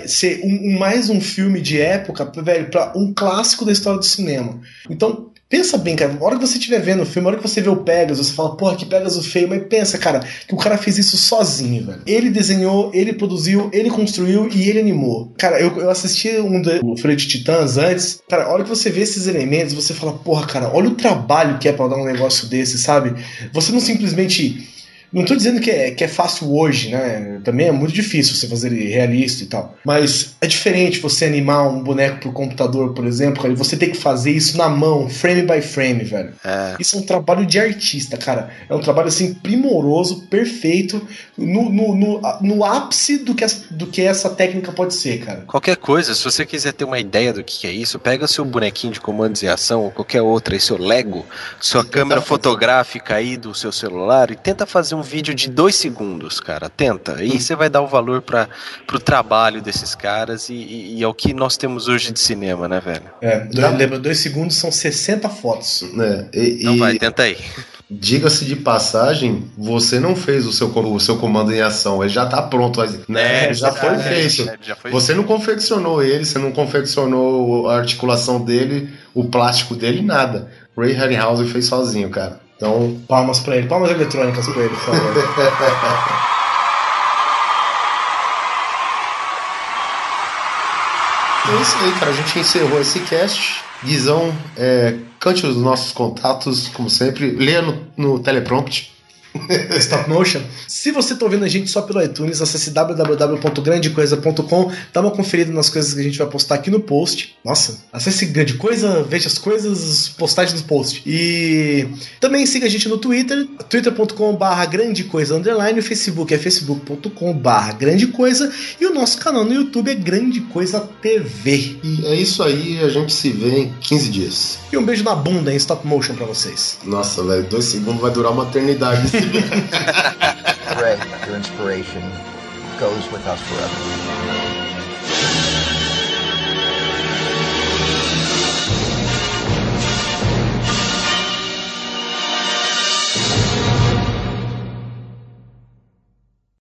ser um, mais um filme de época, velho, pra um clássico da história do cinema. Então, Pensa bem, cara. A hora que você estiver vendo o filme, a hora que você vê o Pegasus, você fala, porra, que Pegasus feio, mas pensa, cara, que o cara fez isso sozinho, velho. Ele desenhou, ele produziu, ele construiu e ele animou. Cara, eu, eu assisti um do Folha de Titãs antes. Cara, a hora que você vê esses elementos, você fala, porra, cara, olha o trabalho que é pra dar um negócio desse, sabe? Você não simplesmente. Não tô dizendo que é, que é fácil hoje, né? Também é muito difícil você fazer ele realista e tal. Mas é diferente você animar um boneco por computador, por exemplo, cara, e você tem que fazer isso na mão, frame by frame, velho. Isso é um trabalho de artista, cara. É um trabalho assim primoroso, perfeito, no, no, no, no ápice do que, essa, do que essa técnica pode ser, cara. Qualquer coisa, se você quiser ter uma ideia do que é isso, pega seu bonequinho de comandos e ação ou qualquer outra, aí seu Lego, sua câmera fotográfica aí do seu celular e tenta fazer um vídeo de dois segundos, cara. Tenta. E você vai dar o valor para pro trabalho desses caras e, e, e ao que nós temos hoje de cinema, né, velho? É, dois, lembra, dois segundos são 60 fotos. É, e, Então e- vai, tenta aí. Diga-se de passagem, você não fez o seu, o seu comando em ação, ele já tá pronto, né? É, já foi verdade, feito. é, já foi você não confeccionou ele, você não confeccionou a articulação dele, o plástico dele, nada. Ray Harryhausen fez sozinho, cara. Então, palmas pra ele, palmas eletrônicas pra ele, por favor. É isso aí, cara. A gente encerrou esse cast. Guizão, é, cante os nossos contatos, como sempre. Leia no, no teleprompt. Stop Motion. Se você tá ouvindo a gente só pelo iTunes, acesse www.grandecoisa.com, dá uma conferida nas coisas que a gente vai postar aqui no post. Nossa, acesse Grande Coisa, veja as coisas, postagens no post. E também siga a gente no Twitter, twitter.com/barra grande coisa underline, o Facebook é facebook.com/barra grande coisa e o nosso canal no YouTube é Grande Coisa TV. E é isso aí, a gente se vê em 15 dias. E um beijo na bunda em stop motion pra vocês. Nossa, velho, dois segundos vai durar uma eternidade. Ray, your inspiration goes with us forever.